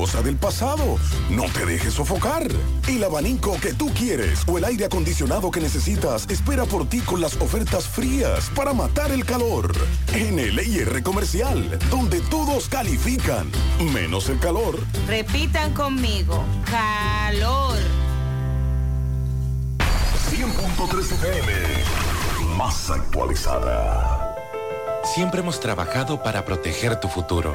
cosa del pasado. No te dejes sofocar. El abanico que tú quieres o el aire acondicionado que necesitas espera por ti con las ofertas frías para matar el calor. En el IR Comercial, donde todos califican, menos el calor. Repitan conmigo, calor. 100.3 FM, más actualizada. Siempre hemos trabajado para proteger tu futuro.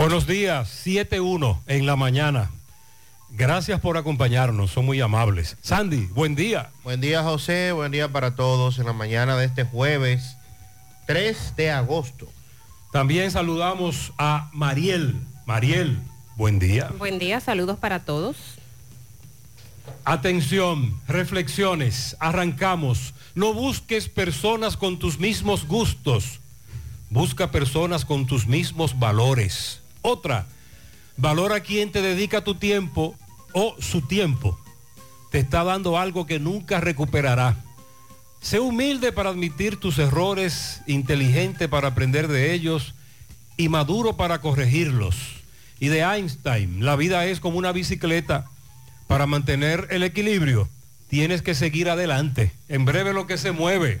Buenos días, 7-1 en la mañana. Gracias por acompañarnos, son muy amables. Sandy, buen día. Buen día José, buen día para todos en la mañana de este jueves 3 de agosto. También saludamos a Mariel. Mariel, buen día. Buen día, saludos para todos. Atención, reflexiones, arrancamos. No busques personas con tus mismos gustos. Busca personas con tus mismos valores. Otra, valora a quien te dedica tu tiempo o su tiempo. Te está dando algo que nunca recuperará. Sé humilde para admitir tus errores, inteligente para aprender de ellos y maduro para corregirlos. Y de Einstein, la vida es como una bicicleta. Para mantener el equilibrio, tienes que seguir adelante. En breve lo que se mueve.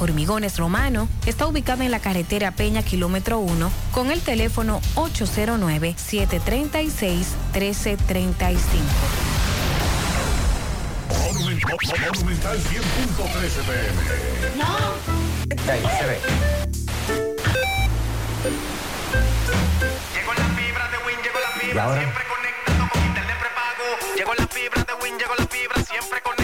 Hormigones Romano está ubicado en la carretera Peña Kilómetro 1 con el teléfono 809-736-1335. Monumental 100.13 pm. No. Ahí se ve. Llegó la fibra de Win, llegó la ¿Y fibra, siempre conectado con internet prepago. Llegó la fibra de Win, llegó la fibra, siempre conectado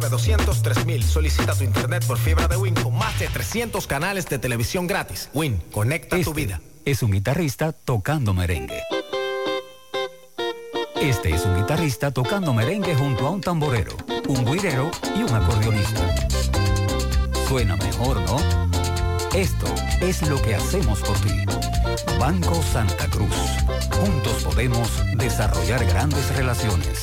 809-200-3000. Solicita tu internet por fibra de Win con más de 300 canales de televisión gratis. Win, conecta tu este vida. Es un guitarrista tocando merengue. Este es un guitarrista tocando merengue junto a un tamborero, un guirero y un acordeonista. Suena mejor, ¿no? Esto es lo que hacemos por ti. Banco Santa Cruz. Juntos podemos desarrollar grandes relaciones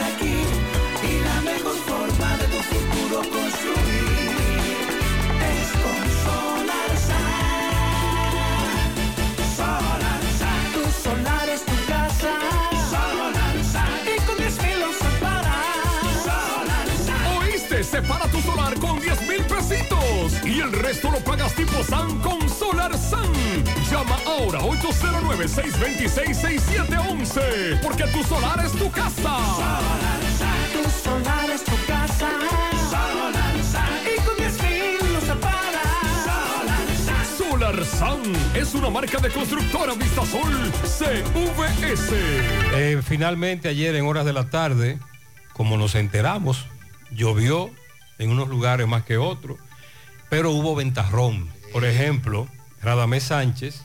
Aquí y la mejor forma de tu futuro construir es con Solar Sun. Tu solar es tu Separa tu solar con 10 mil pesitos y el resto lo pagas tipo SAN con Solar SAN. Llama ahora 809-626-6711 porque tu solar es tu casa. Tu solar es tu casa. Solar Y con 10 filos Solar SAN es una marca de constructora Vistasol CVS. Eh, finalmente ayer en horas de la tarde, como nos enteramos, llovió en unos lugares más que otros, pero hubo ventarrón. Por ejemplo, Radamés Sánchez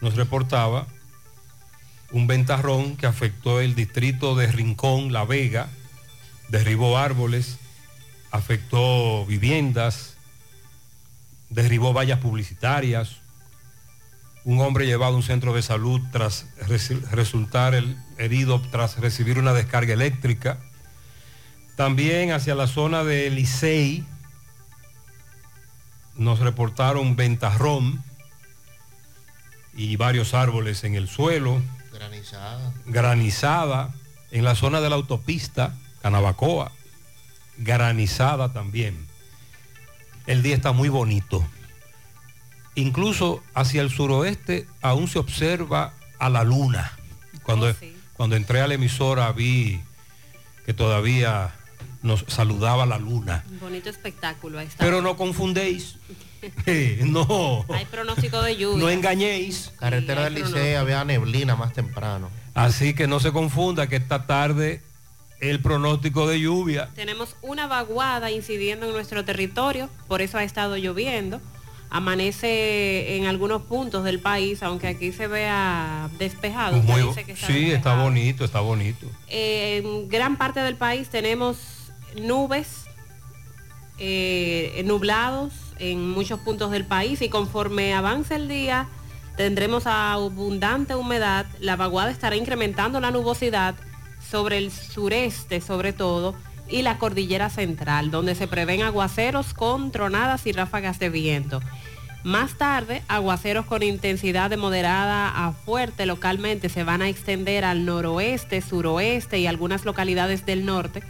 nos reportaba un ventarrón que afectó el distrito de Rincón, La Vega, derribó árboles, afectó viviendas, derribó vallas publicitarias, un hombre llevado a un centro de salud tras resultar herido tras recibir una descarga eléctrica. También hacia la zona de Licey nos reportaron ventarrón y varios árboles en el suelo, Granizada. granizada en la zona de la autopista Canabacoa, granizada también. El día está muy bonito. Incluso hacia el suroeste aún se observa a la luna. Cuando, cuando entré a la emisora vi que todavía nos saludaba la luna. Un bonito espectáculo. Ahí está. Pero no confundéis. Eh, no. Hay pronóstico de lluvia. No engañéis. Carretera del Licey había neblina más temprano. Así que no se confunda que esta tarde el pronóstico de lluvia. Tenemos una vaguada incidiendo en nuestro territorio, por eso ha estado lloviendo. Amanece en algunos puntos del país, aunque aquí se vea despejado. Muy- dice que está sí, está bonito, está bonito. Eh, en gran parte del país tenemos nubes, eh, nublados en muchos puntos del país y conforme avance el día tendremos abundante humedad. La vaguada estará incrementando la nubosidad sobre el sureste sobre todo y la cordillera central, donde se prevén aguaceros con tronadas y ráfagas de viento. Más tarde, aguaceros con intensidad de moderada a fuerte localmente se van a extender al noroeste, suroeste y algunas localidades del norte,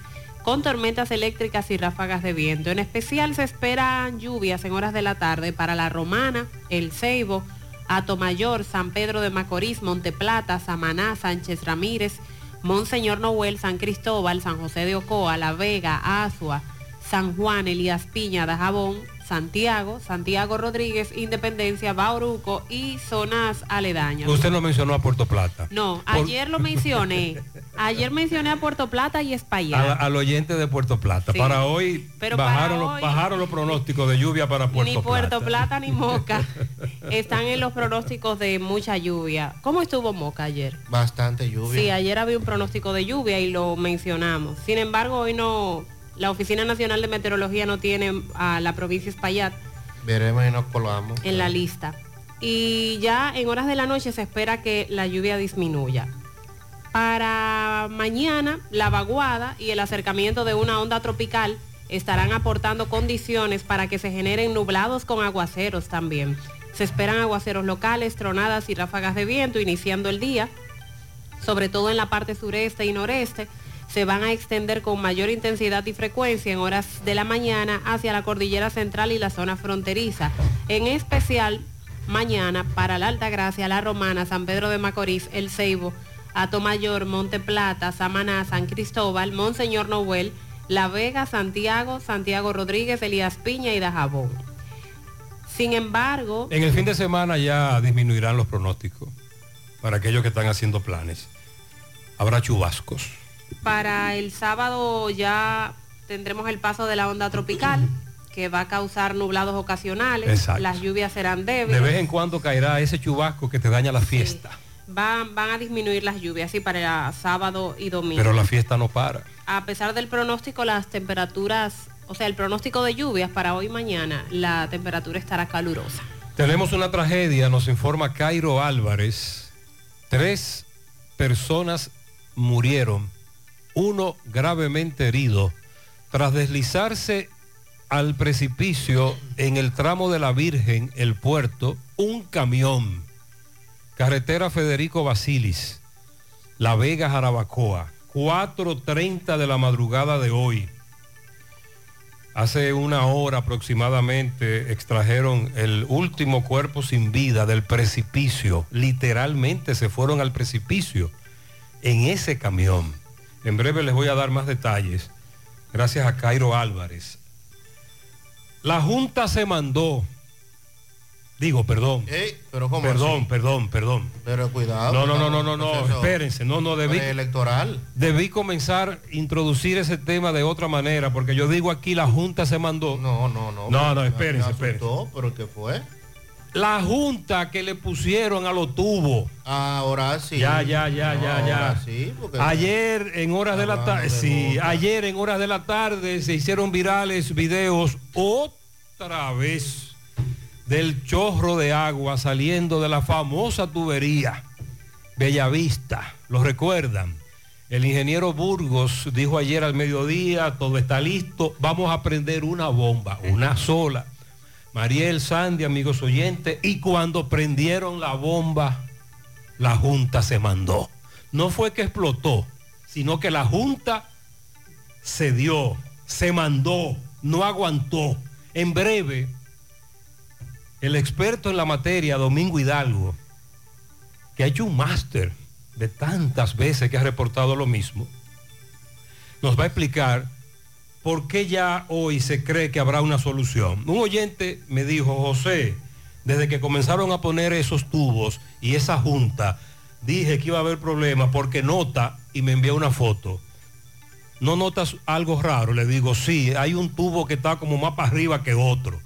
con tormentas eléctricas y ráfagas de viento. En especial se esperan lluvias en horas de la tarde para La Romana, El Ceibo, Atomayor, San Pedro de Macorís, Monteplata, Samaná, Sánchez Ramírez, Monseñor Noel, San Cristóbal, San José de Ocoa, La Vega, Asua, San Juan, Elías Piña, Dajabón, Santiago, Santiago Rodríguez, Independencia, Bauruco y zonas aledañas. Usted no mencionó a Puerto Plata. No, Por- ayer lo mencioné. Ayer mencioné a Puerto Plata y Espaillat. Al, oyente de Puerto Plata. Sí. Para hoy Pero bajaron, para los, hoy- bajaron los pronósticos de lluvia para Puerto ni Puerto Plata. Plata ni Moca están en los pronósticos de mucha lluvia. ¿Cómo estuvo Moca ayer? Bastante lluvia. Sí, ayer había un pronóstico de lluvia y lo mencionamos. Sin embargo, hoy no, la Oficina Nacional de Meteorología no tiene a la provincia Espaillat Veremos y nos colamos. en la lista. Y ya en horas de la noche se espera que la lluvia disminuya. Para mañana, la vaguada y el acercamiento de una onda tropical estarán aportando condiciones para que se generen nublados con aguaceros también. Se esperan aguaceros locales, tronadas y ráfagas de viento iniciando el día, sobre todo en la parte sureste y noreste. Se van a extender con mayor intensidad y frecuencia en horas de la mañana hacia la cordillera central y la zona fronteriza. En especial mañana para la Alta Gracia, La Romana, San Pedro de Macorís, El Ceibo, Atomayor, Monte Plata, Samaná, San Cristóbal, Monseñor Noel, La Vega, Santiago, Santiago Rodríguez, Elías Piña y Dajabón. Sin embargo, En el fin de semana ya disminuirán los pronósticos para aquellos que están haciendo planes. Habrá chubascos. Para el sábado ya tendremos el paso de la onda tropical que va a causar nublados ocasionales. Exacto. Las lluvias serán De débiles. vez en cuando caerá ese chubasco que te daña la fiesta. Van, van a disminuir las lluvias, sí, para sábado y domingo. Pero la fiesta no para. A pesar del pronóstico, las temperaturas, o sea, el pronóstico de lluvias para hoy y mañana, la temperatura estará calurosa. Tenemos una tragedia, nos informa Cairo Álvarez. Tres personas murieron, uno gravemente herido, tras deslizarse al precipicio en el tramo de la Virgen, el puerto, un camión. Carretera Federico Basilis, La Vega Jarabacoa, 4.30 de la madrugada de hoy. Hace una hora aproximadamente extrajeron el último cuerpo sin vida del precipicio. Literalmente se fueron al precipicio en ese camión. En breve les voy a dar más detalles. Gracias a Cairo Álvarez. La Junta se mandó. Digo, perdón. Ey, pero ¿cómo Perdón, así? perdón, perdón. Pero cuidado. No, no, no, no, no, no, espérense, no, no, debí, Electoral. debí comenzar a introducir ese tema de otra manera, porque yo digo aquí la Junta se mandó. No, no, no. No, no, espérense, espérense. ¿Pero qué fue? La Junta que le pusieron a los tubos. Ahora sí. Ya, ya, ya, No, ya, ya. ahora sí, porque- Ayer en horas de la tarde, de sí, ayer en horas de la tarde se hicieron virales videos otra vez del chorro de agua saliendo de la famosa tubería Bellavista. ¿Lo recuerdan? El ingeniero Burgos dijo ayer al mediodía, todo está listo, vamos a prender una bomba, una sola. Mariel Sandy, amigos oyentes, y cuando prendieron la bomba, la Junta se mandó. No fue que explotó, sino que la Junta se dio, se mandó, no aguantó. En breve, el experto en la materia, Domingo Hidalgo, que ha hecho un máster de tantas veces que ha reportado lo mismo, nos va a explicar por qué ya hoy se cree que habrá una solución. Un oyente me dijo, José, desde que comenzaron a poner esos tubos y esa junta, dije que iba a haber problemas porque nota y me envió una foto. ¿No notas algo raro? Le digo, sí, hay un tubo que está como más para arriba que otro.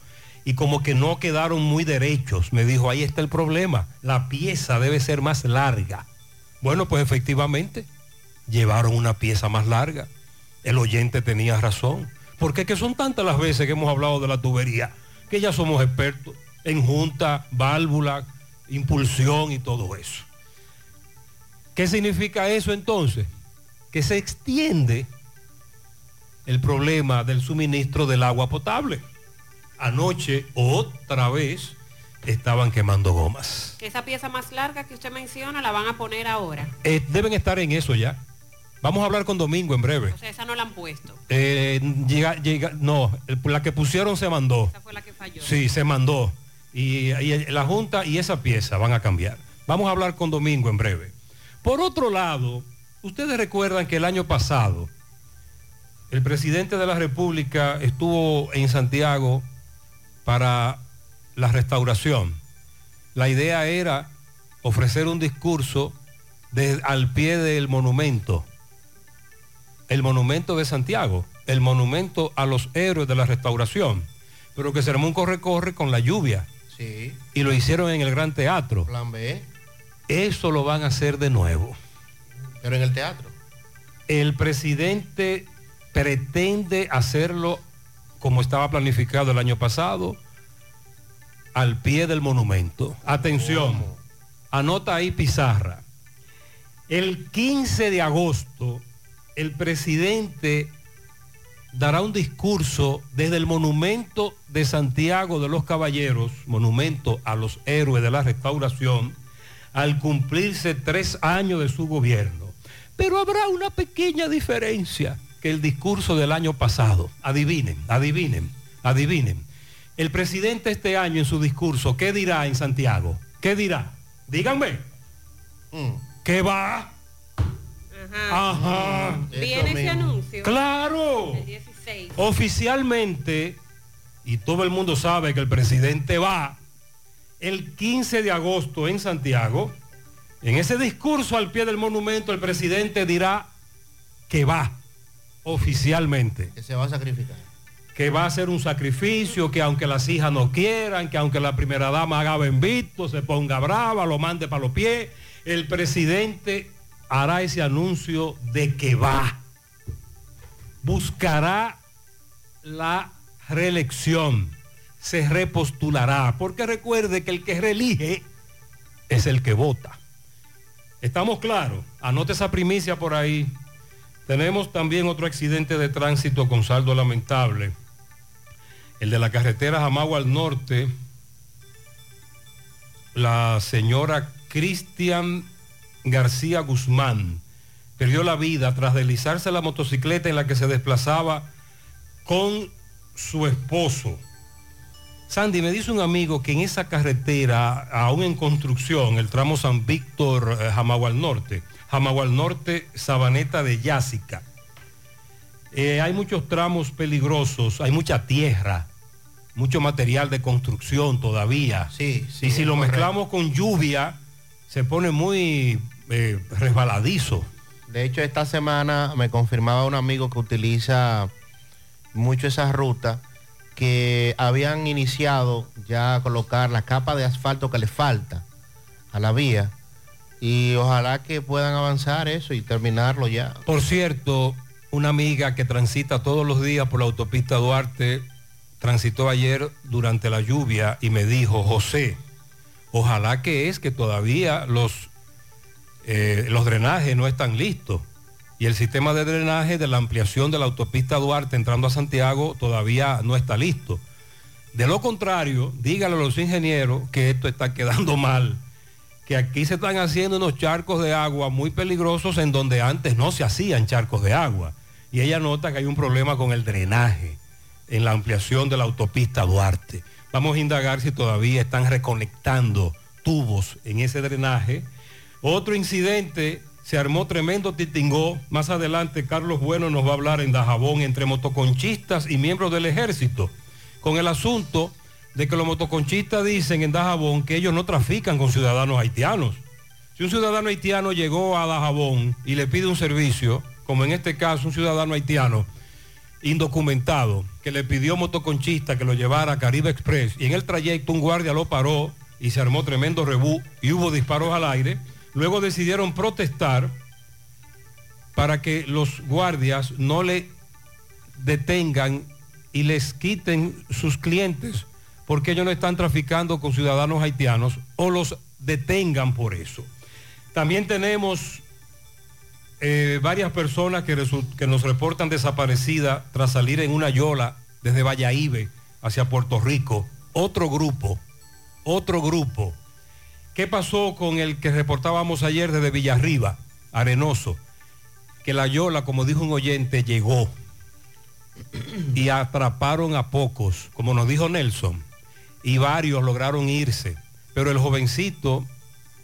Y como que no quedaron muy derechos. Me dijo, ahí está el problema. La pieza debe ser más larga. Bueno, pues efectivamente, llevaron una pieza más larga. El oyente tenía razón. Porque es que son tantas las veces que hemos hablado de la tubería, que ya somos expertos en junta, válvula, impulsión y todo eso. ¿Qué significa eso entonces? Que se extiende el problema del suministro del agua potable. Anoche, otra vez, estaban quemando gomas. Esa pieza más larga que usted menciona la van a poner ahora. Eh, deben estar en eso ya. Vamos a hablar con Domingo en breve. O sea, esa no la han puesto. Eh, llega, llega, no, la que pusieron se mandó. Esa fue la que falló. Sí, se mandó. Y, y la Junta y esa pieza van a cambiar. Vamos a hablar con Domingo en breve. Por otro lado, ustedes recuerdan que el año pasado el presidente de la República estuvo en Santiago para la restauración. La idea era ofrecer un discurso de- al pie del monumento, el monumento de Santiago, el monumento a los héroes de la restauración, pero que se armó un corre-corre con la lluvia Sí. y lo hicieron en el Gran Teatro. Plan B. Eso lo van a hacer de nuevo. Pero en el teatro. El presidente pretende hacerlo como estaba planificado el año pasado, al pie del monumento. Atención, anota ahí pizarra. El 15 de agosto, el presidente dará un discurso desde el monumento de Santiago de los Caballeros, monumento a los héroes de la restauración, al cumplirse tres años de su gobierno. Pero habrá una pequeña diferencia que el discurso del año pasado. Adivinen, adivinen, adivinen. El presidente este año en su discurso, ¿qué dirá en Santiago? ¿Qué dirá? Díganme. ¿Qué va? Ajá. Viene ese anuncio. Claro. El 16. Oficialmente, y todo el mundo sabe que el presidente va el 15 de agosto en Santiago, en ese discurso al pie del monumento el presidente dirá que va oficialmente. Que se va a sacrificar. Que va a ser un sacrificio, que aunque las hijas no quieran, que aunque la primera dama haga bendito, se ponga brava, lo mande para los pies, el presidente hará ese anuncio de que va. Buscará la reelección, se repostulará, porque recuerde que el que reelige es el que vota. ¿Estamos claros? Anote esa primicia por ahí. Tenemos también otro accidente de tránsito con saldo lamentable. El de la carretera Jamagua al norte. La señora Cristian García Guzmán perdió la vida tras deslizarse la motocicleta en la que se desplazaba con su esposo. Sandy, me dice un amigo que en esa carretera, aún en construcción, el tramo San Víctor, eh, Jamagua al norte, Jamagua al norte, Sabaneta de Yásica, eh, hay muchos tramos peligrosos, hay mucha tierra, mucho material de construcción todavía. Sí, sí, y si lo correcto. mezclamos con lluvia, se pone muy eh, resbaladizo. De hecho, esta semana me confirmaba un amigo que utiliza mucho esa ruta que habían iniciado ya a colocar la capa de asfalto que le falta a la vía y ojalá que puedan avanzar eso y terminarlo ya. Por cierto, una amiga que transita todos los días por la autopista Duarte transitó ayer durante la lluvia y me dijo, José, ojalá que es que todavía los, eh, los drenajes no están listos. Y el sistema de drenaje de la ampliación de la autopista Duarte entrando a Santiago todavía no está listo. De lo contrario, dígale a los ingenieros que esto está quedando mal, que aquí se están haciendo unos charcos de agua muy peligrosos en donde antes no se hacían charcos de agua. Y ella nota que hay un problema con el drenaje en la ampliación de la autopista Duarte. Vamos a indagar si todavía están reconectando tubos en ese drenaje. Otro incidente, se armó tremendo titingó. Más adelante Carlos Bueno nos va a hablar en Dajabón entre motoconchistas y miembros del ejército con el asunto de que los motoconchistas dicen en Dajabón que ellos no trafican con ciudadanos haitianos. Si un ciudadano haitiano llegó a Dajabón y le pide un servicio, como en este caso un ciudadano haitiano indocumentado, que le pidió motoconchista que lo llevara a Caribe Express y en el trayecto un guardia lo paró y se armó tremendo rebú y hubo disparos al aire, luego decidieron protestar para que los guardias no le detengan y les quiten sus clientes porque ellos no están traficando con ciudadanos haitianos o los detengan por eso. También tenemos eh, varias personas que, nos reportan desaparecidas tras salir en una yola desde Valladolid hacia Puerto Rico. Otro grupo, otro grupo. ¿Qué pasó con el que reportábamos ayer desde Villarriba, Arenoso? Que la yola, como dijo un oyente, llegó y atraparon a pocos, como nos dijo Nelson, y varios lograron irse. Pero el jovencito,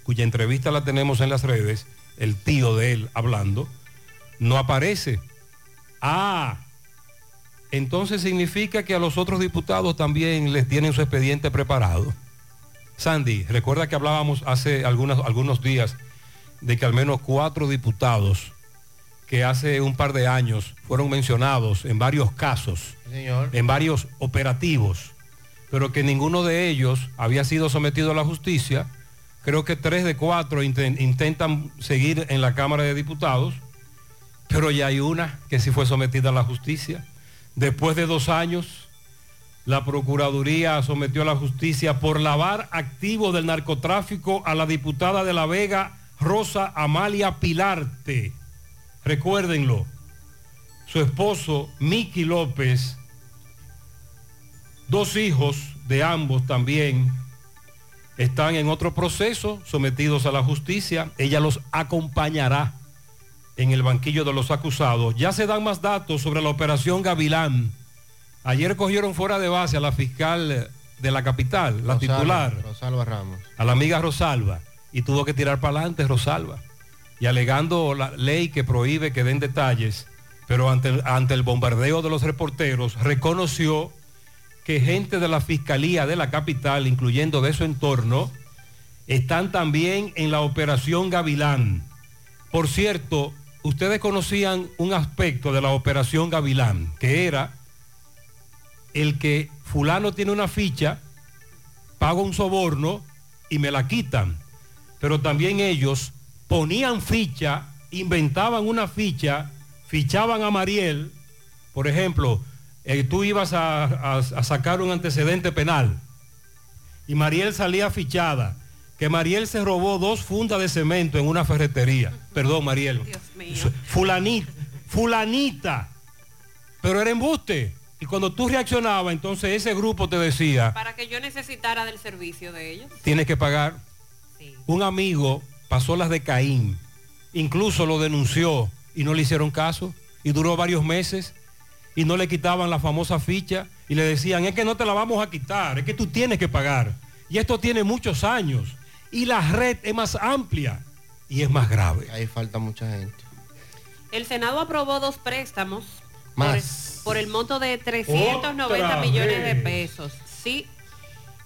cuya entrevista la tenemos en las redes, el tío de él hablando, no aparece. Ah, entonces significa que a los otros diputados también les tienen su expediente preparado. Sandy, recuerda que hablábamos hace algunos, algunos días de que al menos cuatro diputados que hace un par de años fueron mencionados en varios casos, Señor. en varios operativos, pero que ninguno de ellos había sido sometido a la justicia. Creo que tres de cuatro inten- intentan seguir en la Cámara de Diputados, pero ya hay una que sí fue sometida a la justicia. Después de dos años, la Procuraduría sometió a la justicia por lavar activos del narcotráfico a la diputada de La Vega, Rosa Amalia Pilarte. Recuérdenlo, su esposo, Miki López, dos hijos de ambos también están en otro proceso, sometidos a la justicia. Ella los acompañará en el banquillo de los acusados. Ya se dan más datos sobre la operación Gavilán. Ayer cogieron fuera de base a la fiscal de la capital, la Rosalba- titular Rosalba Ramos. a la amiga Rosalba y tuvo que tirar para adelante Rosalba. Y alegando la ley que prohíbe que den detalles, pero ante el, ante el bombardeo de los reporteros, reconoció que gente de la Fiscalía de la capital, incluyendo de su entorno, están también en la operación Gavilán. Por cierto, ustedes conocían un aspecto de la operación Gavilán, que era el que fulano tiene una ficha, paga un soborno y me la quitan. Pero también ellos ponían ficha, inventaban una ficha, fichaban a Mariel, por ejemplo, eh, tú ibas a, a- a sacar un antecedente penal y Mariel salía fichada, que Mariel se robó dos fundas de cemento en una ferretería. Perdón, Mariel. Fulanita, fulanita, pero era embuste. Y cuando tú reaccionabas, entonces ese grupo te decía, Para que yo necesitara del servicio de ellos. tienes que pagar. Un amigo pasó las de Caín, incluso lo denunció y no le hicieron caso y duró varios meses y no le quitaban la famosa ficha y le decían, es que no te la vamos a quitar, es que tú tienes que pagar. Y esto tiene muchos años y la red es más amplia y es más grave. Ahí falta mucha gente. El Senado aprobó dos préstamos Más. por el monto de 390 Otra millones de pesos. Sí,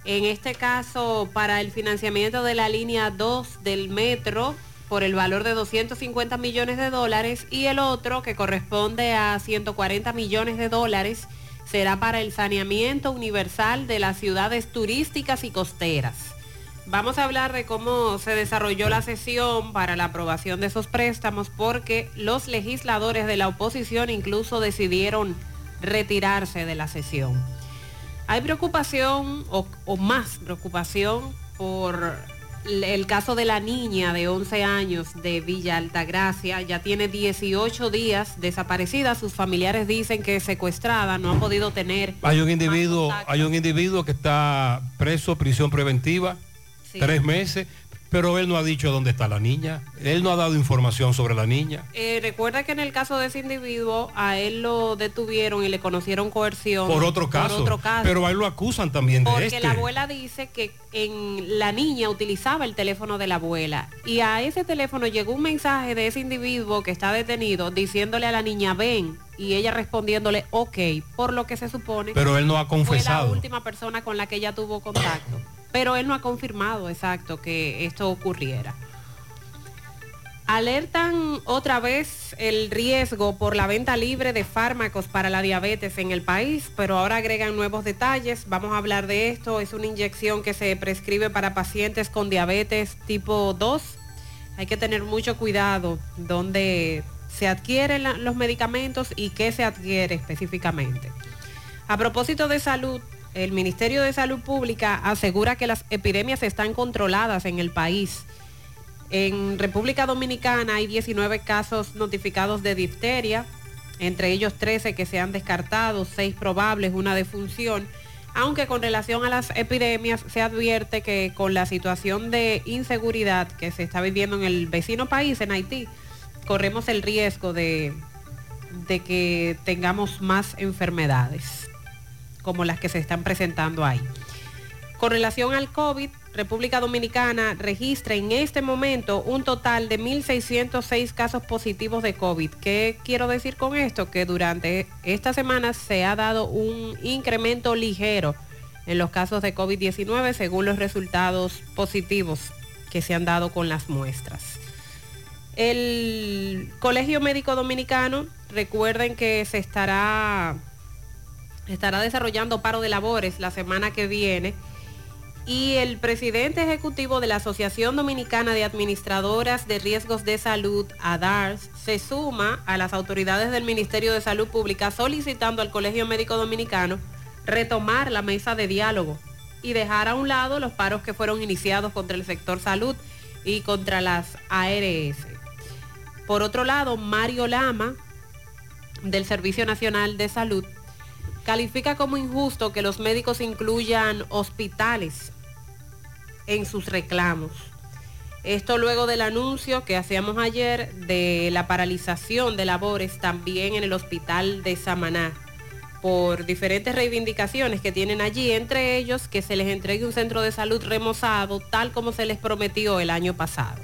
en este caso para el financiamiento de la línea 2 del metro por el valor de 250 millones de dólares y el otro que corresponde a 140 millones de dólares será para el saneamiento universal de las ciudades turísticas y costeras. Vamos a hablar de cómo se desarrolló la sesión para la aprobación de esos préstamos porque los legisladores de la oposición incluso decidieron retirarse de la sesión. Hay preocupación o, o más preocupación por el caso de la niña de 11 años de Villa Altagracia. Ya tiene 18 días desaparecida. Sus familiares dicen que es secuestrada, no han podido tener... Hay un individuo, hay un individuo que está preso, prisión preventiva, Sí. tres meses, pero él no ha dicho dónde está la niña. Él no ha dado información sobre la niña. Eh, recuerda que en el caso de ese individuo, a él lo detuvieron y le conocieron coerción. Por otro caso. otro caso. Pero a él lo acusan también de Porque este. la abuela dice que en la niña utilizaba el teléfono de la abuela y a ese teléfono llegó un mensaje de ese individuo que está detenido diciéndole a la niña ven y ella respondiéndole ok, por lo que se supone Pero él no ha fue la confesado. última persona con la que ella tuvo contacto. Pero él no ha confirmado exacto que esto ocurriera. Alertan otra vez el riesgo por la venta libre de fármacos para la diabetes en el país, pero ahora agregan nuevos detalles. Vamos a hablar de esto. Es una inyección que se prescribe para pacientes con diabetes tipo 2. Hay que tener mucho cuidado donde se adquieren los medicamentos y qué se adquiere específicamente. A propósito de salud, el Ministerio de Salud Pública asegura que las epidemias están controladas en el país. En República Dominicana hay 19 casos notificados de difteria, entre ellos 13 que se han descartado, 6 probables, una defunción, aunque con relación a las epidemias se advierte que con la situación de inseguridad que se está viviendo en el vecino país, en Haití, corremos el riesgo de, de que tengamos más enfermedades como las que se están presentando ahí. Con relación al COVID, República Dominicana registra en este momento un total de 1.606 casos positivos de COVID. ¿Qué quiero decir con esto? Que durante esta semana se ha dado un incremento ligero en los casos de COVID-19 según los resultados positivos que se han dado con las muestras. El Colegio Médico Dominicano, recuerden que se estará estará desarrollando paro de labores la semana que viene y el presidente ejecutivo de la Asociación Dominicana de Administradoras de Riesgos de Salud, ADARS, se suma a las autoridades del Ministerio de Salud Pública solicitando al Colegio Médico Dominicano retomar la mesa de diálogo y dejar a un lado los paros que fueron iniciados contra el sector salud y contra las ARS. Por otro lado, Mario Lama, del Servicio Nacional de Salud, califica como injusto que los médicos incluyan hospitales en sus reclamos. Esto luego del anuncio que hacíamos ayer de la paralización de labores también en el hospital de Samaná por diferentes reivindicaciones que tienen allí, entre ellos que se les entregue un centro de salud remozado tal como se les prometió el año pasado.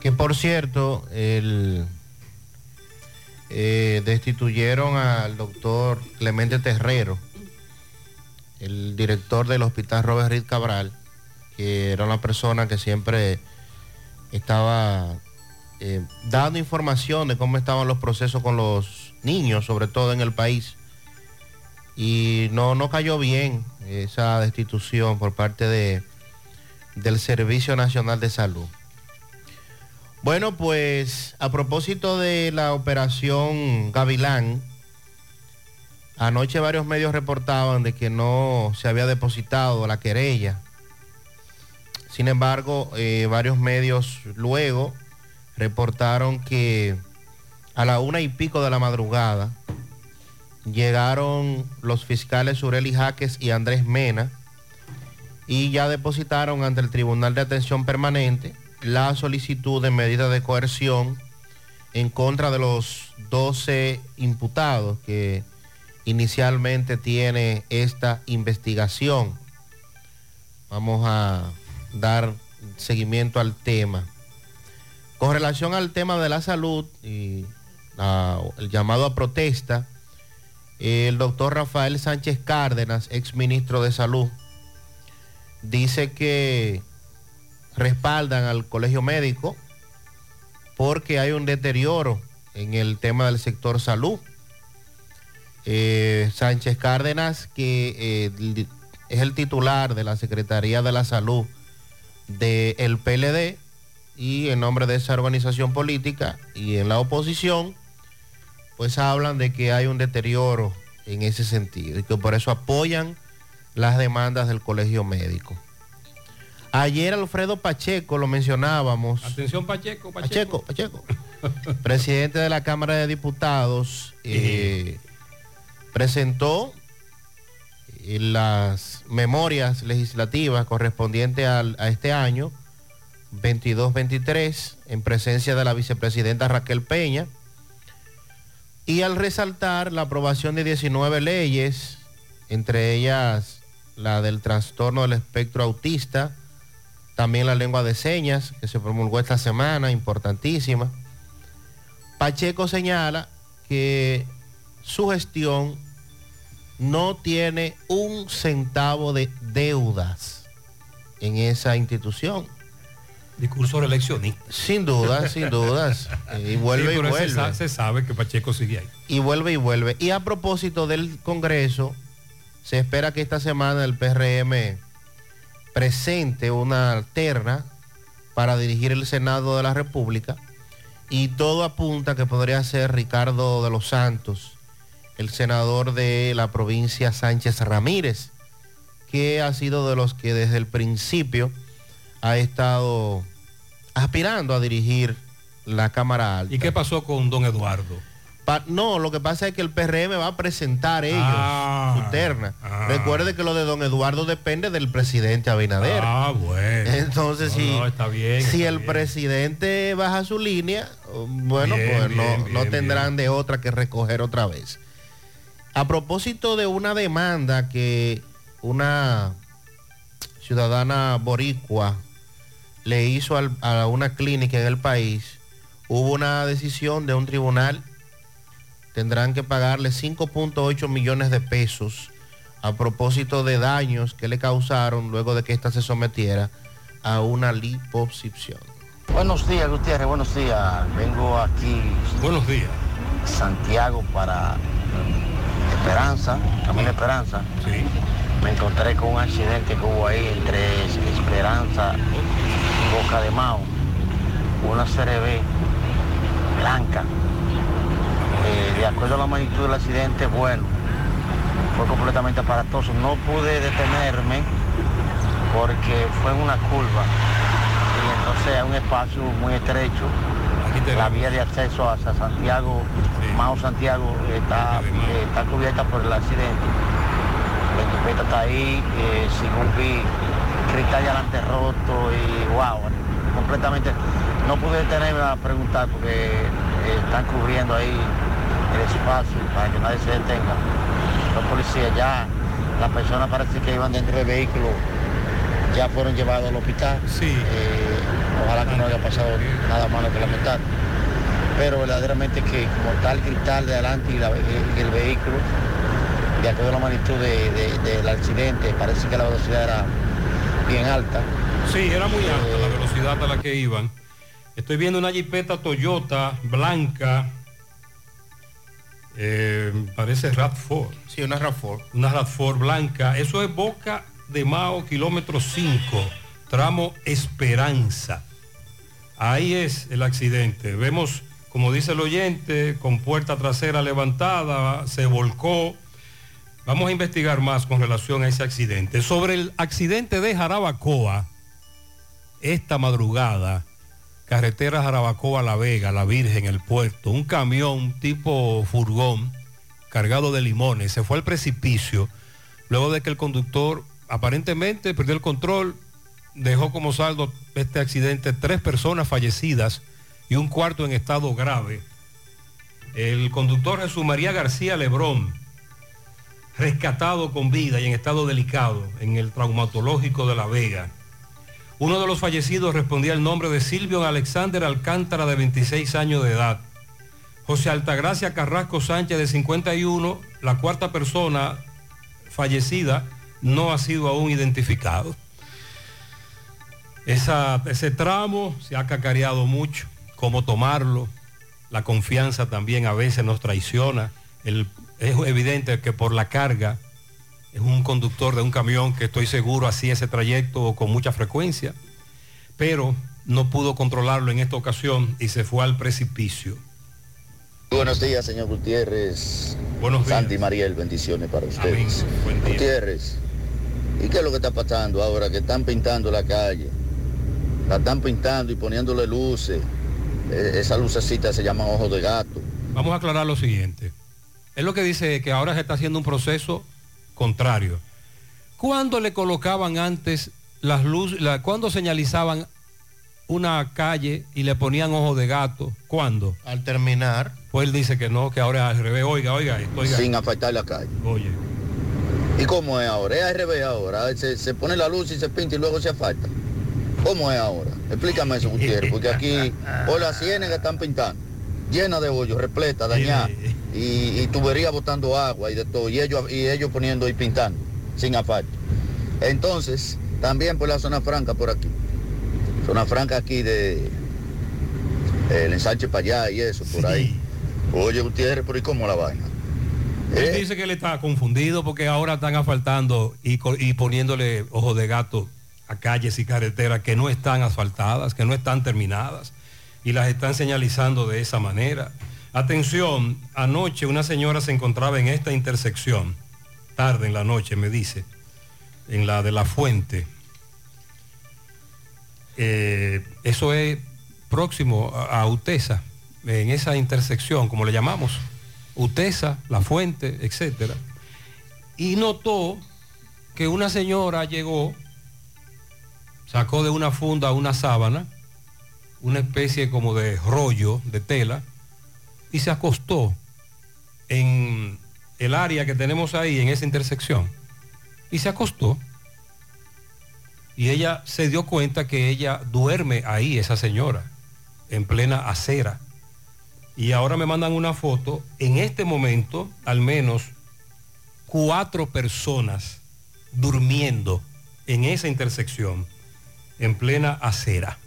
Que por cierto, el, eh, destituyeron al doctor Clemente Terrero, el director del hospital Robert Reed Cabral, que era una persona que siempre estaba eh, dando información de cómo estaban los procesos con los niños, sobre todo en el país. Y no, no cayó bien esa destitución por parte de, del Servicio Nacional de Salud. Bueno, pues a propósito de la operación Gavilán, anoche varios medios reportaban de que no se había depositado la querella. Sin embargo, eh, varios medios luego reportaron que a la una y pico de la madrugada llegaron los fiscales Ureli Jaques y Andrés Mena y ya depositaron ante el Tribunal de Atención Permanente la solicitud de medida de coerción en contra de los 12 imputados que inicialmente tiene esta investigación. Vamos a dar seguimiento al tema. Con relación al tema de la salud y ah, el llamado a protesta, el doctor Rafael Sánchez Cárdenas, ex ministro de Salud, dice que respaldan al colegio médico porque hay un deterioro en el tema del sector salud. Eh, Sánchez Cárdenas, que eh, es el titular de la Secretaría de la Salud del PLD y en nombre de esa organización política y en la oposición, pues hablan de que hay un deterioro en ese sentido y que por eso apoyan las demandas del colegio médico. Ayer Alfredo Pacheco, lo mencionábamos. Atención Pacheco, Pacheco. Pacheco, Pacheco. presidente de la Cámara de Diputados, eh, presentó eh, las memorias legislativas correspondientes al- a este año 22-23 en presencia de la vicepresidenta Raquel Peña y al resaltar la aprobación de 19 leyes, entre ellas la del trastorno del espectro autista, también la lengua de señas que se promulgó esta semana, importantísima. Pacheco señala que su gestión no tiene un centavo de deudas en esa institución. Discurso reeleccionista. Sin dudas, sin dudas. Y vuelve Sí, y se vuelve. Se sabe que Pacheco sigue ahí. Y vuelve y vuelve. Y a propósito del Congreso, se espera que esta semana el PRM presente una alterna para dirigir el Senado de la República y todo apunta que podría ser Ricardo de los Santos, el senador de la provincia Sánchez Ramírez, que ha sido de los que desde el principio ha estado aspirando a dirigir la Cámara Alta. ¿Y qué pasó con don Eduardo? Pa- no, lo que pasa es que el PRM va a presentar ellos Ah, su terna. ah. Recuerde que lo de don Eduardo depende del presidente Abinader. Ah, bueno. Entonces, No, si, no, está bien, si está el bien. presidente baja su línea, bueno, Bien, pues no, bien, no bien, tendrán de otra que recoger otra vez. A propósito de una demanda que una ciudadana boricua le hizo al- a una clínica en el país, hubo una decisión de un tribunal, tendrán que pagarle 5.8 millones de pesos a propósito de daños que le causaron luego de que ésta se sometiera a una liposucción. Buenos días, Gutiérrez, buenos días. Vengo aquí. Buenos días. Santiago para mm, Esperanza, Camino Esperanza. Sí. Me encontré con un accidente que hubo ahí entre Esperanza y Boca de Mao. Una CRB blanca. Eh, de acuerdo a la magnitud del accidente, bueno, fue completamente aparatoso. No pude detenerme porque fue en una curva y entonces es un espacio muy estrecho. La vía de acceso hacia Santiago, Mao Santiago, está, eh, está cubierta por el accidente. La jipeta está ahí, eh, según vi, cristal de adelante roto y wow, completamente. No pude detenerme a preguntar porque eh, están cubriendo ahí espacio para que nadie se detenga. Los policías ya, las personas parece que iban dentro del vehículo, ya fueron llevados al hospital. Eh, ojalá que no haya pasado nada malo que lamentar. Pero verdaderamente que como tal cristal de adelante y, la- y el vehículo, de acuerdo a la magnitud de- de- del accidente, parece que la velocidad era bien alta. Sí, era muy alta la velocidad a la que iban. Estoy viendo una jipeta Toyota blanca. Eh, parece RAV4. Sí, una RAV4. Una RAV4 blanca. Eso es Boca de Mao, kilómetro 5, tramo Esperanza. Ahí es el accidente. Vemos, como dice el oyente, con puerta trasera levantada, se volcó. Vamos a investigar más con relación a ese accidente. Sobre el accidente de Jarabacoa, esta madrugada, carretera Jarabacoa La Vega, La Virgen, el puerto, un camión tipo furgón cargado de limones se fue al precipicio luego de que el conductor aparentemente perdió el control, dejó como saldo este accidente tres personas fallecidas y un cuarto en estado grave. El conductor Jesús María García Lebrón, rescatado con vida y en estado delicado en el traumatológico de La Vega. Uno de los fallecidos respondía el nombre de Silvio Alexander Alcántara de 26 años de edad. José Altagracia Carrasco Sánchez de 51, la cuarta persona fallecida no ha sido aún identificado. Esa- ese tramo se ha cacareado mucho, cómo tomarlo, la confianza también a veces nos traiciona. Es evidente que por la carga es un conductor de un camión que estoy seguro hacía ese trayecto con mucha frecuencia, pero no pudo controlarlo en esta ocasión y se fue al precipicio. Buenos días, señor Gutiérrez. Buenos días. Santi Mariel, bendiciones para ustedes. Gutiérrez, ¿y qué es lo que está pasando ahora que están pintando la calle? La están pintando y poniéndole luces. Eh, Esa lucecita se llama ojo de gato. Vamos a aclarar lo siguiente. Es lo que dice que ahora se está haciendo un proceso contrario. ¿Cuándo le colocaban antes las luces, la, cuándo señalizaban una calle y le ponían ojo de gato? ¿Cuándo? Al terminar. Pues él dice que no, que ahora es al revés. Oiga, oiga, esto, oiga. Sin afectar la calle. Oye. ¿Y cómo es ahora? Es al revés ahora. Se, se pone la luz y se pinta y luego se afecta. ¿Cómo es ahora? Explícame eso, Gutiérrez, porque aquí por las ciénegas están pintando, llena de hoyos, repleta, dañada, y, y tubería botando agua y de todo, y ellos, y ellos poniendo y pintando, sin asfalto. Entonces, también por la zona franca por aquí. Zona franca aquí de el ensanche para allá y eso, por ahí. Oye, Gutiérrez, por ahí cómo la vaina. Él dice que él está confundido porque ahora están asfaltando y, y poniéndole ojo de gato a calles y carreteras que no están asfaltadas, que no están terminadas y las están señalizando de esa manera. Atención, anoche una señora se encontraba en esta intersección, tarde en la noche me dice, en la de la fuente. Eh, eso es próximo a, a Utesa, en esa intersección, como le llamamos, Utesa, La Fuente, etcétera, y notó que una señora llegó, sacó de una funda una sábana, una especie como de rollo de tela, y se acostó en el área que tenemos ahí, en esa intersección, y se acostó. Y ella se dio cuenta que ella duerme ahí, esa señora, en plena acera. Y ahora me mandan una foto. En este momento, al menos cuatro personas durmiendo en esa intersección, en plena acera.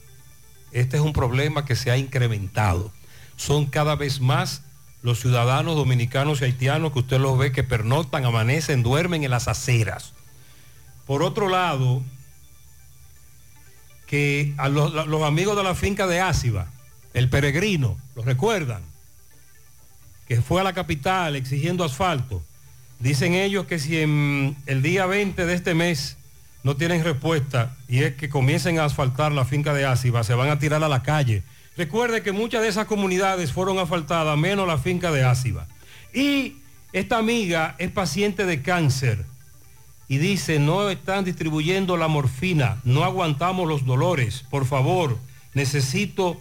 Este es un problema que se ha incrementado. Son cada vez más los ciudadanos dominicanos y haitianos que usted los ve que pernoctan, amanecen, duermen en las aceras. Por otro lado, que a los, amigos de la finca de Áciba, el peregrino, ¿lo recuerdan? Que fue a la capital exigiendo asfalto. Dicen ellos que si en el día 20 de este mes no tienen respuesta y es que comiencen a asfaltar la finca de Áciba, se van a tirar a la calle. Recuerde que muchas de esas comunidades fueron asfaltadas, menos la finca de Áciba. Y esta amiga es paciente de cáncer y dice, no están distribuyendo la morfina, no aguantamos los dolores, por favor, necesito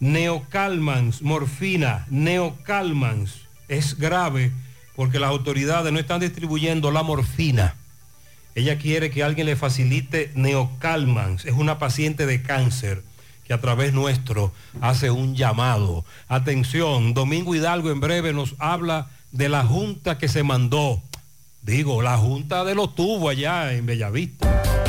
neocalmans, morfina, neocalmans. Es grave porque las autoridades no están distribuyendo la morfina. Ella quiere que alguien le facilite neocalmans, es una paciente de cáncer que a través nuestro hace un llamado. Atención, Domingo Hidalgo en breve nos habla de la junta que se mandó. Digo, la junta de los tubos allá en Bellavista.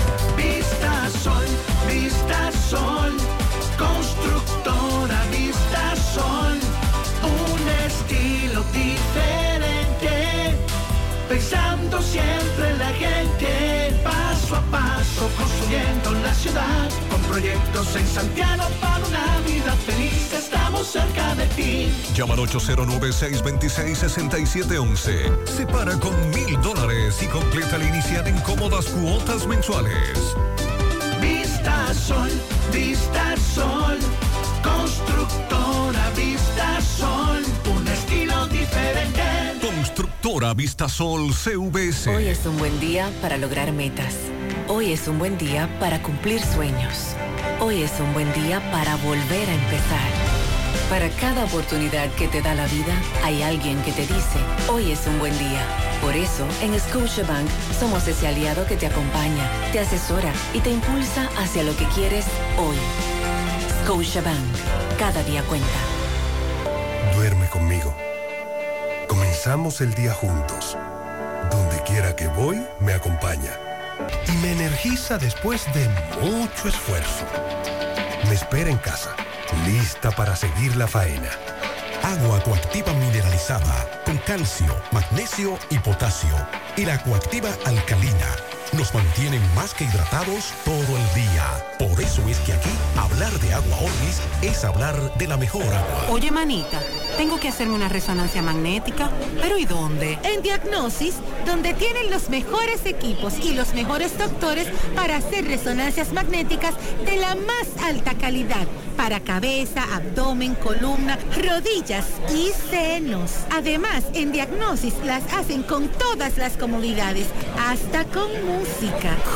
Proyectos en Santiago para una vida feliz, estamos cerca de ti. Llama al 809-626-6711. Separa con mil dólares y completa la inicial en cómodas cuotas mensuales. Vista Sol, Vista Sol, constructora Vista Sol, un estilo diferente. Constructora Vistasol CVS. Hoy es un buen día para lograr metas. Hoy es un buen día para cumplir sueños. Hoy es un buen día para volver a empezar. Para cada oportunidad que te da la vida, hay alguien que te dice, hoy es un buen día. Por eso, en Scotiabank somos ese aliado que te acompaña, te asesora y te impulsa hacia lo que quieres hoy. Scotiabank, cada día cuenta. Duerme conmigo. Comenzamos el día juntos. Donde quiera que voy, me acompaña. Y me energiza después de mucho esfuerzo. Me espera en casa, lista para seguir la faena. Agua coactiva mineralizada con calcio, magnesio y potasio. Y la coactiva alcalina nos mantienen más que hidratados todo el día. Por eso es que aquí Hablar de agua Orbis es hablar de la mejor agua. Oye, manita, tengo que hacerme una resonancia magnética, pero ¿y dónde? En Diagnosis, donde tienen los mejores equipos y los mejores doctores para hacer resonancias magnéticas de la más alta calidad para cabeza, abdomen, columna, rodillas y senos. Además, en Diagnosis las hacen con todas las comodidades, hasta con música.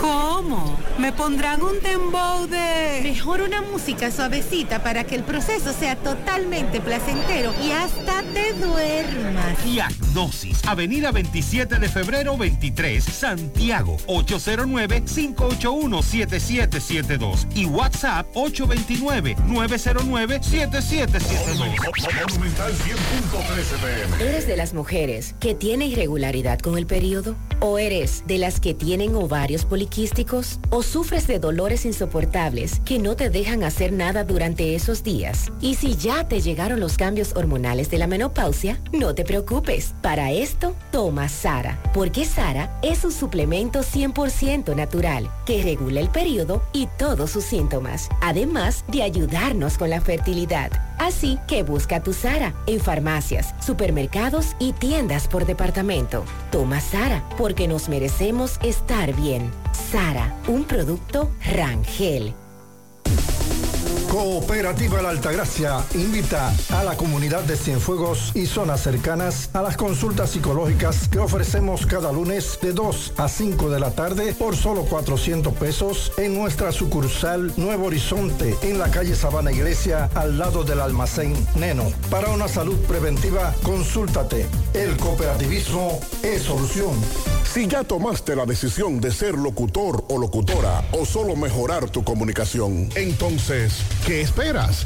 ¿Cómo? ¿Me pondrán un dembow de...? Mejor una música suavecita para que el proceso sea totalmente placentero y hasta te duermas. Diagnosis, Avenida 27 de febrero 23, Santiago, 809-581-7772 y WhatsApp 829-909-7772. ¿Eres de las mujeres que tiene irregularidad con el periodo? ¿O eres de las que tienen ovarios poliquísticos? ¿O sufres de dolores insoportables que no te dejan hacer nada durante esos días? Y si ya te llegaron los cambios hormonales de la menopausia, no te preocupes. Para esto, toma Sara, porque Sara es un suplemento 100% natural que regula el periodo y todos sus síntomas, además de ayudarnos con la fertilidad. Así que busca tu Sara en farmacias, supermercados y tiendas por departamento. Toma Sara porque nos merecemos estar bien. Sara, un producto Rangel. Cooperativa La Altagracia invita a la comunidad de Cienfuegos y zonas cercanas a las consultas psicológicas que ofrecemos cada lunes de 2 a 5 de la tarde por solo 400 pesos en nuestra sucursal Nuevo Horizonte en la calle Sabana Iglesia al lado del almacén Neno. Para una salud preventiva, consúltate. El cooperativismo es solución. Si ya tomaste la decisión de ser locutor o locutora o solo mejorar tu comunicación, entonces, ¿qué esperas?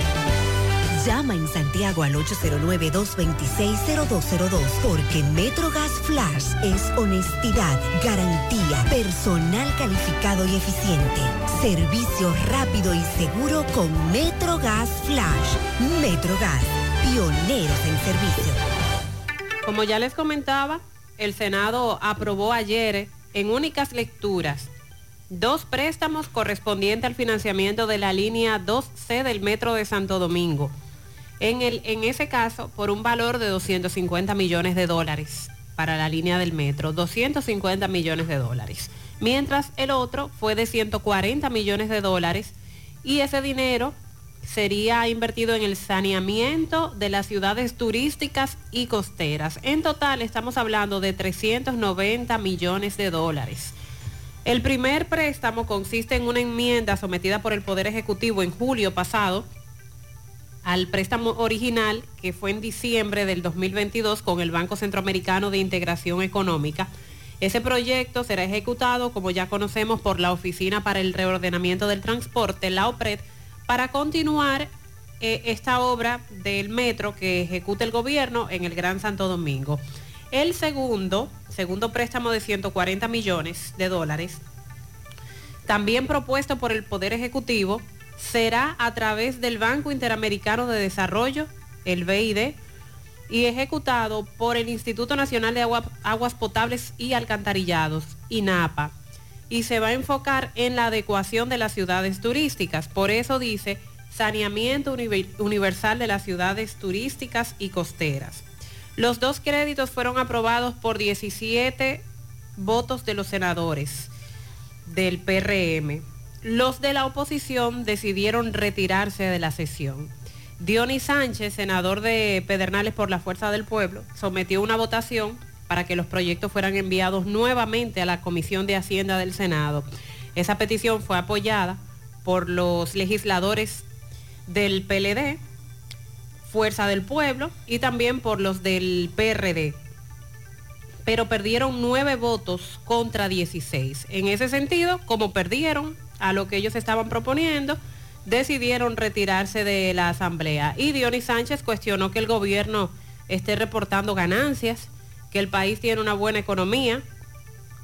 Llama en Santiago al 809-226-0202 porque MetroGas Flash es honestidad, garantía, personal calificado y eficiente, servicio rápido y seguro con MetroGas Flash. MetroGas, pioneros en servicio. Como ya les comentaba, el Senado aprobó ayer en únicas lecturas dos préstamos correspondientes al financiamiento de la línea 2C del Metro de Santo Domingo. En, ese caso, por un valor de 250 millones de dólares para la línea del metro, 250 millones de dólares. Mientras el otro fue de 140 millones de dólares y ese dinero sería invertido en el saneamiento de las ciudades turísticas y costeras. En total estamos hablando de 390 millones de dólares. El primer préstamo consiste en una enmienda sometida por el Poder Ejecutivo en julio pasado al préstamo original que fue en diciembre del 2022 con el Banco Centroamericano de Integración Económica. Ese proyecto será ejecutado, como ya conocemos, por la Oficina para el Reordenamiento del Transporte, la OPRED, para continuar eh, esta obra del metro que ejecuta el gobierno en el Gran Santo Domingo. El segundo, segundo préstamo de 140 millones de dólares, también propuesto por el Poder Ejecutivo, será a través del Banco Interamericano de Desarrollo, el BID, y ejecutado por el Instituto Nacional de Aguas Potables y Alcantarillados, INAPA, y se va a enfocar en la adecuación de las ciudades turísticas. Por eso dice saneamiento universal de las ciudades turísticas y costeras. Los dos créditos fueron aprobados por 17 votos de los senadores del PRM los de la oposición decidieron retirarse de la sesión. Dionis Sánchez, senador de Pedernales por la Fuerza del Pueblo, sometió una votación para que los proyectos fueran enviados nuevamente a la Comisión de Hacienda del Senado. Esa petición fue apoyada por los legisladores del PLD, Fuerza del Pueblo y también por los del PRD. Pero perdieron nueve votos contra 16. En ese sentido, como perdieron a lo que ellos estaban proponiendo, decidieron retirarse de la asamblea. Y Dionis Sánchez cuestionó que el gobierno esté reportando ganancias, que el país tiene una buena economía,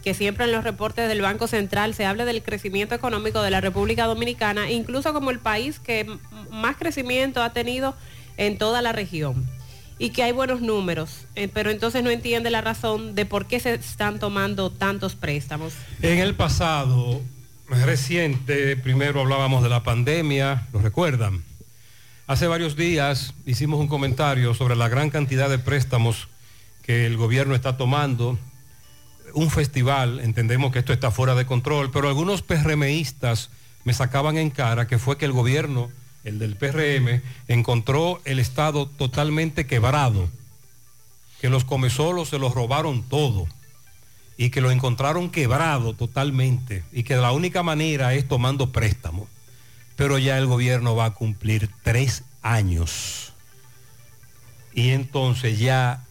que siempre en los reportes del Banco Central se hable del crecimiento económico de la República Dominicana, incluso como el país que más crecimiento ha tenido en toda la región. Y que hay buenos números, eh, pero entonces no entiende la razón de por qué se están tomando tantos préstamos. En el pasado reciente, primero hablábamos de la pandemia, ¿lo recuerdan? Hace varios días hicimos un comentario sobre la gran cantidad de préstamos que el gobierno está tomando. Un festival, entendemos que esto está fuera de control, pero algunos PRMistas me sacaban en cara que fue que el gobierno, el del PRM, encontró el Estado totalmente quebrado, que los comesolos se los robaron todo y que lo encontraron quebrado totalmente y que la única manera es tomando préstamo. Pero ya el gobierno va a cumplir tres años. Y entonces ya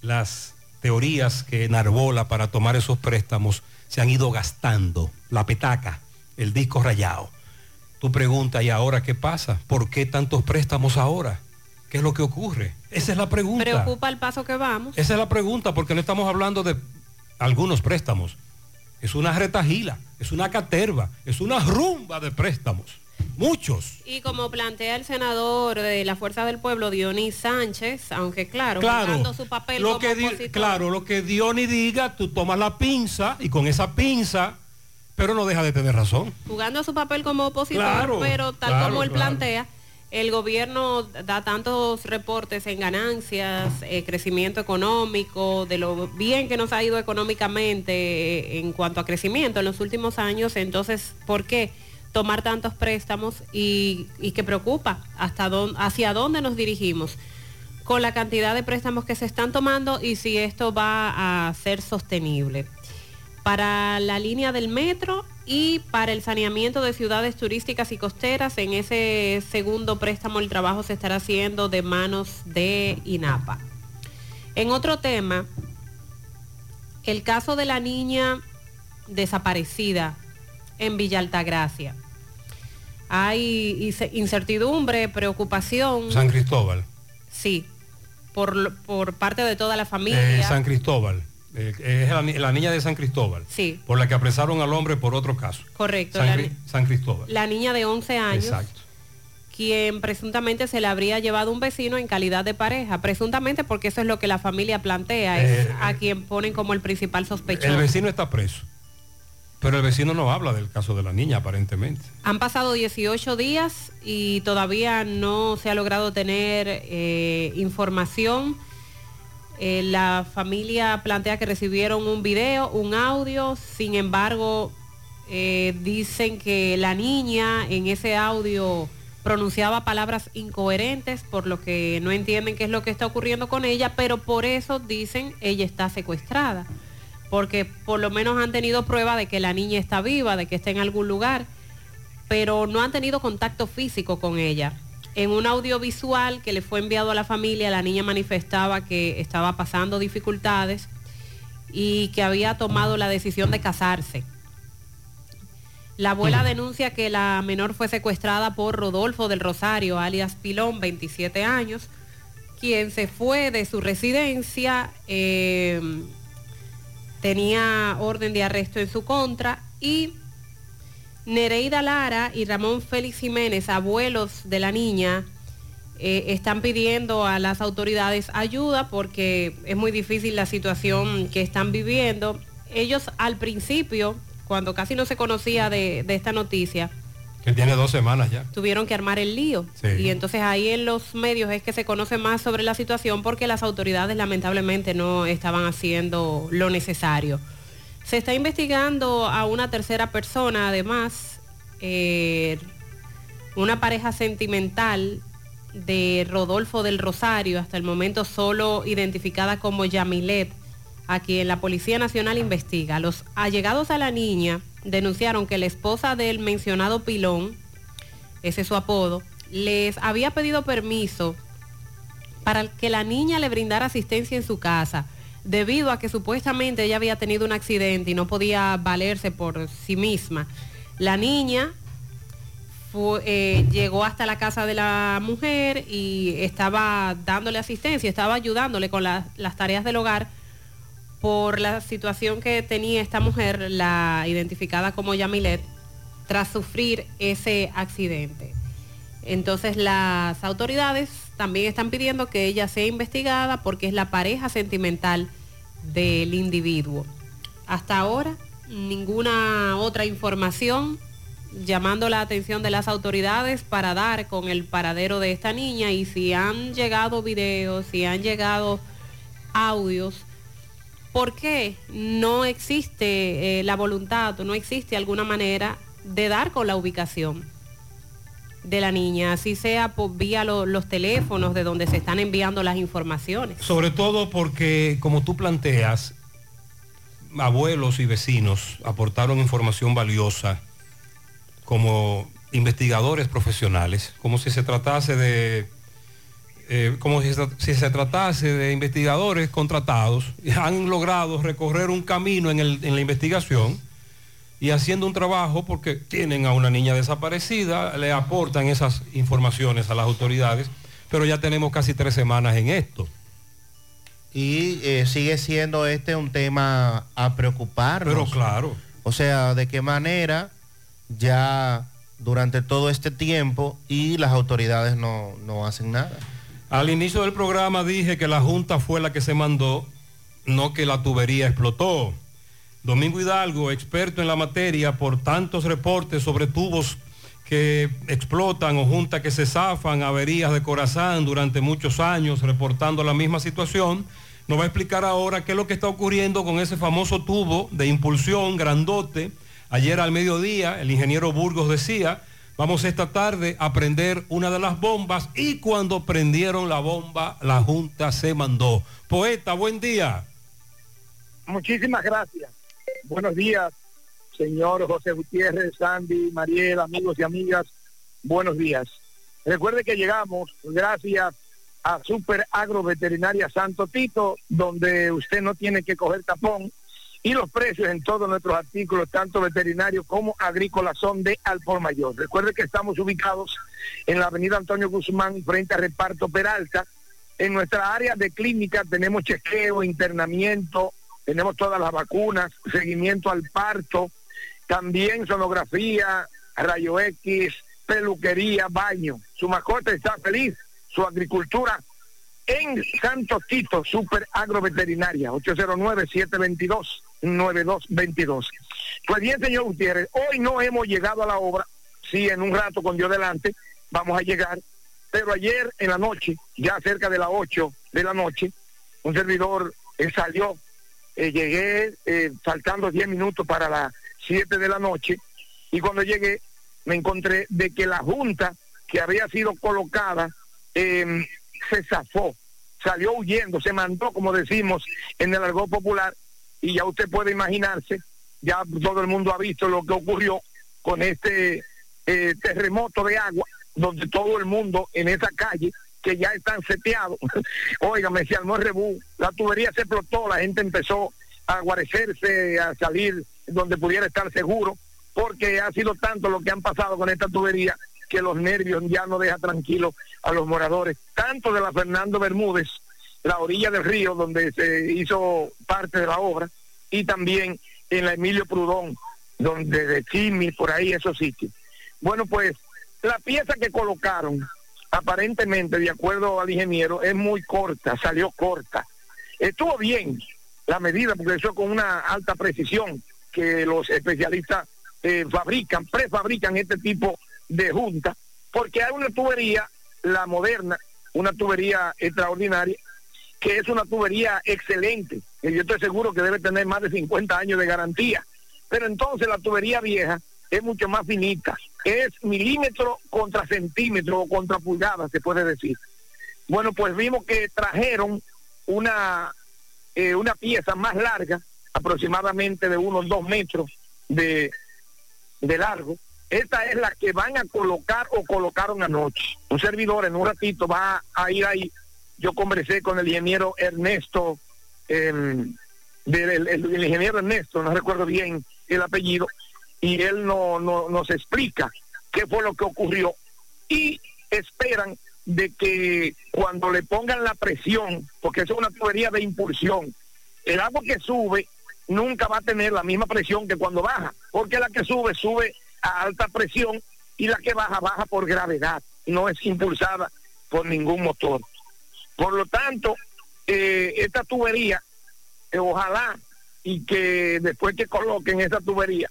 las teorías que enarbola para tomar esos préstamos se han ido gastando. La petaca, el disco rayado. Tú preguntas, ¿y ahora qué pasa? ¿Por qué tantos préstamos ahora? ¿Qué es lo que ocurre? Esa es la pregunta. Preocupa el paso que vamos. Esa es la pregunta, porque no estamos hablando de algunos préstamos. Es una retajila, es una caterva, es una rumba de préstamos. Muchos. Y como plantea el senador de la Fuerza del Pueblo, Dionis Sánchez, aunque claro, Claro, jugando su papel lo como que opositor, claro, lo que Diony diga, tú tomas la pinza y con esa pinza, pero no deja de tener razón. jugando su papel como opositor, Claro, pero tal claro, como él claro. plantea, el gobierno da tantos reportes en ganancias, eh, crecimiento económico, de lo bien que nos ha ido económicamente eh, en cuanto a crecimiento en los últimos años, entonces, ¿por qué tomar tantos préstamos y, y que preocupa hasta hacia dónde nos dirigimos? con la cantidad de préstamos que se están tomando y si esto va a ser sostenible. Para la línea del metro y para el saneamiento de ciudades turísticas y costeras, en ese segundo préstamo el trabajo se estará haciendo de manos de INAPA. En otro tema, el caso de la niña desaparecida en Villa Altagracia. Hay ince- incertidumbre, preocupación. San Cristóbal. Sí, por, por parte de toda la familia. Eh, San Cristóbal. Eh, es la, ni- la niña de San Cristóbal. Sí. Por la que apresaron al hombre por otro caso. Correcto. San, La, Cri- San Cristóbal. la niña de 11 años, Exacto. quien presuntamente se le habría llevado un vecino en calidad de pareja. Presuntamente porque eso es lo que la familia plantea, es Eh, a quien ponen como el principal sospechoso. El vecino está preso. Pero el vecino no habla del caso de la niña, aparentemente. Han pasado 18 días y todavía no se ha logrado tener eh, información. Eh, la familia plantea que recibieron un video, un audio, sin embargo, eh, dicen que la niña en ese audio pronunciaba palabras incoherentes, por lo que no entienden qué es lo que está ocurriendo con ella, pero por eso dicen ella está secuestrada, porque por lo menos han tenido prueba de que la niña está viva, de que está en algún lugar, pero no han tenido contacto físico con ella. En un audiovisual que le fue enviado a la familia, la niña manifestaba que estaba pasando dificultades y que había tomado la decisión de casarse. La abuela denuncia que la menor fue secuestrada por Rodolfo del Rosario, alias Pilón, 27 años, quien se fue de su residencia, eh, tenía orden de arresto en su contra y Nereida Lara y Ramón Félix Jiménez, abuelos de la niña, eh, están pidiendo a las autoridades ayuda porque es muy difícil la situación que están viviendo. Ellos al principio, cuando casi no se conocía de, de esta noticia, Que tiene dos semanas ya. tuvieron que armar el lío. Sí. Y entonces ahí en los medios es que se conoce más sobre la situación porque las autoridades lamentablemente no estaban haciendo lo necesario. Se está investigando a una tercera persona, además, eh, una pareja sentimental de Rodolfo del Rosario, hasta el momento solo identificada como Yamilet, a quien la Policía Nacional investiga. Los allegados a la niña denunciaron que la esposa del mencionado Pilón, ese es su apodo, les había pedido permiso para que la niña le brindara asistencia en su casa, debido a que supuestamente ella había tenido un accidente y no podía valerse por sí misma. La niña eh, llegó hasta la casa de la mujer y estaba dándole asistencia, estaba ayudándole con la- las tareas del hogar por la situación que tenía esta mujer, la identificada como Yamilet, tras sufrir ese accidente. Entonces las autoridades también están pidiendo que ella sea investigada porque es la pareja sentimental del individuo. Hasta ahora ninguna otra información llamando la atención de las autoridades para dar con el paradero de esta niña y si han llegado videos, si han llegado audios, ¿por qué no existe eh, la voluntad o no existe alguna manera de dar con la ubicación de la niña, así sea por vía lo- los teléfonos de donde se están enviando las informaciones? Sobre todo porque, como tú planteas, abuelos y vecinos aportaron información valiosa como investigadores profesionales, como si se tratase de eh, como si se, tratase de investigadores contratados, han logrado recorrer un camino en la investigación y haciendo un trabajo porque tienen a una niña desaparecida, le aportan esas informaciones a las autoridades, pero ya tenemos casi tres semanas en esto. Y eh, sigue siendo este un tema a preocuparnos. Pero claro. O sea, de qué manera ya durante todo este tiempo y las autoridades no, no hacen nada. Al inicio del programa dije que la Junta fue la que se mandó, no que la tubería explotó. Domingo Hidalgo, experto en la materia por tantos reportes sobre tubos que explotan o juntas que se zafan, averías de corazón durante muchos años, reportando la misma situación, nos va a explicar ahora qué es lo que está ocurriendo con ese famoso tubo de impulsión grandote. Ayer al mediodía, el ingeniero Burgos decía, vamos esta tarde a prender una de las bombas y cuando prendieron la bomba, la Junta se mandó. Poeta, buen día. Muchísimas gracias. Buenos días, señor José Gutiérrez, Sandy, Mariel, amigos y amigas. Buenos días. Recuerde que llegamos gracias a Super Agro Veterinaria Santo Tito, donde usted no tiene que coger tapón y los precios en todos nuestros artículos, tanto veterinarios como agrícolas, son de al por mayor. Recuerde que estamos ubicados en la avenida Antonio Guzmán, frente a Reparto Peralta. En nuestra área de clínica tenemos chequeo, internamiento, tenemos todas las vacunas, seguimiento al parto, también sonografía, rayo X, peluquería, baño. Su mascota está feliz, su agricultura en Santo Tito, Super Agroveterinaria, 809-722-9222. Pues bien, señor Gutiérrez, hoy no hemos llegado a la obra, sí, en un rato con Dios delante, vamos a llegar, pero ayer en la noche, ya cerca de las 8 de la noche, un servidor eh, salió, eh, llegué eh, faltando 10 minutos para las 7 de la noche, y cuando llegué me encontré de que la junta que había sido colocada eh, se zafó, salió huyendo, se mandó, como decimos en el argot popular, y ya usted puede imaginarse, ya todo el mundo ha visto lo que ocurrió con este eh, terremoto de agua, donde todo el mundo en esa calle, que ya están seteados, óigame, se armó el rebú, la tubería se explotó, la gente empezó a guarecerse, a salir donde pudiera estar seguro, porque ha sido tanto lo que han pasado con esta tubería que los nervios ya no deja tranquilos a los moradores, tanto de la Fernando Bermúdez, la orilla del río donde se hizo parte de la obra, y también en la Emilio Prudón, donde de Chimi, por ahí esos sitios. Bueno, pues la pieza que colocaron, aparentemente, de acuerdo al ingeniero, es muy corta, salió corta. Estuvo bien la medida, porque eso con una alta precisión que los especialistas eh, fabrican, prefabrican este tipo de junta, porque hay una tubería, la moderna, una tubería extraordinaria, que es una tubería excelente, y yo estoy seguro que debe tener más de 50 años de garantía. Pero entonces la tubería vieja es mucho más finita, es milímetro contra centímetro o contra pulgada, se puede decir. Bueno, pues vimos que trajeron una, eh, una pieza más larga, aproximadamente de unos dos metros de, de largo, Esta es la que van a colocar o colocaron anoche. Un servidor en un ratito va a ir ahí. Yo conversé con el ingeniero Ernesto, em, el ingeniero Ernesto, no recuerdo bien el apellido, y él no, no, nos explica qué fue lo que ocurrió. Y esperan de que cuando le pongan la presión, porque es una tubería de impulsión, el agua que sube nunca va a tener la misma presión que cuando baja, porque la que sube sube a alta presión y la que baja baja por gravedad, no es impulsada por ningún motor. Por lo tanto, eh, esta tubería, eh, ojalá y que después que coloquen esa tubería,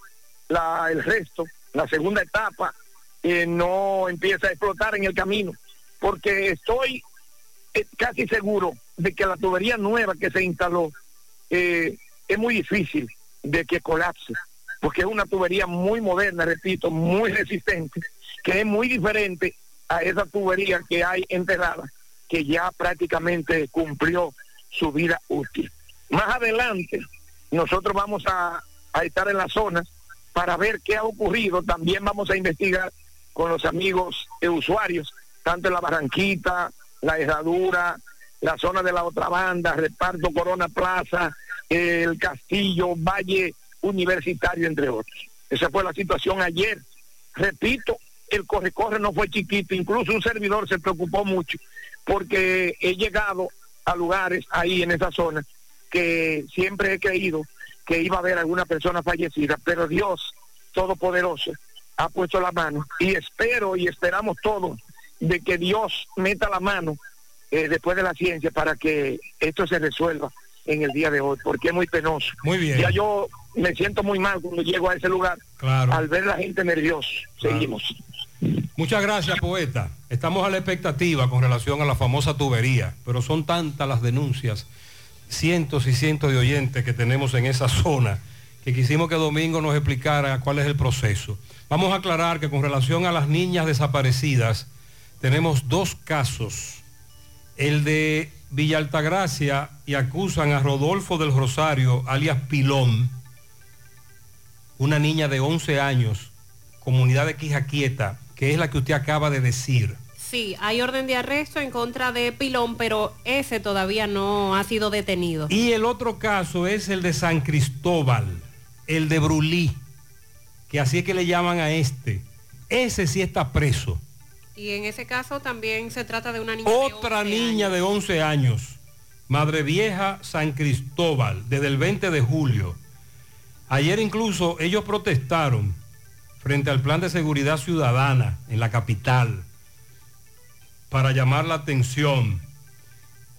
la, el resto, la segunda etapa, no empieza a explotar en el camino, porque estoy eh, casi seguro de que la tubería nueva que se instaló eh, es muy difícil de que colapse, porque es una tubería muy moderna, repito, muy resistente, que es muy diferente a esa tubería que hay enterrada, que ya prácticamente cumplió su vida útil. Más adelante, nosotros vamos a estar en la zona para ver qué ha ocurrido. También vamos a investigar con los amigos eh, usuarios, tanto en la Barranquita, la Herradura, la zona de la otra banda, Reparto Corona Plaza, el Castillo, Valle Universitario, entre otros. Esa fue la situación ayer. Repito, el corre-corre no fue chiquito, incluso un servidor se preocupó mucho porque he llegado a lugares ahí en esa zona que siempre he creído que iba a haber alguna persona fallecida, pero Dios Todopoderoso ha puesto la mano y espero y esperamos todos de que Dios meta la mano eh, después de la ciencia para que esto se resuelva en el día de hoy, porque es muy penoso. Muy bien. Ya yo me siento muy mal cuando llego a ese lugar Claro. al ver la gente nerviosa. Claro. Seguimos. Muchas gracias, poeta. Estamos a la expectativa con relación a la famosa tubería, pero son tantas las denuncias, cientos y cientos de oyentes que tenemos en esa zona, que quisimos que Domingo nos explicara cuál es el proceso. Vamos a aclarar que con relación a las niñas desaparecidas, tenemos dos casos. El de Villa Altagracia y acusan a Rodolfo del Rosario, alias Pilón, una niña de 11 años, comunidad de Quijaquieta, que es la que usted acaba de decir. Sí, hay orden de arresto en contra de Pilón, pero ese todavía no ha sido detenido. Y el otro caso es el de San Cristóbal, el de Brulí, que así es que le llaman a este. Ese sí está preso. Y en ese caso también se trata de una niña de Otra niña de 11 años, Madre Vieja San Cristóbal, desde el 20 de julio. Ayer incluso ellos protestaron frente al plan de seguridad ciudadana en la capital para llamar la atención.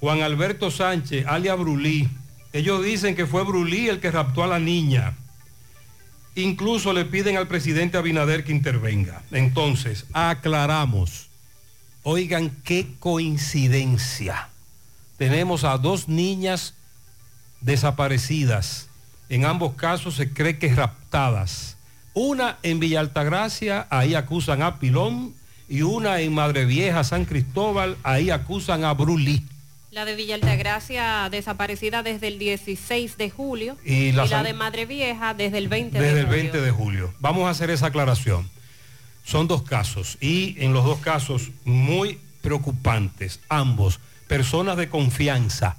Juan Alberto Sánchez, alia Brulí, ellos dicen que fue Brulí el que raptó a la niña. Incluso le piden al presidente Abinader que intervenga. Entonces, aclaramos. Oigan qué coincidencia. Tenemos a dos niñas desaparecidas. En ambos casos se cree que raptadas. Una en Villa Altagracia, ahí acusan a Pilón, y una en Madre Vieja, San Cristóbal, ahí acusan a Brulí. La de Villa Altagracia desaparecida desde el 16 de julio Y la de Madre Vieja desde el 20 Desde de el julio. 20 de julio. Vamos a hacer esa aclaración. Son dos casos y en los dos casos muy preocupantes, ambos, personas de confianza,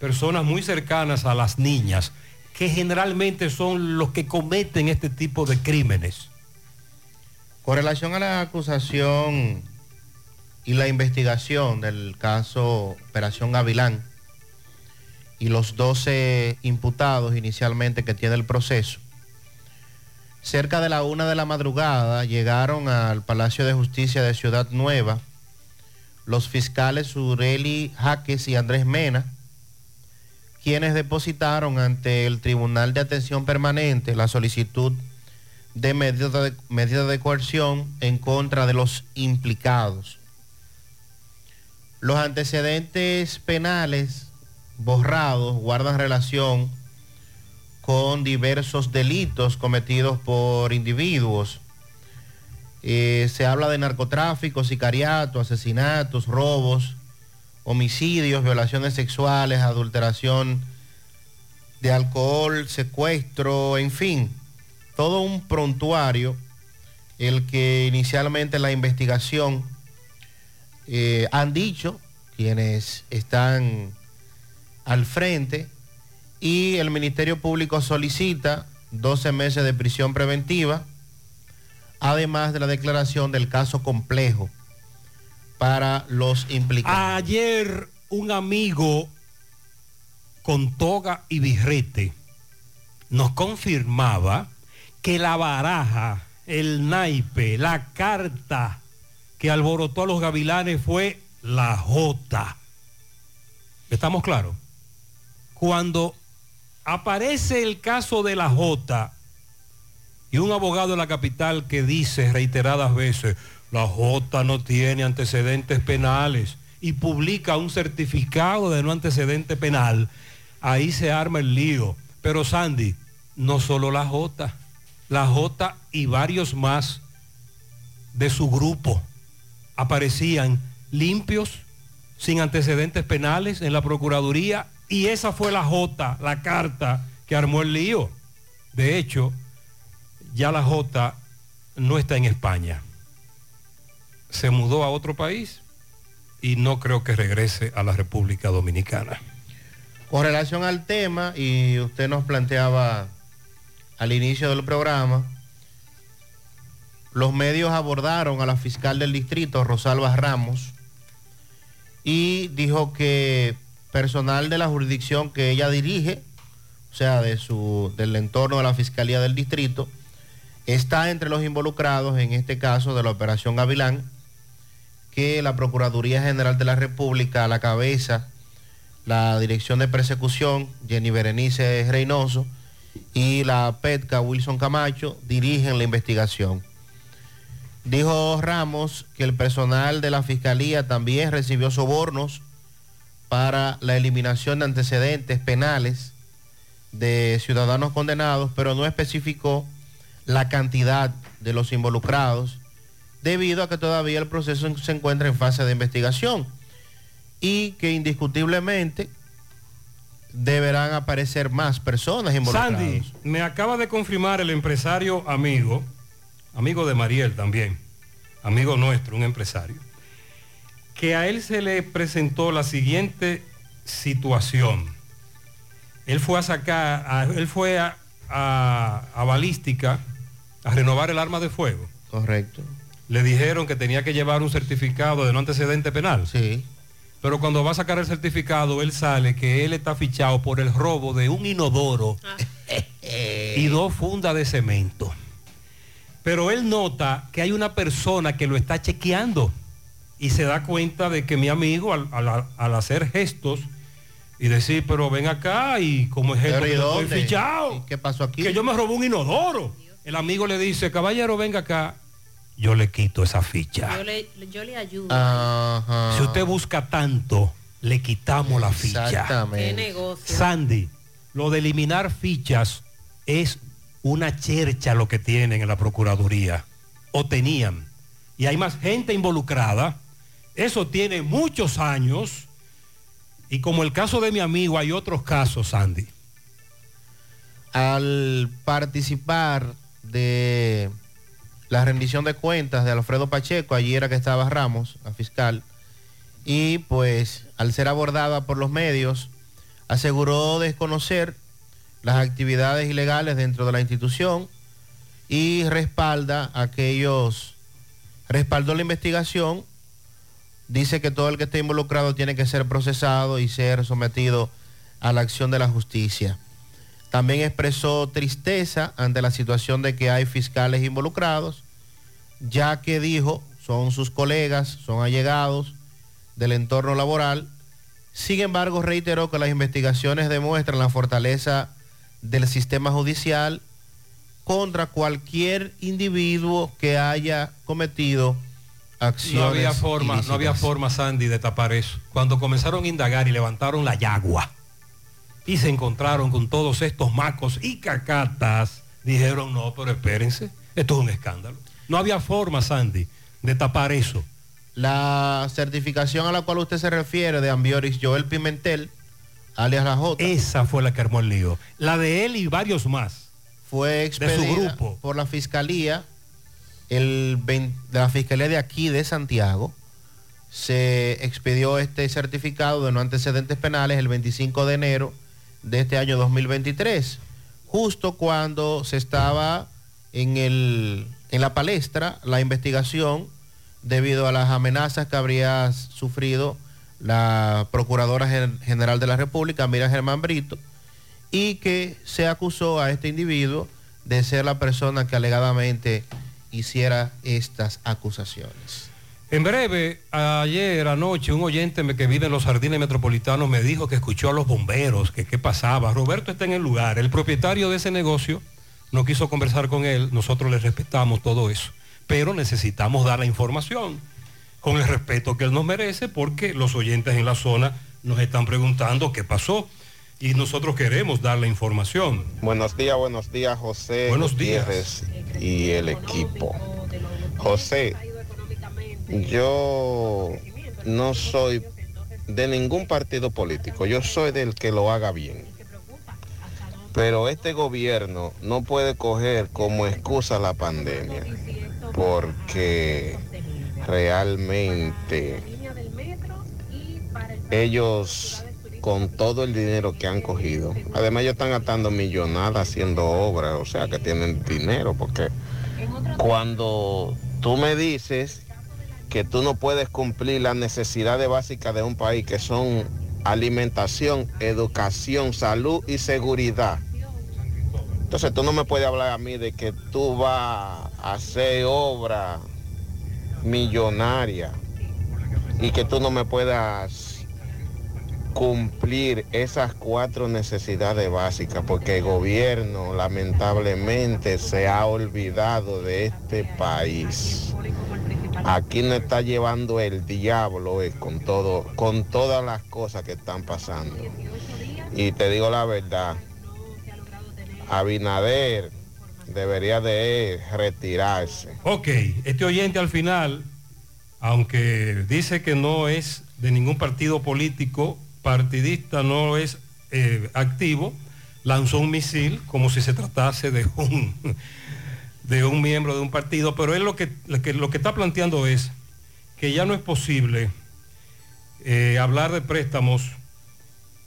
personas muy cercanas a las niñas, que generalmente son los que cometen este tipo de crímenes. Con relación a la acusación y la investigación del caso Operación Gavilán y los 12 imputados inicialmente que tiene el proceso, cerca de la una de la madrugada llegaron al Palacio de Justicia de Ciudad Nueva los fiscales Ureli Jaques y Andrés Mena, quienes depositaron ante el Tribunal de Atención Permanente la solicitud de medida de, medida de coerción en contra de los implicados. Los antecedentes penales borrados guardan relación con diversos delitos cometidos por individuos. Eh, se habla de narcotráfico, sicariato, asesinatos, robos, homicidios, violaciones sexuales, adulteración de alcohol, secuestro, en fin, todo un prontuario el que inicialmente la investigación eh, han dicho quienes están al frente y el Ministerio Público solicita 12 meses de prisión preventiva, además de la declaración del caso complejo para los implicados. Ayer un amigo con toga y birrete nos confirmaba que la baraja, el naipe, la carta que alborotó a los gavilanes fue la J. ¿Estamos claros? Cuando aparece el caso de la J y un abogado de la capital que dice reiteradas veces, la J no tiene antecedentes penales y publica un certificado de no antecedente penal, ahí se arma el lío. Pero Sandy, no solo la J, la J y varios más de su grupo aparecían limpios, sin antecedentes penales en la Procuraduría y esa fue la J, la carta que armó el lío. De hecho, ya la J no está en España. Se mudó a otro país y no creo que regrese a la República Dominicana. Con relación al tema, y usted nos planteaba al inicio del programa, los medios abordaron a la fiscal del distrito, Rosalba Ramos, y dijo que personal de la jurisdicción que ella dirige, o sea, de su, del entorno de la Fiscalía del Distrito, está entre los involucrados en este caso de la Operación Gavilán, que la Procuraduría General de la República a la cabeza, la Dirección de Persecución, Jenny Berenice Reynoso, y la PETCA Wilson Camacho dirigen la investigación. Dijo Ramos que el personal de la Fiscalía también recibió sobornos para la eliminación de antecedentes penales de ciudadanos condenados, pero no especificó la cantidad de los involucrados, debido a que todavía el proceso se encuentra en fase de investigación y que indiscutiblemente deberán aparecer más personas involucradas. Sandy, me acaba de confirmar el empresario amigo, amigo de Mariel también, amigo nuestro, un empresario, que a él se le presentó la siguiente situación. Él fue a sacar, a- él fue a, a- a balística a renovar el arma de fuego. Correcto. Le dijeron que tenía que llevar un certificado de no antecedente penal. Sí. Pero cuando va a sacar el certificado, él sale que él está fichado por el robo de un inodoro y dos fundas de cemento. Pero él nota que hay una persona que lo está chequeando y se da cuenta de que mi amigo al, al- al hacer gestos y decir, pero ven acá y como es esto Pero, ¿y que yo estoy fichado. ¿Y ¿Qué pasó aquí? Que yo me robé un inodoro. El amigo le dice, caballero, venga acá. Yo le quito esa ficha. Yo le, yo le ayudo. Ajá. Si usted busca tanto, le quitamos la ficha. Qué negocio. Sandy, lo de eliminar fichas es una chercha lo que tienen en la Procuraduría. O tenían. Y hay más gente involucrada. Eso tiene muchos años. Y como el caso de mi amigo, hay otros casos, Sandy. al participar de la rendición de cuentas de Alfredo Pacheco, allí era que estaba Ramos, la fiscal, y pues al ser abordada por los medios, aseguró desconocer las actividades ilegales dentro de la institución y respalda aquellos, respaldó la investigación, dice que todo el que esté involucrado tiene que ser procesado y ser sometido a la acción de la justicia. También expresó tristeza ante la situación de que hay fiscales involucrados, ya que dijo, son sus colegas, son allegados del entorno laboral. Sin embargo, reiteró que las investigaciones demuestran la fortaleza del sistema judicial contra cualquier individuo que haya cometido acciones. No había forma, no había forma, Sandy, de tapar eso. Cuando comenzaron a indagar y levantaron la yagua y se encontraron con todos estos macos y cacatas, dijeron, no, pero espérense, esto es un escándalo. No había forma, Sandy, de tapar eso. La certificación a la cual usted se refiere de Ambioris Joel Pimentel, alias La J. Esa fue la que armó el lío. La de él y varios más. Fue de su expedida grupo. por la fiscalía el, de la Fiscalía de aquí de Santiago se expedió este certificado de no antecedentes penales el 25 de enero de este año 2023, justo cuando se estaba en, el, en la palestra la investigación debido a las amenazas que habría sufrido la Procuradora Gen- General de la República, Mira Germán Brito, y que se acusó a este individuo de ser la persona que alegadamente hiciera estas acusaciones. En breve, ayer anoche, un oyente que vive en los jardines metropolitanos me dijo que escuchó a los bomberos, que qué pasaba. Roberto está en el lugar. El propietario de ese negocio no quiso conversar con él. Nosotros le respetamos todo eso. Pero necesitamos dar la información con el respeto que él nos merece porque los oyentes en la zona nos están preguntando qué pasó y nosotros queremos dar la información. Buenos días, buenos días, José. Buenos días. Gutiérrez Y el equipo. José, yo no soy de ningún partido político, yo soy del que lo haga bien. Pero este gobierno no puede coger como excusa la pandemia, porque realmente ellos con todo el dinero que han cogido, además ellos están gastando millonadas haciendo obras, o sea que tienen dinero, porque cuando tú me dices que tú no puedes cumplir las necesidades básicas de un país, que son alimentación, educación, salud y seguridad. Entonces tú no me puedes hablar a mí de que tú vas a hacer obra millonaria y que tú no me puedas cumplir esas cuatro necesidades básicas, porque el gobierno lamentablemente se ha olvidado de este país. Aquí nos está llevando el diablo eh, con todo, con todas las cosas que están pasando. Y te digo la verdad, Abinader debería de retirarse. Ok, este oyente al final, aunque dice que no es de ningún partido político, partidista, no es eh, activo, lanzó un misil como si se tratase de un, de un miembro de un partido, pero él lo que, lo que, lo que está planteando es que ya no es posible eh, hablar de préstamos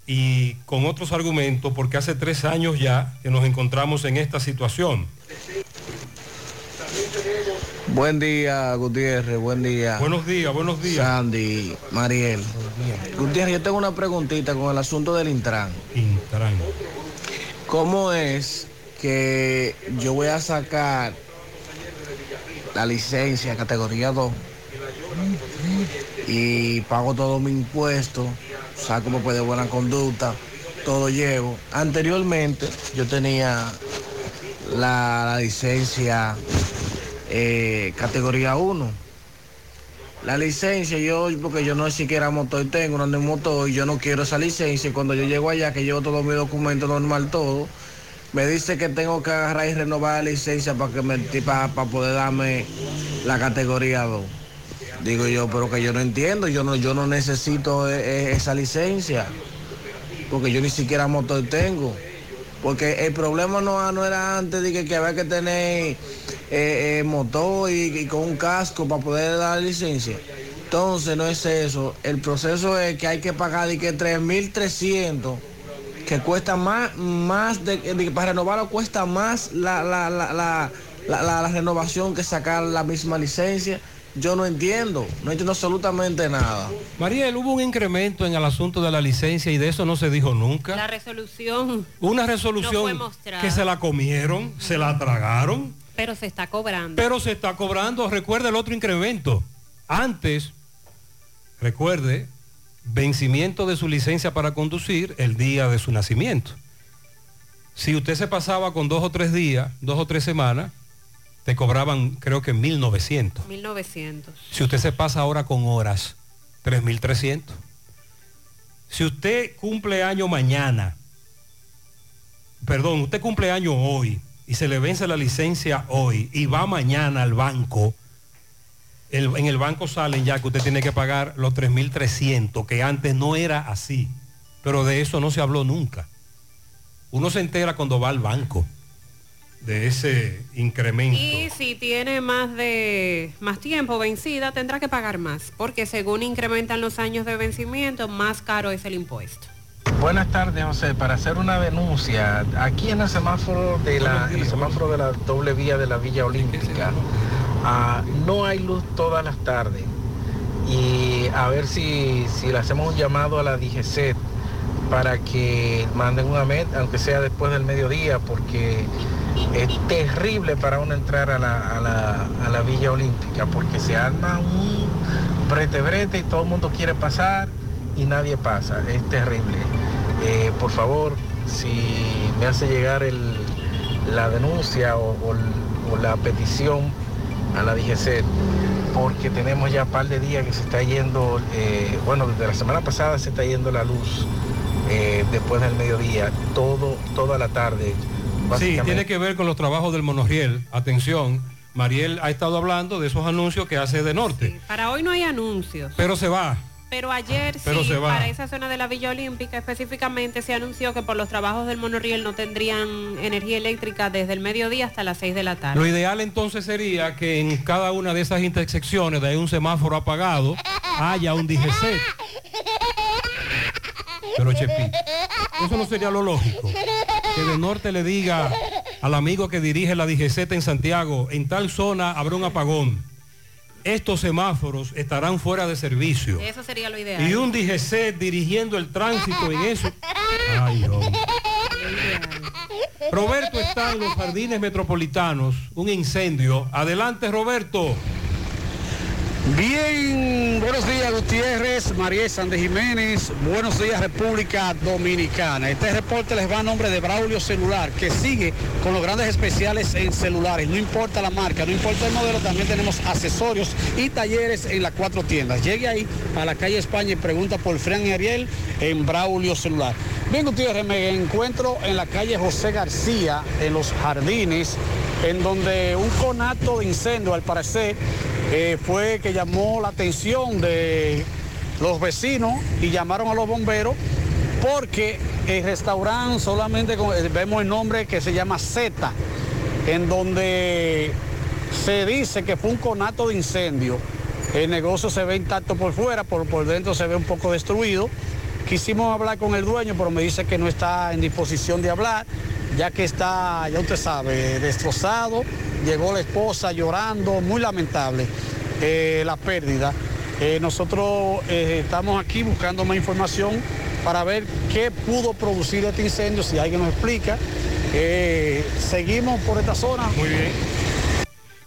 y con otros argumentos, porque hace tres años ya que nos encontramos en esta situación. Buen día, Gutiérrez, buen día. Buenos días, buenos días. Sandy, Mariel. Gutiérrez, yo tengo una preguntita con el asunto del Intran. Intran. ¿Cómo es que yo voy a sacar la licencia categoría 2 y pago todos mis impuestos, saco papel de buena conducta, todo llevo? Anteriormente yo tenía la, la licencia eh, categoría 1. La licencia, yo, porque yo no siquiera motor tengo, no ando en motor, y yo no quiero esa licencia. Y cuando yo llego allá, que llevo todos mis documentos normal, todo, me dice que tengo que agarrar y renovar la licencia para que me para, para poder darme la categoría 2. Digo yo, pero que yo no entiendo, yo no, yo no necesito eh, eh, esa licencia, porque yo ni siquiera motor tengo. Porque el problema no, no era antes de que, que había que tener eh, eh, motor y, y con un casco para poder dar la licencia. Entonces no es eso. El proceso es que hay que pagar de que 3.300, que cuesta más, más de, de que para renovarlo cuesta más la, la, la, la, la- la- la renovación que sacar la misma licencia. Yo no entiendo, no entiendo absolutamente nada. Mariel, hubo un incremento en el asunto de la licencia y de eso no se dijo nunca. La resolución. Una no fue resolución que se la comieron, se la tragaron, Pero se está cobrando. pero se está cobrando. Recuerde el otro incremento. Antes, recuerde, vencimiento de su licencia para conducir el día de su nacimiento. Si usted se pasaba con dos o tres días, dos o tres semanas, te cobraban creo que 1.900. 1900. Si usted se pasa ahora con horas, 3.300. Si usted cumple año mañana, perdón, usted cumple año hoy y se le vence la licencia hoy y va mañana al banco, el- en el banco salen ya que usted tiene que pagar los 3.300, que antes no era así, pero de eso no se habló nunca. Uno se entera cuando va al banco. de ese incremento. Y si tiene más de más tiempo vencida, tendrá que pagar más, porque según incrementan los años de vencimiento, más caro es el impuesto. Buenas tardes, José. Para hacer una denuncia, aquí en el semáforo de la, en el semáforo de la doble vía de la Villa Olímpica, no hay luz todas las tardes. Y a ver si, si le hacemos un llamado a la DGCET para que manden una met, aunque sea después del mediodía, porque es terrible para uno entrar a la, a la- a la Villa Olímpica, porque se arma un brete brete y todo el mundo quiere pasar y nadie pasa. Es terrible. Eh, por favor, si me hace llegar el- la denuncia o la petición a la DGC, porque tenemos ya un par de días que se está yendo, eh, bueno, desde la semana pasada se está yendo la luz eh, después del mediodía, todo, toda la tarde. Sí, tiene que ver con los trabajos del monorriel. Atención, Mariel ha estado hablando de esos anuncios que hace de norte, Para hoy no hay anuncios. pero se va. Pero ayer Pero sí, para esa zona de la Villa Olímpica específicamente se anunció que por los trabajos del monorriel no tendrían energía eléctrica desde el mediodía hasta las 6 de la tarde. Lo ideal entonces sería que en cada una de esas intersecciones de un semáforo apagado haya un DGC. Pero Chepi, eso no sería lo lógico. Que de norte le diga al amigo que dirige la DGC en Santiago, en tal zona habrá un apagón. Estos semáforos estarán fuera de servicio. Eso sería lo ideal. Y un DGC dirigiendo el tránsito en eso. Ay. Roberto está en los jardines metropolitanos, un incendio. Adelante, Roberto. Bien, buenos días Gutiérrez, María Sánchez Jiménez, buenos días República Dominicana. Este reporte les va a nombre de Braulio Celular, que sigue con los grandes especiales en celulares, no importa la marca, no importa el modelo, también tenemos accesorios y talleres en las cuatro tiendas. Llegue ahí a la calle España y pregunta por Fran y Ariel en Braulio Celular. Bien Gutiérrez, me encuentro en la calle José García, en los jardines, en donde un conato de incendio al parecer eh, fue que llamó la atención de los vecinos y llamaron a los bomberos porque el restaurante solamente eh, vemos el nombre que se llama Z, en donde se dice que fue un conato de incendio. El negocio se ve intacto por fuera, por, por dentro se ve un poco destruido. Quisimos hablar con el dueño, pero me dice que no está en disposición de hablar, ya que está, ya usted sabe, destrozado. Llegó la esposa llorando, muy lamentable eh, la pérdida. Eh, nosotros eh, estamos aquí buscando más información para ver qué pudo producir este incendio, si alguien nos explica. Seguimos por esta zona. Muy bien.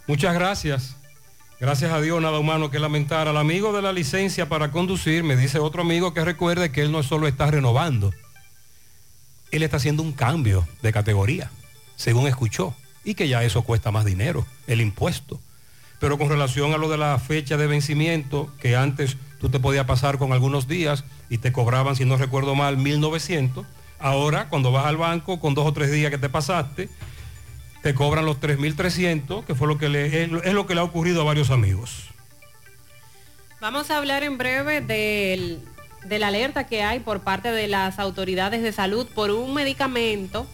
Muchas gracias. Gracias a Dios, nada humano que lamentar. Al amigo de la licencia para conducir, me dice otro amigo que recuerde que él no solo está renovando, él está haciendo un cambio de categoría, según escuchó, y que ya eso cuesta más dinero, el impuesto. Pero con relación a lo de la fecha de vencimiento, que antes tú te podías pasar con algunos días y te cobraban, si no recuerdo mal, 1.900, ahora cuando vas al banco con dos o tres días que te pasaste, te cobran los 3.300, que fue lo que le, es, lo- es lo que le ha ocurrido a varios amigos. Vamos a hablar en breve del- de la alerta que hay por parte de las autoridades de salud por un medicamento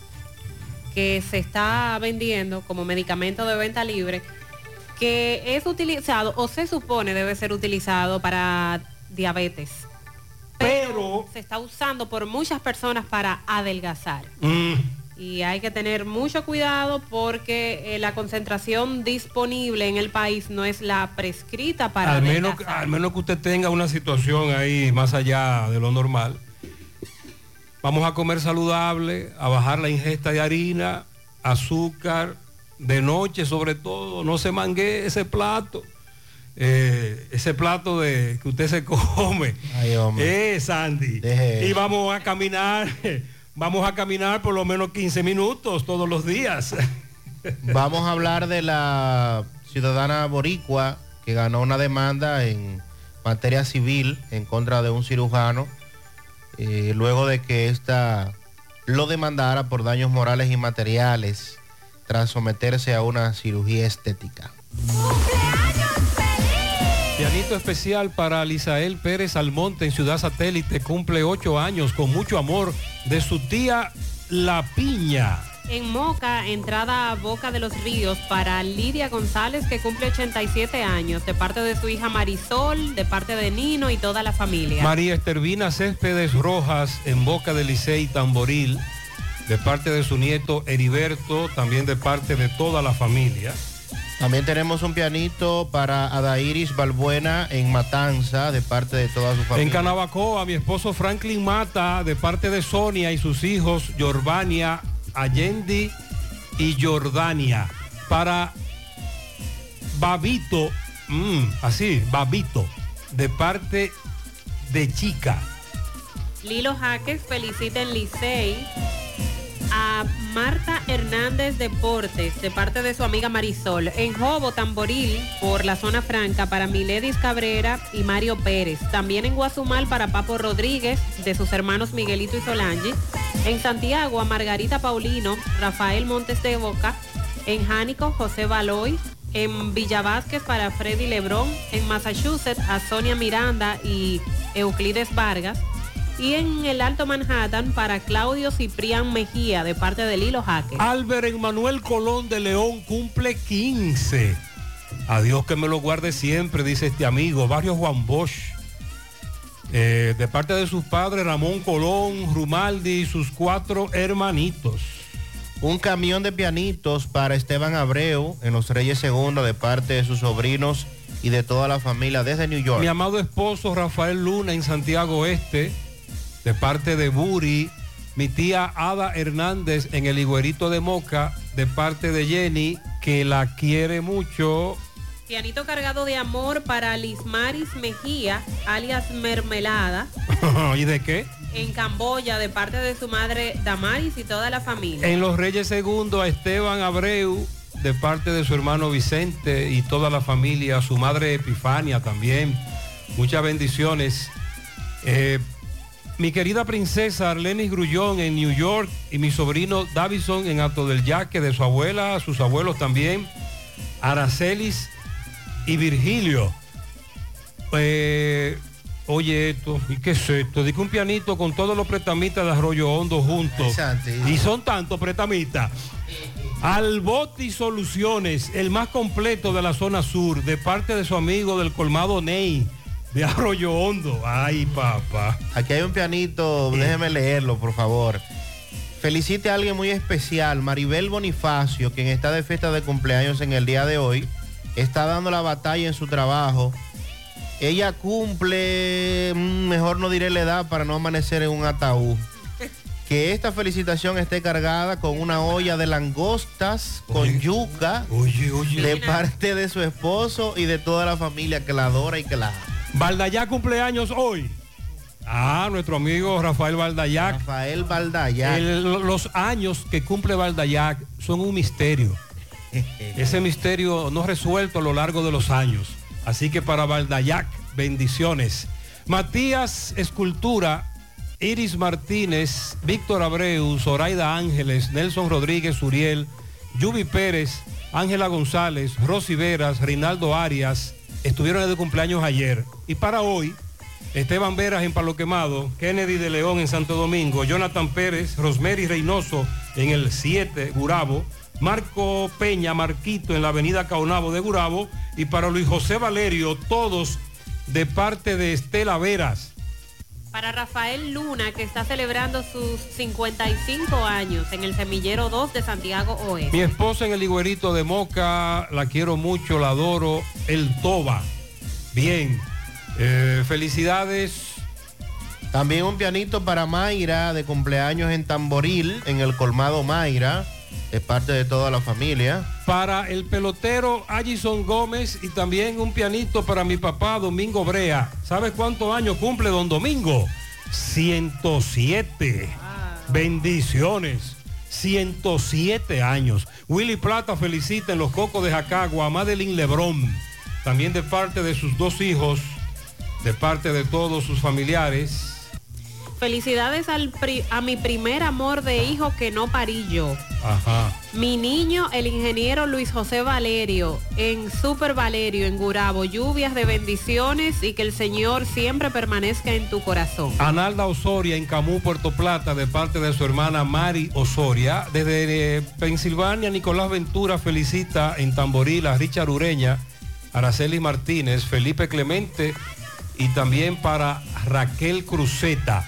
que se está vendiendo como medicamento de venta libre, que es utilizado o se supone debe ser utilizado para diabetes. Pero se está usando por muchas personas para adelgazar. Y hay que tener mucho cuidado porque eh, la concentración disponible en el país no es la prescrita para al, menos, al menos que usted tenga una situación ahí más allá de lo normal. Vamos a comer saludable, a bajar la ingesta de harina, azúcar, de noche sobre todo, no se mangue ese plato. eh, ese plato de que usted se come. Eh, Sandy. Deje Y vamos a caminar, vamos a caminar por lo menos 15 minutos todos los días. Vamos a hablar de la ciudadana boricua que ganó una demanda en materia civil en contra de un cirujano, eh, luego de que ésta lo demandara por daños morales y materiales tras someterse a una cirugía estética. Pianito especial para Lisael Pérez Almonte en Ciudad Satélite. Cumple ocho años con mucho amor de su tía La Piña. En Moca, entrada a Boca de los Ríos para Lidia González, que cumple 87 años, de parte de su hija Marisol, de parte de Nino y toda la familia. María Estervina Céspedes Rojas en Boca de Licey Tamboril, de parte de su nieto Heriberto, también de parte de toda la familia. También tenemos un pianito para Adairis Balbuena en Matanza, de parte de toda su familia. En Canabacoa, mi esposo Franklin Mata, de parte de Sonia y sus hijos, Giordania, Allende y Jordania. Para Babito, mm, así, Babito, de parte de Chica. Lilo Jaques felicita en Licey a Marta Hernández Deportes de parte de su amiga Marisol. En Jobo, Tamboril, por la zona franca para Miledis Cabrera y Mario Pérez. También en Guazumal para Papo Rodríguez de sus hermanos Miguelito y Solange. En Santiago a Margarita Paulino, Rafael Montes de Boca. En Jánico, José Baloy. En Villa Vázquez para Freddy Lebrón. En Massachusetts a Sonia Miranda y Euclides Vargas y en el Alto Manhattan para Claudio Ciprián Mejía de parte de Lilo Jaque. Albert Emanuel Colón de León cumple 15. Adiós que me lo guarde siempre, dice este amigo, Barrio Juan Bosch. Eh, de parte de sus padres, Ramón Colón, Rumaldi y sus cuatro hermanitos. Un camión de pianitos para Esteban Abreu en Los Reyes Segunda de parte de sus sobrinos y de toda la familia desde New York. Mi amado esposo Rafael Luna en Santiago Este de parte de Buri, mi tía Ada Hernández en el Higuerito de Moca, de parte de Jenny, que la quiere mucho. Pianito cargado de amor para Lismaris Mejía, alias Mermelada. ¿Y de qué? En Camboya, de parte de su madre Damaris y toda la familia. En Los Reyes Segundo a Esteban Abreu, de parte de su hermano Vicente y toda la familia, su madre Epifania también. Muchas bendiciones. Eh, mi querida princesa Arlenis Grullón en New York y mi sobrino Davison en Alto del Yaque, de su abuela, sus abuelos también, Aracelis y Virgilio. Eh, oye esto, ¿y qué es esto? Dice un pianito con todos los pretamitas de Arroyo Hondo juntos. Y son tantos pretamitas. Alboti Soluciones, el más completo de la zona sur, de parte de su amigo del colmado Ney de Arroyo Hondo. Ay, papá. Aquí hay un pianito, déjeme leerlo, por favor. Felicite a alguien muy especial, Maribel Bonifacio, quien está de fiesta de cumpleaños en el día de hoy. Está dando la batalla en su trabajo. Ella cumple, mm, mejor no diré la edad para no amanecer en un ataúd. Que esta felicitación esté cargada con una olla de langostas con yuca de parte de su esposo y de toda la familia que la adora y que la ama. Valdayac cumpleaños hoy. Ah, nuestro amigo Rafael Valdayac. Rafael Valdayac. El- los años que cumple Valdayac son un misterio. Ese misterio no resuelto a lo largo de los años. Así que para Valdayac, bendiciones. Matías Escultura, Iris Martínez, Víctor Abreu, Zoraida Ángeles, Nelson Rodríguez Uriel, Yubi Pérez, Ángela González, Rosy Veras, Rinaldo Arias, estuvieron de cumpleaños ayer. Y para hoy, Esteban Veras en Palo Quemado, Kennedy de León en Santo Domingo, Jonathan Pérez, Rosemary Reynoso en el 7 Gurabo, Marco Peña Marquito en la avenida Caonabo de Gurabo y para Luis José Valerio, todos de parte de Estela Veras. Para Rafael Luna, que está celebrando sus 55 años en el Semillero 2 de Santiago Oeste. Mi esposa en el Higuerito de Moca, la quiero mucho, la adoro, el Toba. Bien, eh, felicidades. También un pianito para Mayra de cumpleaños en Tamboril, en el colmado Mayra, de parte de toda la familia. Para el pelotero Allison Gómez y también un pianito para mi papá Domingo Brea. ¿Sabes cuántos años cumple don Domingo? 107. Bendiciones. 107 años. Willy Plata felicita en los Cocos de Jacagua a Madeline Lebrón. También de parte de sus dos hijos, de parte de todos sus familiares. Felicidades al pri- a mi primer amor de hijo que no parí yo. Ajá. Mi niño, el ingeniero Luis José Valerio, en Super Valerio, en Gurabo. Lluvias de bendiciones y que el Señor siempre permanezca en tu corazón. Analda Osoria en Camú, Puerto Plata, de parte de su hermana Mari Osoria. Desde eh, Pensilvania, Nicolás Ventura felicita en Tamboril a Richard Ureña, Araceli Martínez, Felipe Clemente y también para Raquel Cruzeta.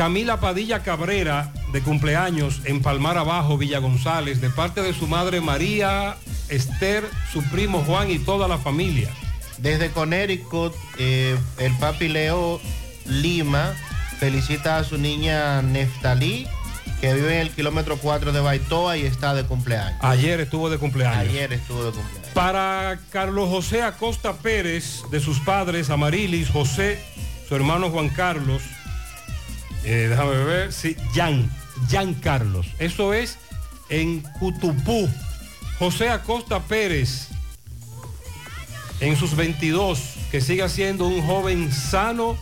Camila Padilla Cabrera, de cumpleaños en Palmar Abajo, Villa González, de parte de su madre María Esther, su primo Juan y toda la familia. Desde Connecticut, eh, el papi Leo Lima felicita a su niña Neftalí, que vive en el kilómetro 4 de Baitoa y está de cumpleaños. Ayer estuvo de cumpleaños. Ayer estuvo de cumpleaños. Para Carlos José Acosta Pérez, de sus padres, Amarilis, José, su hermano Juan Carlos, eh, déjame ver, sí, Jan, Jan Carlos. Eso es en Cutupú. José Acosta Pérez, en sus 22, que siga siendo un joven sano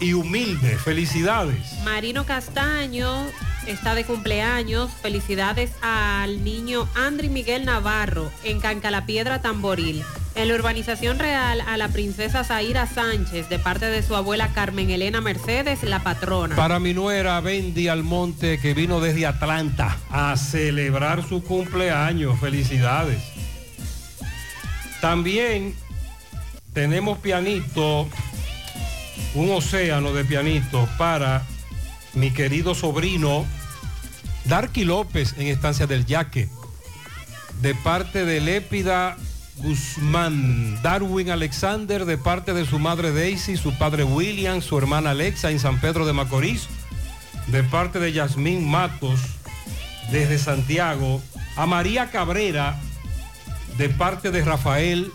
y humilde. Felicidades. Marino Castaño está de cumpleaños. Felicidades al niño Andri Miguel Navarro en Cancalapiedra Tamboril. En la urbanización real a la princesa Zaira Sánchez de parte de su abuela Carmen Elena Mercedes, la patrona. Para mi nuera Bendy Almonte, que vino desde Atlanta a celebrar su cumpleaños. Felicidades. También tenemos pianito, un océano de pianito para mi querido sobrino Darky López en Estancia del Yaque, de parte de Lépida Guzmán, Darwin Alexander, de parte de su madre Daisy, su padre William, su hermana Alexa en San Pedro de Macorís, de parte de Yasmín Matos, desde Santiago, a María Cabrera, de parte de Rafael,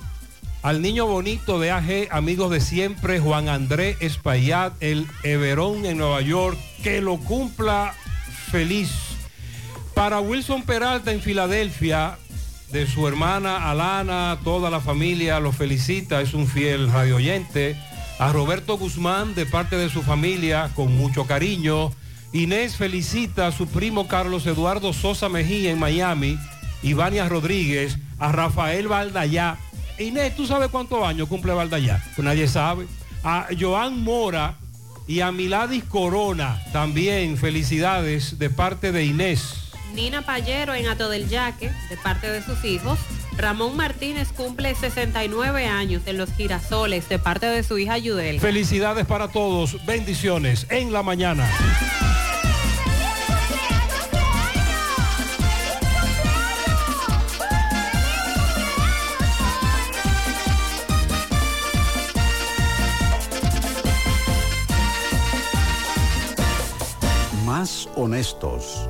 al niño bonito de AG, amigos de siempre, Juan Andrés Espaillat, el Everón en Nueva York, que lo cumpla feliz. Para Wilson Peralta en Filadelfia, de su hermana Alana, toda la familia lo felicita, es un fiel radioyente. A Roberto Guzmán, de parte de su familia, con mucho cariño. Inés felicita a su primo Carlos Eduardo Sosa Mejía en Miami. Ivania Rodríguez, a Rafael Valdayá. Inés, ¿tú sabes cuántos años cumple Valdayá? Pues nadie sabe. A Joan Mora y a Miladis Corona, también felicidades de parte de Inés. Nina Payero en Ato del Yaque, de parte de sus hijos. Ramón Martínez cumple 69 años en Los Girasoles, de parte de su hija Yudel. Felicidades para todos, bendiciones en la mañana. Más honestos.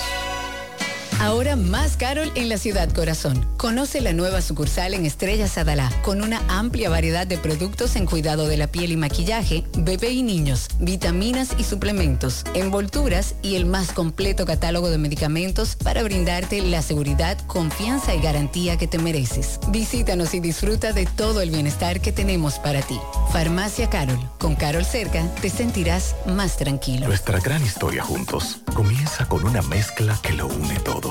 Ahora más Carol en la ciudad corazón. Conoce la nueva sucursal en Estrella Sadalá, con una amplia variedad de productos en cuidado de la piel y maquillaje, bebé y niños, vitaminas y suplementos, envolturas y el más completo catálogo de medicamentos para brindarte la seguridad, confianza y garantía que te mereces. Visítanos y disfruta de todo el bienestar que tenemos para ti. Farmacia Carol. Con Carol cerca te sentirás más tranquilo. Nuestra gran historia juntos comienza con una mezcla que lo une todo.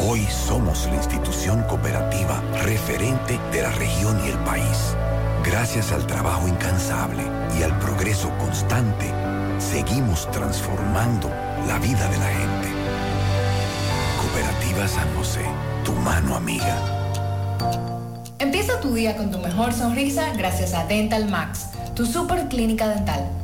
Hoy somos la institución cooperativa referente de la región y el país. Gracias al trabajo incansable y al progreso constante, seguimos transformando la vida de la gente. Cooperativa San José, tu mano amiga. Empieza tu día con tu mejor sonrisa gracias a Dental Max, tu super clínica dental.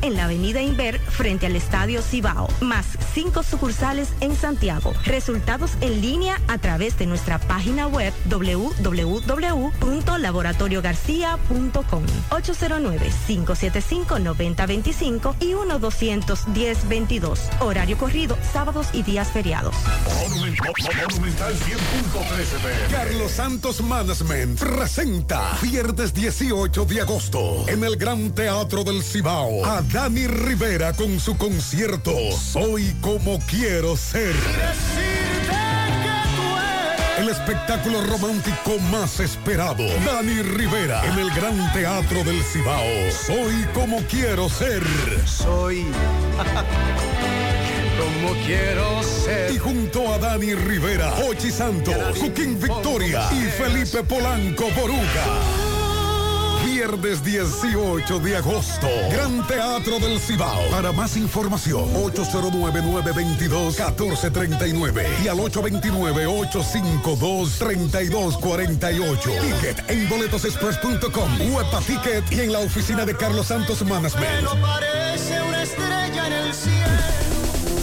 en la avenida Inver frente al Estadio Cibao, más cinco sucursales en Santiago. Resultados en línea a través de nuestra página web www.laboratoriogarcia.com 809-575-9025 y 1-210-22. Horario corrido, sábados y días feriados. Carlos Santos Management presenta viernes 18 de agosto en el Gran Teatro del Cibao a Dani Rivera con su concierto Soy como quiero ser. El espectáculo romántico más esperado. Dani Rivera en el Gran Teatro del Cibao. Soy como quiero ser. Soy como quiero ser. Y junto a Dani Rivera, Ochi Santos, Joaquín Victoria y Felipe Polanco Boruga. Viernes 18 de agosto, Gran Teatro del Cibao. Para más información, 809-922-1439 y al 829-852-3248. Ticket en boletosexpress.com, Huepa Ticket y en la oficina de Carlos Santos Management. Parece una estrella en el cielo.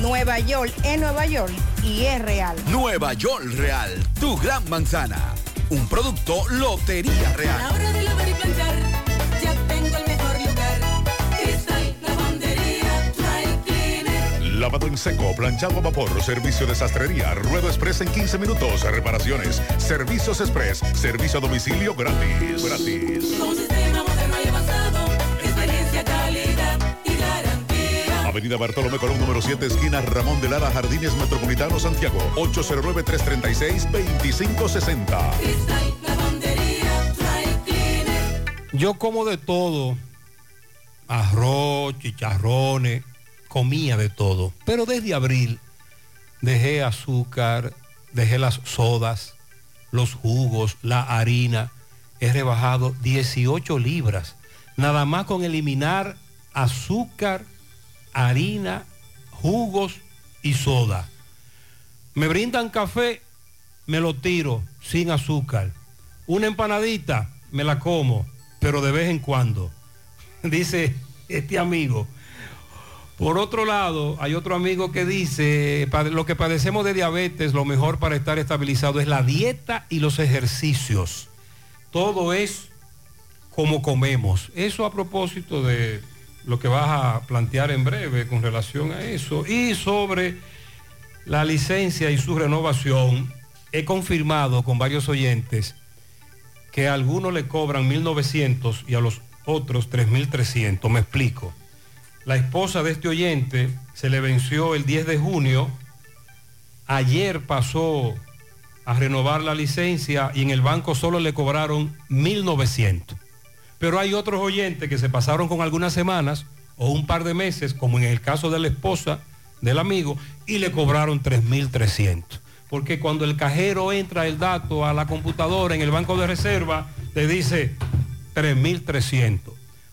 Nueva York es Nueva York y es real. Nueva York Real, tu gran manzana. Un producto Lotería Real. A la hora de lavar y planchar, ya tengo el mejor lugar. Cristal, lavandería, dry cleaner. Lavado en seco, planchado a vapor, servicio de sastrería, ruedo express en 15 minutos, reparaciones, servicios express, servicio a domicilio gratis. Gratis. Con un sistema Avenida Bartolomé Colón, número 7, esquina Ramón de Lara, Jardines Metropolitano, Santiago. 809-336-2560. Cristal, lavandería, dry cleaner. Yo como de todo, arroz, chicharrones, comía de todo. Pero desde abril dejé azúcar, dejé las sodas, los jugos, la harina. He rebajado 18 libras. Nada más con eliminar azúcar, harina, jugos y soda. Me brindan café, me lo tiro sin azúcar. Una empanadita, me la como, pero de vez en cuando. Dice este amigo. Por otro lado, hay otro amigo que dice, "Pa- lo que padecemos de diabetes, lo mejor para estar estabilizado es la dieta y los ejercicios. todo es como comemos. Eso a propósito de lo que vas a plantear en breve con relación a eso. Y sobre la licencia y su renovación, he confirmado con varios oyentes que a algunos le cobran 1.900 y a los otros 3.300. Me explico. La esposa de este oyente se le venció el 10 de junio. Ayer pasó a renovar la licencia y en el banco solo le cobraron 1.900. Pero hay otros oyentes que se pasaron con algunas semanas o un par de meses, como en el caso de la esposa del amigo, y le cobraron 3.300. Porque cuando el cajero entra el dato a la computadora en el banco de reserva, le dice 3.300.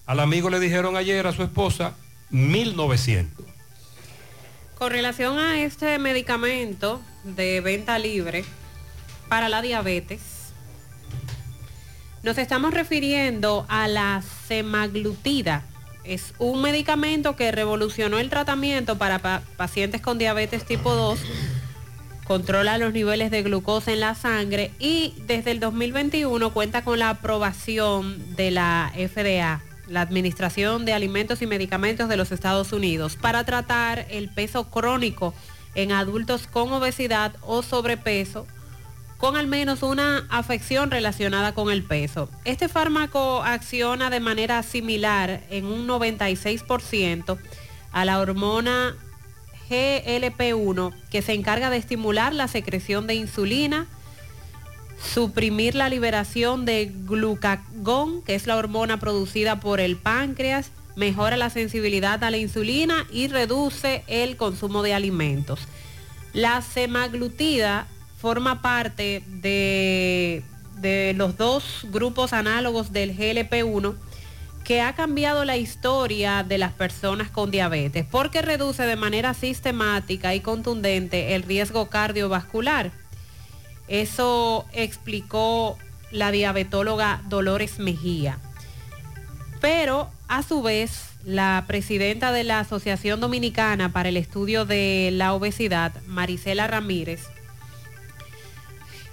Al amigo le dijeron ayer a su esposa 1.900. Con relación a este medicamento de venta libre para la diabetes, nos estamos refiriendo a la semaglutida. Es un medicamento que revolucionó el tratamiento para pa- pacientes con diabetes tipo 2, controla los niveles de glucosa en la sangre y desde el 2021 cuenta con la aprobación de la FDA, la Administración de Alimentos y Medicamentos de los Estados Unidos, para tratar el peso crónico en adultos con obesidad o sobrepeso con al menos una afección relacionada con el peso. Este fármaco acciona de manera similar en un 96% a la hormona GLP-1 que se encarga de estimular la secreción de insulina, suprimir la liberación de glucagón, que es la hormona producida por el páncreas, mejora la sensibilidad a la insulina y reduce el consumo de alimentos. La semaglutida forma parte de, de los dos grupos análogos del GLP-1 que ha cambiado la historia de las personas con diabetes porque reduce de manera sistemática y contundente el riesgo cardiovascular. Eso explicó la diabetóloga Dolores Mejía. Pero a su vez, la presidenta de la Asociación Dominicana para el Estudio de la Obesidad, Marisela Ramírez,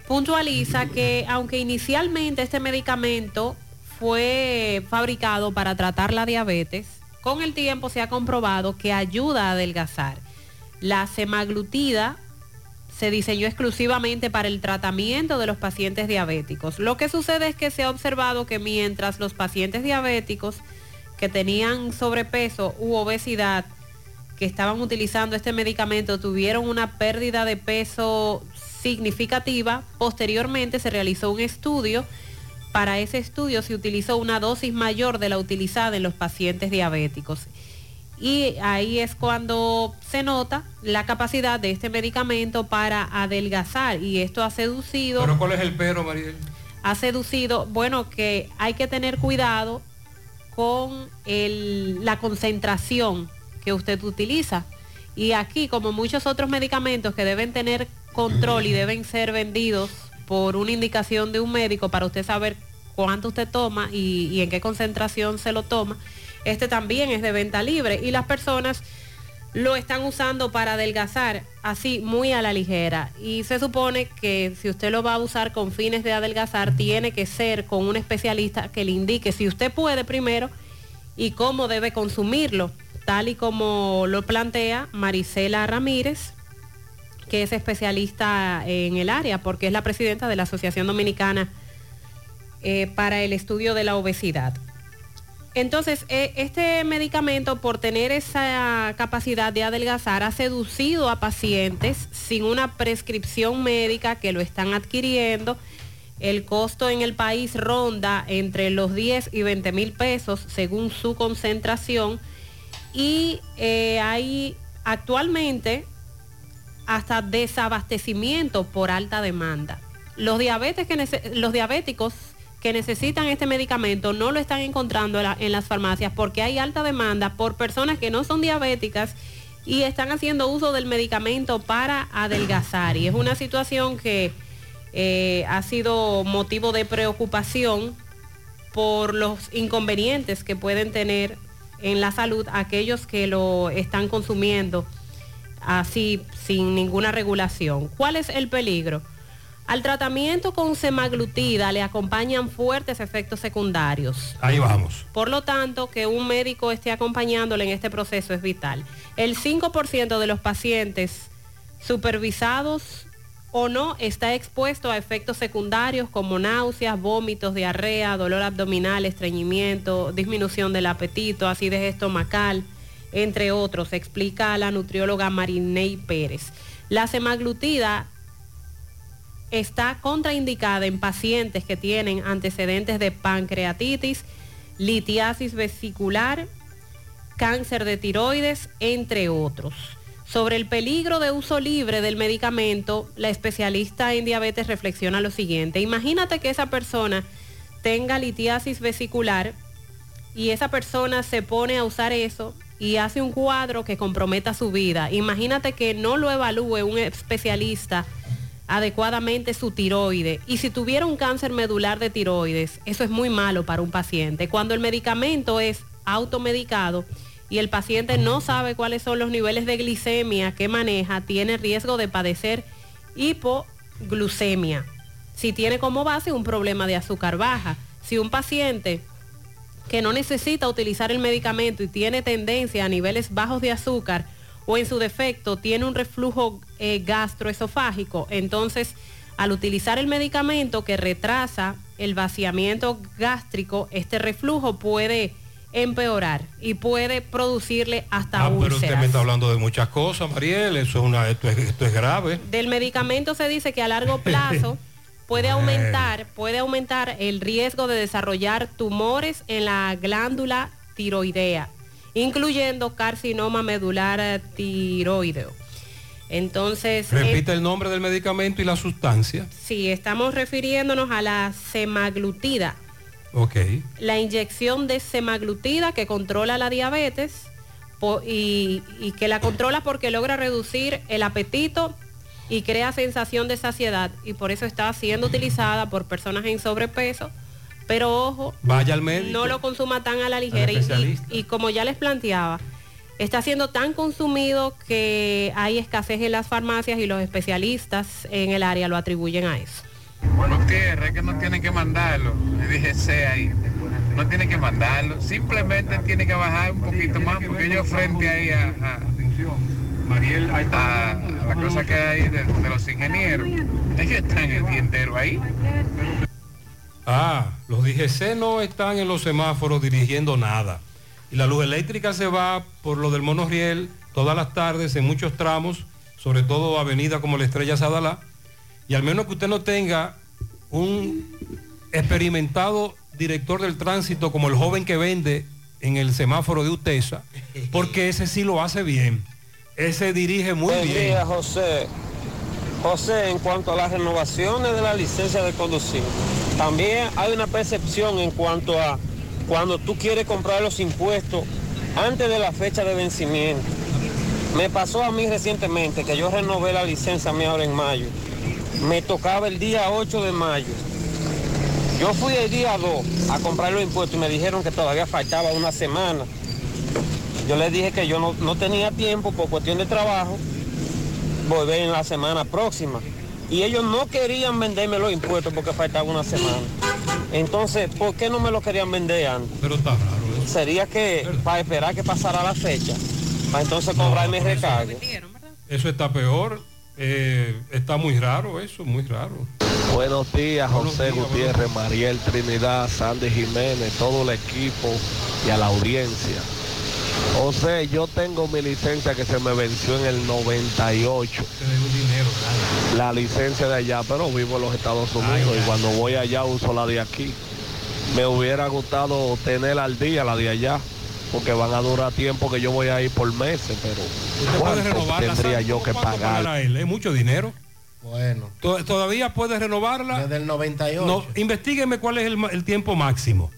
puntualiza que aunque inicialmente este medicamento fue fabricado para tratar la diabetes, con el tiempo se ha comprobado que ayuda a adelgazar. La semaglutida se diseñó exclusivamente para el tratamiento de los pacientes diabéticos. Lo que sucede es que se ha observado que mientras los pacientes diabéticos que tenían sobrepeso u obesidad que estaban utilizando este medicamento tuvieron una pérdida de peso significativa, posteriormente se realizó un estudio. Para ese estudio se utilizó una dosis mayor de la utilizada en los pacientes diabéticos. Y ahí es cuando se nota la capacidad de este medicamento para adelgazar. Y esto ha seducido ¿Pero cuál es el pero, Mariel? ha seducido, bueno, que hay que tener cuidado con el- la concentración que usted utiliza. Y aquí, como muchos otros medicamentos que deben tener control y deben ser vendidos por una indicación de un médico para usted saber cuánto usted toma y, y en qué concentración se lo toma, este también es de venta libre y las personas lo están usando para adelgazar así muy a la ligera. Y se supone que si usted lo va a usar con fines de adelgazar tiene que ser con un especialista que le indique si usted puede primero y cómo debe consumirlo, tal y como lo plantea Marisela Ramírez, que es especialista en el área porque es la presidenta de la Asociación Dominicana eh, para el Estudio de la Obesidad. Entonces, eh, este medicamento, por tener esa capacidad de adelgazar, ha seducido a pacientes sin una prescripción médica que lo están adquiriendo. El costo en el país ronda entre los 10 y 20 mil pesos según su concentración. Y eh, hay actualmente hasta desabastecimiento por alta demanda. Los, diabéticos que necesitan este medicamento no lo están encontrando en las farmacias porque hay alta demanda por personas que no son diabéticas y están haciendo uso del medicamento para adelgazar. Y es una situación que eh, ha sido motivo de preocupación por los inconvenientes que pueden tener en la salud aquellos que lo están consumiendo así sin ninguna regulación. ¿Cuál es el peligro? Al tratamiento con semaglutida le acompañan fuertes efectos secundarios. Ahí vamos. Por lo tanto, que un médico esté acompañándole en este proceso es vital. El 5% de los pacientes supervisados o no está expuesto a efectos secundarios como náuseas, vómitos, diarrea, dolor abdominal, estreñimiento, disminución del apetito, acidez estomacal, entre otros, explica la nutrióloga Marinei Pérez. La semaglutida está contraindicada en pacientes que tienen antecedentes de pancreatitis, litiasis vesicular, cáncer de tiroides, entre otros. Sobre el peligro de uso libre del medicamento, la especialista en diabetes reflexiona lo siguiente. Imagínate que esa persona tenga litiasis vesicular y esa persona se pone a usar eso y hace un cuadro que comprometa su vida. Imagínate que no lo evalúe un especialista adecuadamente su tiroide. Y si tuviera un cáncer medular de tiroides, eso es muy malo para un paciente. Cuando el medicamento es automedicado y el paciente no sabe cuáles son los niveles de glicemia que maneja, tiene riesgo de padecer hipoglucemia. Si tiene como base un problema de azúcar baja. Si un paciente que no necesita utilizar el medicamento y tiene tendencia a niveles bajos de azúcar, o en su defecto tiene un reflujo eh, gastroesofágico, entonces al utilizar el medicamento que retrasa el vaciamiento gástrico, este reflujo puede empeorar y puede producirle hasta Ah, pero usted úlceras. me está hablando de muchas cosas, Mariel. Eso es una, esto es, esto es grave. Del medicamento se dice que a largo plazo puede aumentar, puede aumentar el riesgo de desarrollar tumores en la glándula tiroidea, incluyendo carcinoma medular eh, tiroideo. Entonces, eh, Repite el nombre del medicamento y la sustancia. si estamos refiriéndonos a la semaglutida, Ok. la inyección de semaglutida que controla la diabetes y que la controla porque logra reducir el apetito y crea sensación de saciedad y por eso está siendo utilizada por personas en sobrepeso. Pero ojo, Vaya al médico. no lo consuma tan a la ligera y- y, como ya les planteaba, está siendo tan consumido que hay escasez en las farmacias y los especialistas en el área lo atribuyen a eso. Gutiérrez, que no tiene que mandarlo. Le dije, sé ahí. No tiene que mandarlo. Simplemente tiene que bajar un poquito más porque yo frente ahí a, a- a- a la cosa que hay de, los ingenieros. Ellos están el día ahí. Ah, los DGC no están en los semáforos dirigiendo nada. Y la luz eléctrica se va por lo del monorriel todas las tardes en muchos tramos, sobre todo avenida como la Estrella Sadalá. Y al menos que usted no tenga un experimentado director del tránsito como el joven que vende en el semáforo de Utesa, porque ese sí lo hace bien. Ese dirige muy Buen bien. día, José. José, en cuanto a las renovaciones de la licencia de conducir, también hay una percepción en cuanto a cuando tú quieres comprar los impuestos antes de la fecha de vencimiento. Me pasó a mí recientemente que yo renové la licencia mía ahora en mayo. Me tocaba el día 8 de mayo. Yo fui el día 2 a comprar los impuestos y me dijeron que todavía faltaba una semana. Yo les dije que yo no, no tenía tiempo por cuestión de trabajo, volver en la semana próxima. Y ellos no querían venderme los impuestos porque faltaba una semana. Entonces, ¿por qué no me lo querían vender antes? Pero está raro. Sería que para esperar que pasara la fecha, para entonces cobrarme recargo. Eso está peor. eh, está muy raro eso, muy raro. Buenos días, José Gutiérrez, Mariel Trinidad, Sandy Jiménez, todo el equipo y a la audiencia. José, yo tengo mi licencia que se me venció en el 98. La licencia de allá, pero vivo en los Estados Unidos y cuando voy allá uso la de aquí. Me hubiera gustado tener al día la de allá, porque van a durar tiempo que yo voy a ir por meses, pero puede ¿cuánto renovarla, tendría ¿sabe yo que ¿Cuánto pagar? Es mucho dinero. Bueno. To- Todavía puede renovarla. Desde el 98. No, investigueme cuál es el tiempo máximo.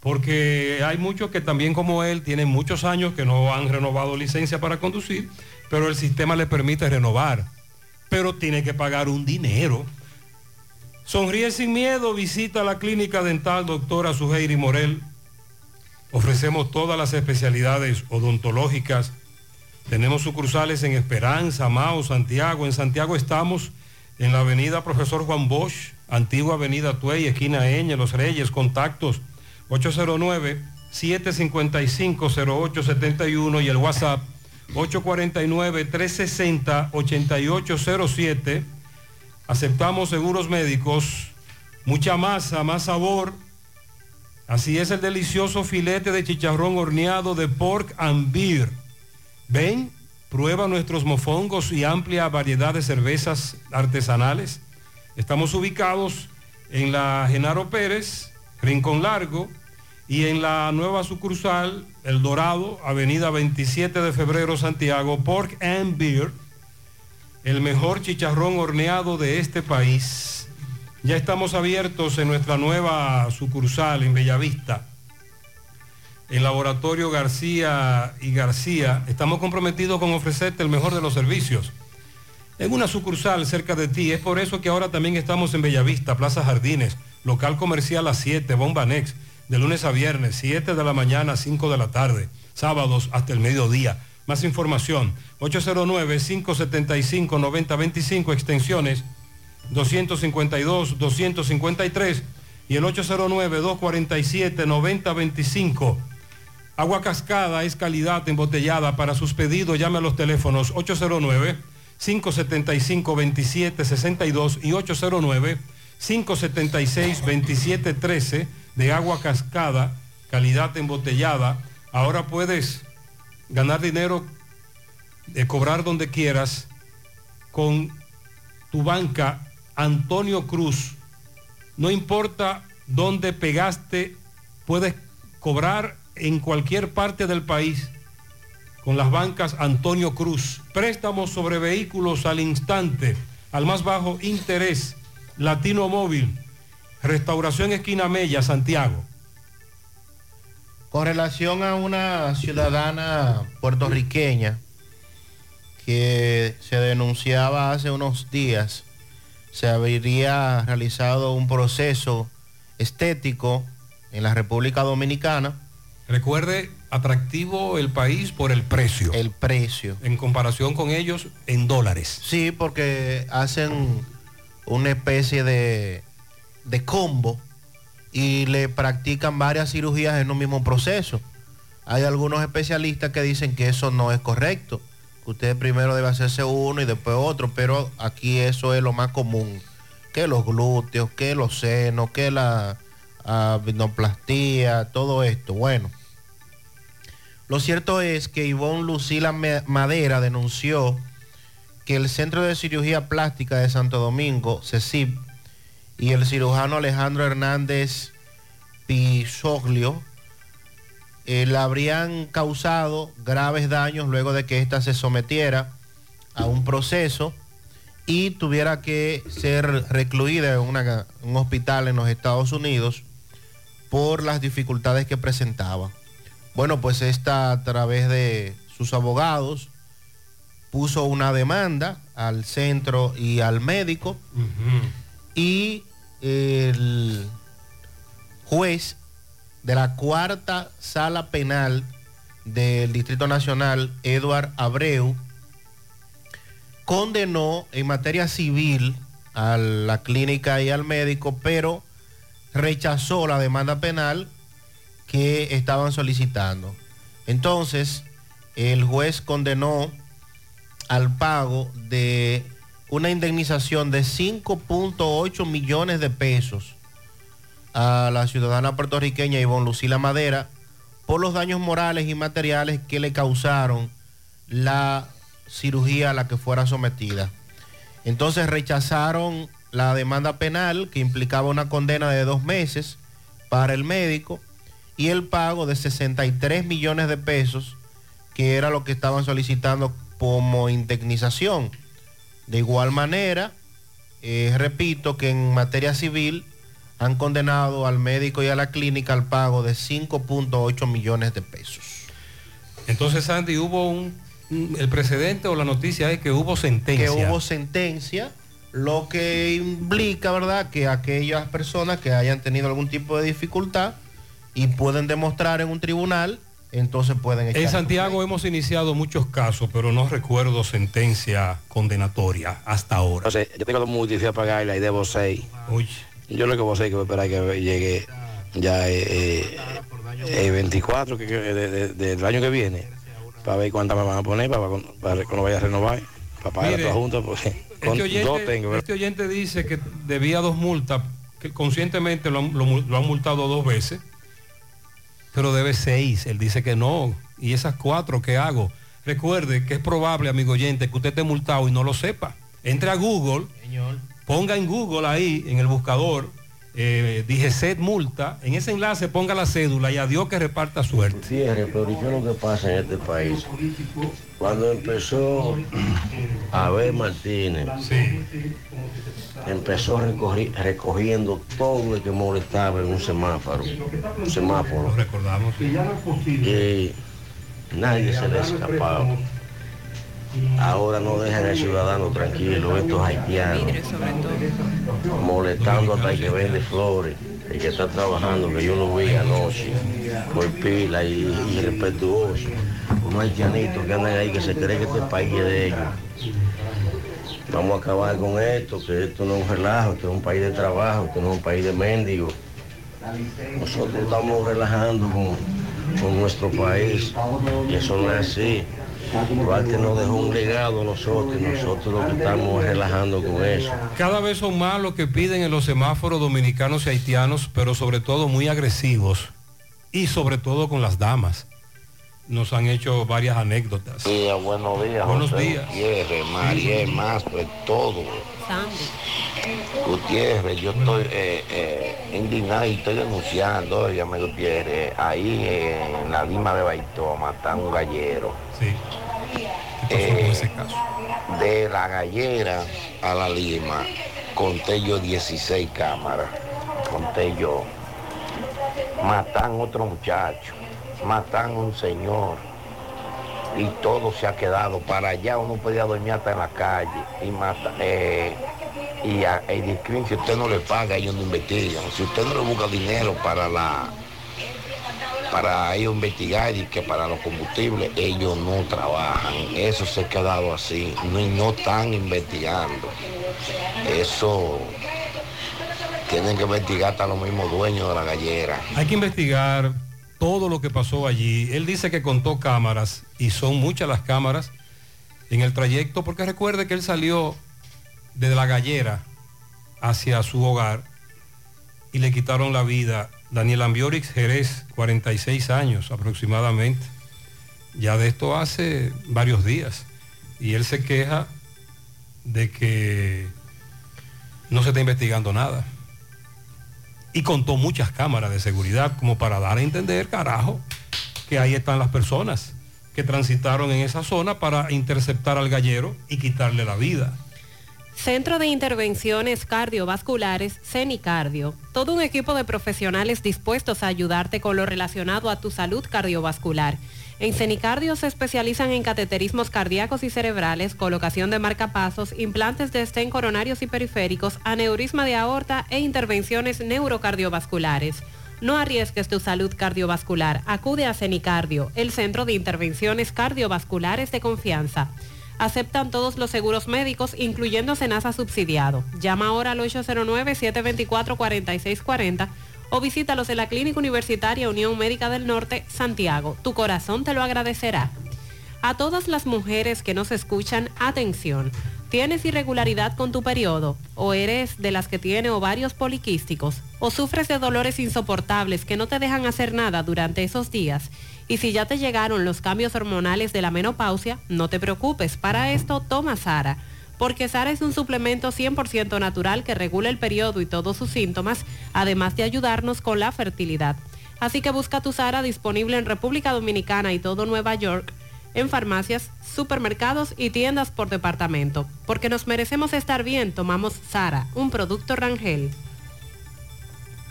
Porque hay muchos que también como él tienen muchos años que no han renovado licencia para conducir, pero el sistema le permite renovar. Pero tiene que pagar un dinero. Sonríe sin miedo, visita la clínica dental doctora Suheiri Morel. Ofrecemos todas las especialidades odontológicas. Tenemos sucursales en Esperanza, Mao, Santiago. En Santiago estamos en la avenida Profesor Juan Bosch, antigua avenida Tuey, esquina Eñe, Los Reyes, contactos 809-755-0871 y el WhatsApp 849-360-8807. Aceptamos seguros médicos, mucha masa, más sabor. Así es el delicioso filete de chicharrón horneado de pork and beer. Ven, prueba nuestros mofongos y amplia variedad de cervezas artesanales. Estamos ubicados en la Genaro Pérez, Rincón Largo, y en la nueva sucursal, El Dorado, Avenida 27 de Febrero, Santiago, Pork and Beer, el mejor chicharrón horneado de este país. Ya estamos abiertos en nuestra nueva sucursal en Bellavista, en Laboratorio García y García. Estamos comprometidos con ofrecerte el mejor de los servicios. En una sucursal cerca de ti, es por eso que ahora también estamos en Bellavista, Plaza Jardines, local comercial a 7, Bomba Next de lunes a viernes, 7 de la mañana a 5 de la tarde, sábados hasta el mediodía. Más información, 809-575-9025, extensiones 252, 253 y el 809-247-9025. Agua cascada es calidad embotellada. Para sus pedidos llame a los teléfonos 809-575-2762 y 809-576-2713 de agua cascada, calidad embotellada. Ahora puedes ganar dinero, de cobrar donde quieras con tu banca Antonio Cruz. No importa dónde pegaste, puedes cobrar en cualquier parte del país con las bancas Antonio Cruz. Préstamos sobre vehículos al instante, al más bajo interés. Latino Móvil Restauración Esquina Mella, Santiago. Con relación a una ciudadana puertorriqueña que se denunciaba hace unos días, se habría realizado un proceso estético en la República Dominicana. Recuerde, atractivo el país por el precio. El precio. En comparación con ellos, en dólares. Sí, porque hacen una especie de de combo y le practican varias cirugías en un mismo proceso. Hay algunos especialistas que dicen que eso no es correcto, que usted primero debe hacerse uno y después otro, pero aquí eso es lo más común, que los glúteos, que los senos, que la abdominoplastia, todo esto. Bueno, lo cierto es que Ivonne Lucila Madera denunció que el Centro de Cirugía Plástica de Santo Domingo, CECIP, y el cirujano Alejandro Hernández Pisoglio eh, le habrían causado graves daños luego de que ésta se sometiera a un proceso y tuviera que ser recluida en un hospital en los Estados Unidos por las dificultades que presentaba. Bueno, pues esta a través de sus abogados puso una demanda al centro y al médico y el juez de la cuarta sala penal del Distrito Nacional, Eduard Abreu, condenó en materia civil a la clínica y al médico, pero rechazó la demanda penal que estaban solicitando. Entonces, el juez condenó al pago de una indemnización de 5.8 millones de pesos a la ciudadana puertorriqueña Ivonne Lucila Madera por los daños morales y materiales que le causaron la cirugía a la que fuera sometida. Entonces rechazaron la demanda penal que implicaba una condena de dos meses para el médico y el pago de 63 millones de pesos, que era lo que estaban solicitando como indemnización. De igual manera, eh, repito que en materia civil han condenado al médico y a la clínica al pago de 5.8 millones de pesos. Entonces, Sandy, hubo un, el precedente o la noticia es que hubo sentencia. Que hubo sentencia, lo que implica, ¿verdad?, que aquellas personas que hayan tenido algún tipo de dificultad y pueden demostrar en un tribunal entonces pueden echar. En Santiago hemos iniciado muchos casos, pero no recuerdo sentencia condenatoria hasta ahora. No sé, yo tengo dos multas a pagarla y debo seis. Yo lo que voy a hacer es que voy a esperar que llegue ya eh, eh, eh, 24 que, que- de- de- del año que viene para ver cuántas me van a poner para, para que no vaya a renovar, para pagar Mire, todas juntas, porque con Este este oyente dice que debía dos multas, que conscientemente lo han multado dos veces, pero debe seis. Él dice que no. Y esas cuatro, ¿qué hago? Recuerde que es probable, amigo oyente, que usted esté multado y no lo sepa. Entre a Google, ponga en Google ahí, en el buscador, eh, dije set multa, en ese enlace ponga la cédula y a Dios que reparta suerte. Cierre, pero ¿y qué es lo que pasa en este país? Cuando empezó Abel Martínez, empezó recogi- recogiendo todo lo que molestaba en un semáforo, un semáforo. recordamos. Y nadie se le escapaba. Ahora no dejan al ciudadano tranquilo, estos haitianos, molestando hasta el que vende flores, el que está trabajando, que yo lo vi anoche, por pila y, y respetuoso. Unos haitianitos que andan ahí que se cree que este país es de ellos. Vamos a acabar con esto, que esto no es un relajo, esto es un país de trabajo, esto no es un país de mendigos. Nosotros estamos relajando con, con nuestro país y eso no es así. Duarte nos dejó un legado a nosotros nosotros lo que estamos es relajando con eso. Cada vez son más los que piden en los semáforos dominicanos y haitianos, pero sobre todo muy agresivos y sobre todo con las damas. Nos han hecho varias anécdotas. Día, buenos días, Buenos José días. Gutiérrez, Mariel, Mastro, todo. Gutiérrez, yo estoy eh, eh, indignado y estoy denunciando, llame Gutiérrez, ahí en la Lima de Baitó, matan un gallero. Sí. Eh, De la gallera a la Lima, conté yo 16 cámaras, conté yo. Matan otro muchacho, matan un señor y todo se ha quedado para allá, uno podía dormir hasta en la calle y mata, eh, y a, el discrimen, si usted no le paga, ellos no investigan. Si usted no le busca dinero para la para ellos investigar y que para los combustibles ellos no trabajan. Eso se ha quedado así, no, no están investigando. Eso tienen que investigar hasta los mismos dueños de la gallera. Hay que investigar todo lo que pasó allí. Él dice que contó cámaras y son muchas las cámaras en el trayecto, porque recuerde que él salió desde la gallera hacia su hogar y le quitaron la vida. Daniel Ambiorix Jerez, 46 años aproximadamente. Ya de esto hace varios días. Y él se queja de que no se está investigando nada. Y contó muchas cámaras de seguridad como para dar a entender, carajo, que ahí están las personas que transitaron en esa zona para interceptar al gallero y quitarle la vida. Centro de Intervenciones Cardiovasculares, CENICardio. Todo un equipo de profesionales dispuestos a ayudarte con lo relacionado a tu salud cardiovascular. En CENICardio se especializan en cateterismos cardíacos y cerebrales, colocación de marcapasos, implantes de estén coronarios y periféricos, aneurisma de aorta e intervenciones neurocardiovasculares. No arriesgues tu salud cardiovascular. Acude a CENICardio, el centro de intervenciones cardiovasculares de confianza. Aceptan todos los seguros médicos, incluyendo Senasa subsidiado. Llama ahora al 809-724-4640 o visítalos en la Clínica Universitaria Unión Médica del Norte, Santiago. Tu corazón te lo agradecerá. A todas las mujeres que nos escuchan, atención. ¿Tienes irregularidad con tu periodo? ¿O eres de las que tiene ovarios poliquísticos? ¿O sufres de dolores insoportables que no te dejan hacer nada durante esos días? Y si ya te llegaron los cambios hormonales de la menopausia, no te preocupes. Para esto, toma Sara. Porque Sara es un suplemento 100% natural que regula el periodo y todos sus síntomas, además de ayudarnos con la fertilidad. Así que busca tu Sara disponible en República Dominicana y todo Nueva York, en farmacias, supermercados y tiendas por departamento. Porque nos merecemos estar bien, tomamos Sara, un producto Rangel.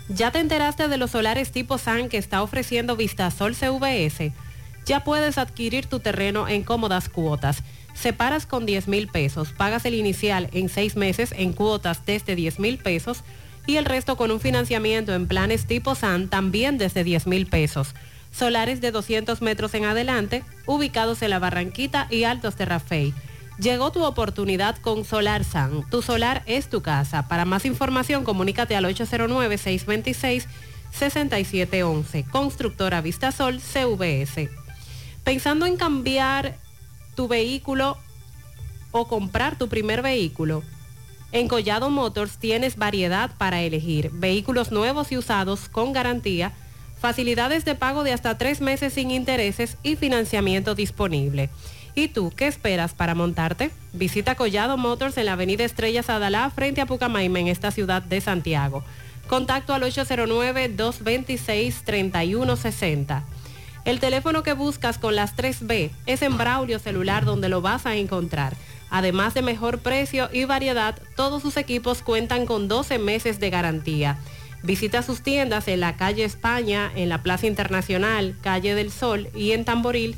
¿Ya te enteraste de los solares tipo SAN que está ofreciendo Vistasol CVS? Ya puedes adquirir tu terreno en cómodas cuotas. Separas con 10 mil pesos, pagas el inicial en seis meses en cuotas desde 10 mil pesos y el resto con un financiamiento en planes tipo SAN también desde 10 mil pesos. solares de 200 metros en adelante, ubicados en la Barranquita y Altos Terrafey. Llegó tu oportunidad con Solar San. Tu solar es tu casa. Para más información, comunícate al 809-626-6711. Constructora Vistasol CVS. Pensando en cambiar tu vehículo o comprar tu primer vehículo, en Collado Motors tienes variedad para elegir. Vehículos nuevos y usados con garantía, facilidades de pago de hasta tres meses sin intereses y financiamiento disponible. ¿Y tú qué esperas para montarte? Visita Collado Motors en la avenida Estrellas Adalá frente a Pucamaima en esta ciudad de Santiago. Contacto al 809-226-3160. El teléfono que buscas con las 3B es en Braulio Celular donde lo vas a encontrar. Además de mejor precio y variedad, todos sus equipos cuentan con 12 meses de garantía. Visita sus tiendas en la calle España, en la Plaza Internacional, Calle del Sol y en Tamboril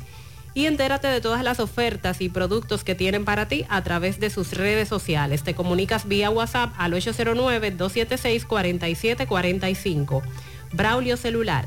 y entérate de todas las ofertas y productos que tienen para ti a través de sus redes sociales. Te comunicas vía WhatsApp al 809-276-4745. Braulio Celular.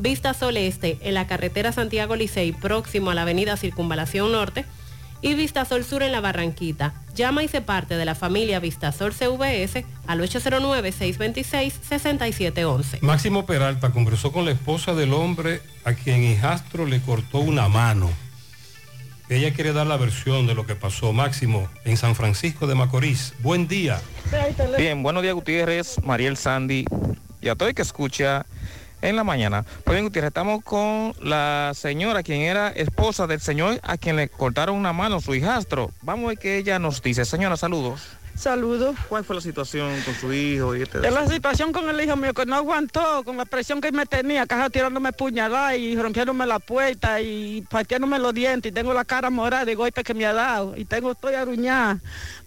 Vista Sol Este en la carretera Santiago Licey próximo a la avenida Circunvalación Norte y Vista Sol Sur en la Barranquita. Llama y se parte de la familia Vista Sol CVS al 809-626-6711. Máximo Peralta conversó con la esposa del hombre a quien hijastro le cortó una mano. Ella quiere dar la versión de lo que pasó Máximo en San Francisco de Macorís. Buen día. Bien, buenos días Gutiérrez, Mariel Sandy y a todo el que escucha en la mañana. Pues bien, Gutiérrez, estamos con la señora, quien era esposa del señor a quien le cortaron una mano, su hijastro. Vamos a ver qué ella nos dice. Señora, saludos. Saludos. ¿Cuál fue la situación con su hijo? Y este Es la situación con el hijo mío que no aguantó con la presión que me tenía, caja tirándome puñalada y rompiéndome la puerta y partiéndome los dientes y tengo la cara morada de golpe que me ha dado y tengo estoy aruñada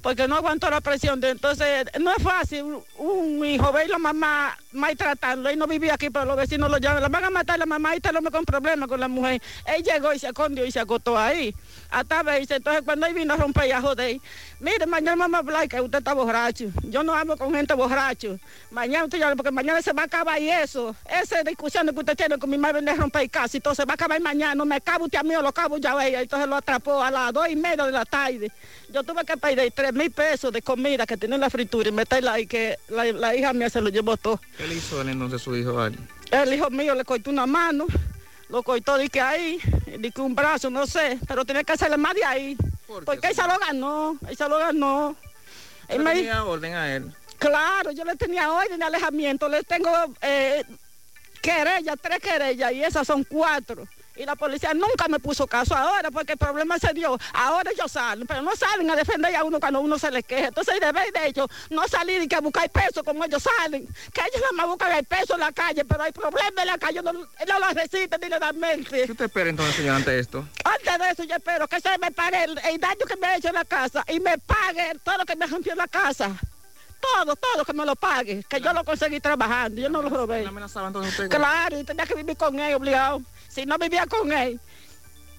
porque no aguantó la presión. entonces no es fácil un, hijo ver la mamá maltratando. Él no vivía aquí, pero los vecinos lo llaman. La van a matar la mamá y está me con problemas con la mujer. Él llegó y se escondió y se acostó ahí. Hasta verse. Entonces cuando él vino a romper y a joder, mire, mañana mamá que usted está borracho. Yo no hablo con gente borracho. Mañana usted ya, porque mañana se va a acabar y eso. Esa discusión que usted tiene con mi madre de romper casa y todo se va a acabar mañana. No me acabo usted a mí lo acabo ya a ella. Entonces lo atrapó a las dos y media de la tarde. Yo tuve que pedir tres mil pesos de comida que en la fritura y meterla ahí que la, la hija mía se lo llevó todo. ¿Qué le hizo él entonces su hijo a él? El hijo mío le cortó una mano, lo cortó de que ahí, de que un brazo, no sé, pero tenía que hacerle más de ahí. porque él se lo ganó, él se lo ganó. Él ¿Usted me- tenía orden a él? Claro, yo le tenía orden de alejamiento, le tengo eh, querellas, tres querellas y esas son cuatro. Y la policía nunca me puso caso ahora porque el problema se dio. Ahora ellos salen, pero no salen a defender a uno cuando uno se les queja. Entonces, de vez de ellos, no salir y que buscar peso como ellos salen. Que ellos nada más buscan el peso en la calle, pero hay problemas en la calle, no, no lo resisten directamente. ¿Qué usted espera entonces, señor, ante esto? Antes de eso, yo espero que se me pague el, el daño que me ha hecho en la casa y me pague todo lo que me rompió en la casa. Todo, todo que me lo pague, que yo lo conseguí trabajando, yo no lo robé. usted? Claro, y tenía que vivir con él, obligado. Si no vivía con él,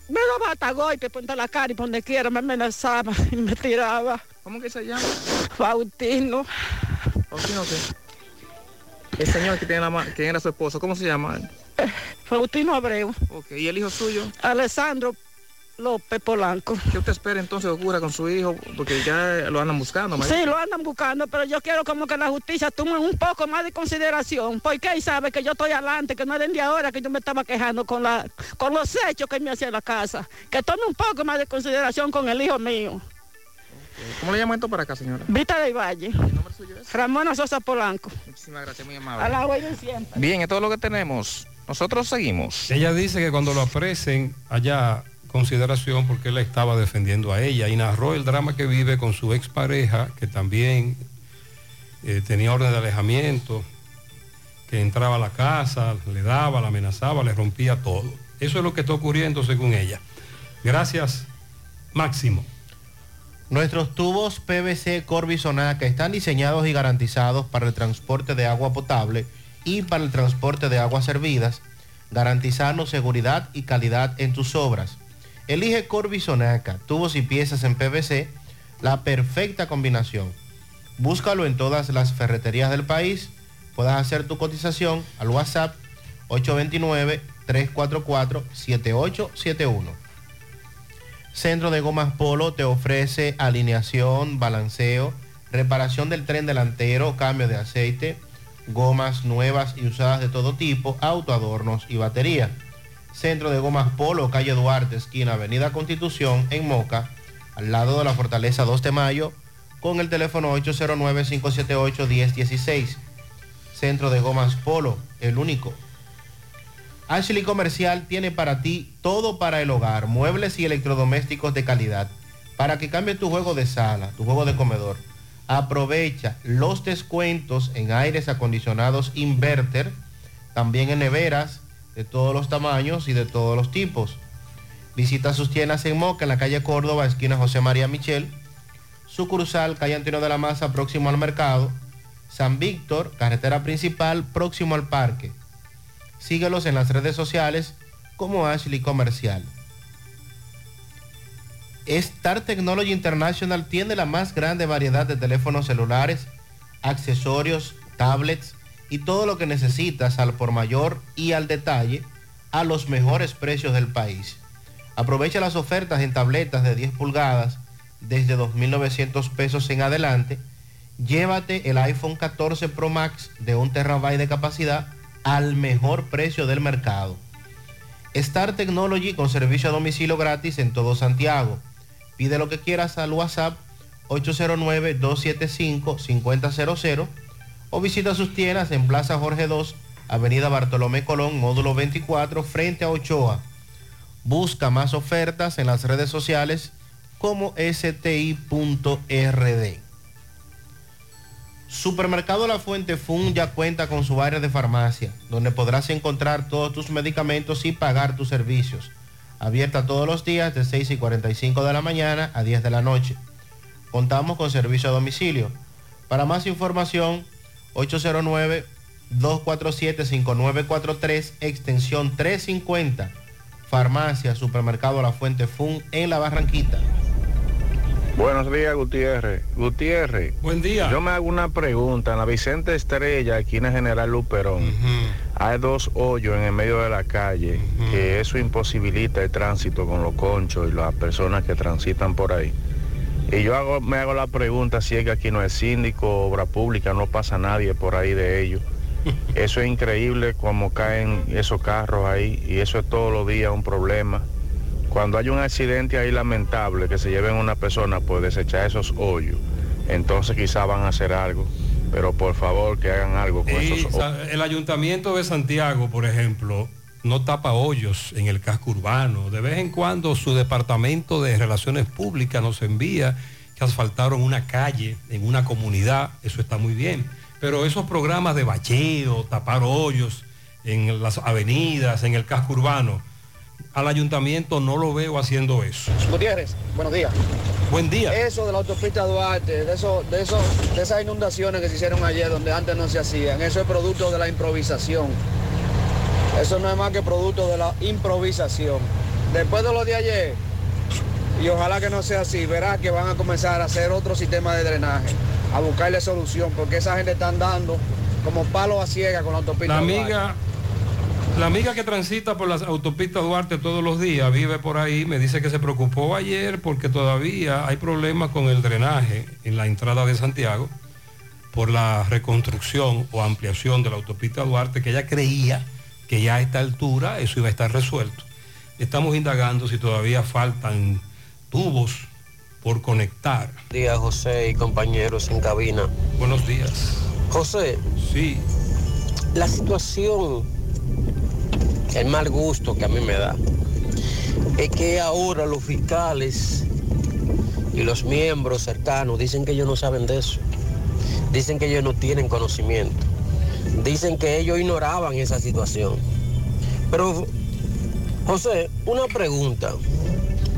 me lo mata golpe, ponte la cara y por donde quiera me amenazaba y me tiraba. ¿Cómo que se llama? Faustino. ¿Faustino qué? El señor que tiene la mano, que era su esposo, ¿cómo se llama él? Faustino Abreu. Ok, ¿y el hijo suyo? Alessandro López Polanco. ¿Qué usted espera entonces que ocurra con su hijo? Porque ya lo andan buscando, María. Sí, lo andan buscando, pero yo quiero como que la justicia tome un poco más de consideración, porque él sabe que yo estoy adelante, que no es de ahora que yo me estaba quejando con, la, con los hechos que me hacía en la casa. Que tome un poco más de consideración con el hijo mío. ¿Cómo le llama esto para acá, señora? Vita del Valle. Ramona Sosa Polanco. Muchísimas gracias, muy A amable. la huella siempre. Bien, es todo lo que tenemos. Nosotros seguimos. Ella dice que cuando lo apresen haya consideración porque él estaba defendiendo a ella y narró el drama que vive con su expareja, que también eh, tenía orden de alejamiento, que entraba a la casa, le daba, la amenazaba, le rompía todo. Eso es lo que está ocurriendo según ella. Gracias, Máximo. Nuestros tubos PVC Corbisonaca están diseñados y garantizados para el transporte de agua potable y para el transporte de aguas servidas, garantizando seguridad y calidad en tus obras. Elige Corbisonaca, tubos y piezas en PVC, la perfecta combinación. Búscalo en todas las ferreterías del país. Puedes hacer tu cotización al WhatsApp 829-344-7871. Centro de Gomas Polo te ofrece alineación, balanceo, reparación del tren delantero, cambio de aceite, gomas nuevas y usadas de todo tipo, autoadornos y batería. Centro de Gomas Polo, calle Duarte, esquina Avenida Constitución, en Moca, al lado de la Fortaleza 2 de Mayo, con el teléfono 809-578-1016. Centro de Gomas Polo, el único. Ashley Comercial tiene para ti todo para el hogar, muebles y electrodomésticos de calidad, para que cambie tu juego de sala, tu juego de comedor. Aprovecha los descuentos en aires acondicionados inverter, también en neveras de todos los tamaños y de todos los tipos. Visita sus tiendas en Moca, en la calle Córdoba, esquina José María Michel, sucursal calle Antonio de la Maza, próximo al mercado, San Víctor, carretera principal, próximo al parque. Síguelos en las redes sociales como Ashley Comercial. Star Technology International tiene la más grande variedad de teléfonos celulares, accesorios, tablets y todo lo que necesitas al por mayor y al detalle a los mejores precios del país. Aprovecha las ofertas en tabletas de 10 pulgadas desde 2.900 pesos en adelante. Llévate el iPhone 14 Pro Max de 1 terabyte de capacidad al mejor precio del mercado. Star Technology con servicio a domicilio gratis en todo Santiago. Pide lo que quieras al WhatsApp 809-275-5000 o visita sus tiendas en Plaza Jorge 2, Avenida Bartolomé Colón, módulo 24, frente a Ochoa. Busca más ofertas en las redes sociales como sti.rd. Supermercado La Fuente Fun ya cuenta con su área de farmacia, donde podrás encontrar todos tus medicamentos y pagar tus servicios. Abierta todos los días de 6 y 45 de la mañana a 10 de la noche. Contamos con servicio a domicilio. Para más información, 809-247-5943, extensión 350. Farmacia, Supermercado La Fuente Fun en La Barranquita. Buenos días, Gutiérrez. Gutiérrez. Buen día. Yo me hago una pregunta. En la Vicente Estrella, aquí en el General Luperón, hay dos hoyos en el medio de la calle, que eso imposibilita el tránsito con los conchos y las personas que transitan por ahí. Y yo hago, me hago la pregunta si es que aquí no es síndico, obra pública, no pasa nadie por ahí de ellos. Eso es increíble como caen esos carros ahí y eso es todos los días un problema. Cuando hay un accidente ahí lamentable que se lleven una persona, pues desechar esos hoyos. Entonces quizás van a hacer algo. Pero por favor que hagan algo con Y, esos sea, el ayuntamiento de Santiago, por ejemplo, no tapa hoyos en el casco urbano. De vez en cuando su departamento de relaciones públicas nos envía que asfaltaron una calle en una comunidad. Eso está muy bien. Pero esos programas de bacheo, tapar hoyos en las avenidas, en el casco urbano, al ayuntamiento no lo veo haciendo eso. Gutiérrez, buenos días. Buen día. Eso de la autopista Duarte, de, eso, de, eso, de esas inundaciones que se hicieron ayer donde antes no se hacían, eso es producto de la improvisación. Eso no es más que producto de la improvisación. Después de lo de ayer, y ojalá que no sea así, verás que van a comenzar a hacer otro sistema de drenaje, a buscarle solución, porque esa gente está andando como palo a ciega con la autopista La Duarte. amiga, la amiga que transita por las autopistas Duarte todos los días, vive por ahí, me dice que se preocupó ayer porque todavía hay problemas con el drenaje en la entrada de Santiago por la reconstrucción o ampliación de la autopista Duarte, que ella creía que ya a esta altura eso iba a estar resuelto. Estamos indagando si todavía faltan tubos por conectar. Día José y compañeros en cabina. Buenos días. José. Sí. La situación, el mal gusto que a mí me da, es que ahora los fiscales y los miembros cercanos dicen que ellos no saben de eso. Dicen que ellos no tienen conocimiento. Dicen que ellos ignoraban esa situación. Pero, José, una pregunta.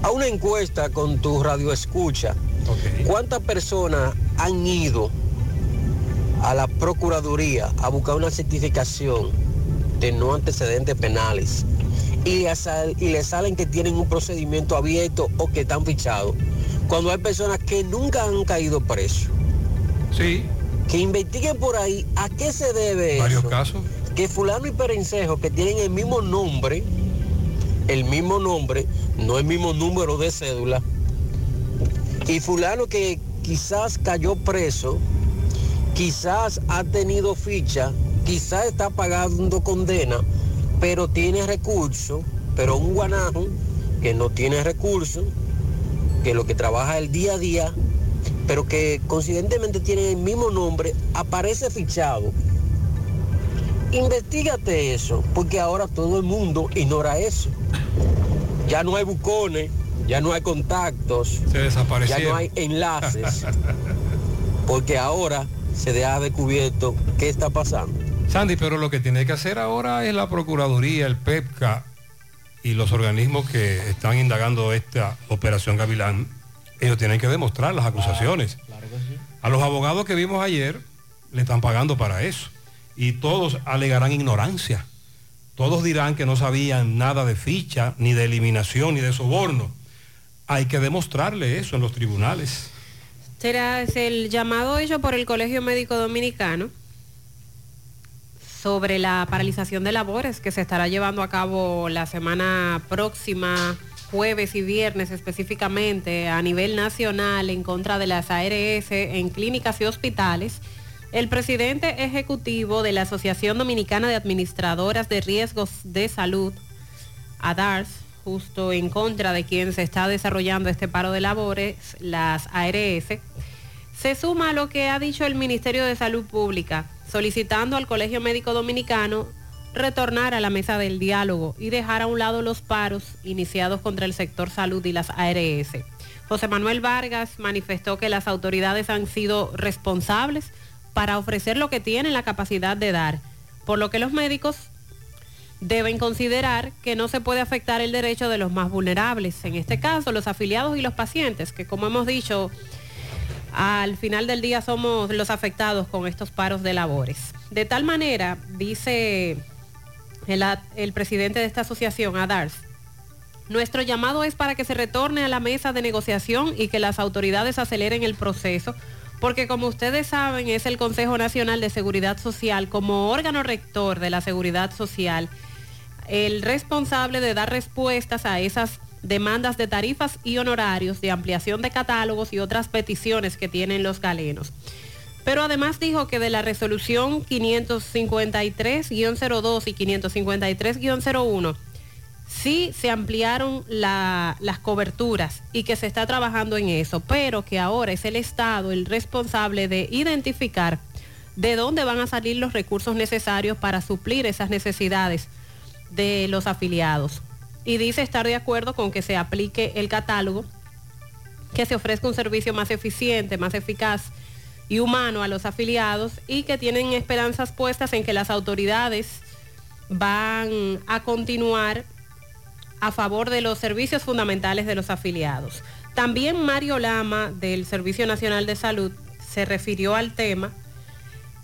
a una encuesta con tu radio escucha. ¿Cuántas personas han ido a la Procuraduría a buscar una certificación de no antecedentes penales y le, sal- y le salen que tienen un procedimiento abierto o que están fichados? Cuando hay personas que nunca han caído presos. Sí. Que investiguen por ahí a qué se debe Varios eso. casos. Que fulano y perencejo que tienen el mismo nombre, el mismo nombre, no el mismo número de cédula, y fulano que quizás cayó preso, quizás ha tenido ficha, quizás está pagando condena, pero tiene recursos, pero un guanajo que no tiene recursos, que lo que trabaja el día a día, pero que coincidentemente tiene el mismo nombre, aparece fichado. Investígate eso, porque ahora todo el mundo ignora eso. Ya no hay bucones, ya no hay contactos, Se ya no hay enlaces, porque ahora se deja descubierto qué está pasando. Sandy, pero lo que tiene que hacer ahora es la Procuraduría, el PEPCA y los organismos que están indagando esta operación Gavilán. Ellos tienen que demostrar las acusaciones. A los abogados que vimos ayer le están pagando para eso. Y todos alegarán ignorancia. Todos dirán que no sabían nada de ficha, ni de eliminación, ni de soborno. Hay que demostrarle eso en los tribunales. Será es el llamado hecho por el Colegio Médico Dominicano sobre la paralización de labores que se estará llevando a cabo la semana próxima, jueves y viernes específicamente, a nivel nacional en contra de las ARS en clínicas y hospitales. El presidente ejecutivo de la Asociación Dominicana de Administradoras de Riesgos de Salud, ADARS, justo en contra de quien se está desarrollando este paro de labores, las ARS, se suma a lo que ha dicho el Ministerio de Salud Pública, solicitando al Colegio Médico Dominicano retornar a la mesa del diálogo y dejar a un lado los paros iniciados contra el sector salud y las ARS. José Manuel Vargas manifestó que las autoridades han sido responsables para ofrecer lo que tienen la capacidad de dar, por lo que los médicos deben considerar que no se puede afectar el derecho de los más vulnerables, en este caso los afiliados y los pacientes, que como hemos dicho, al final del día somos los afectados con estos paros de labores. De tal manera, dice el, presidente de esta asociación, ADARS, nuestro llamado es para que se retorne a la mesa de negociación y que las autoridades aceleren el proceso, porque como ustedes saben es el Consejo Nacional de Seguridad Social como órgano rector de la seguridad social el responsable de dar respuestas a esas demandas de tarifas y honorarios, de ampliación de catálogos y otras peticiones que tienen los galenos. Pero además dijo que de la resolución 553-02 y 553-01 sí se ampliaron la- las coberturas y que se está trabajando en eso, pero que ahora es el Estado el responsable de identificar de dónde van a salir los recursos necesarios para suplir esas necesidades de los afiliados. Y dice estar de acuerdo con que se aplique el catálogo, que se ofrezca un servicio más eficiente, más eficaz y humano a los afiliados y que tienen esperanzas puestas en que las autoridades van a continuar a favor de los servicios fundamentales de los afiliados. También Mario Lama del Servicio Nacional de Salud se refirió al tema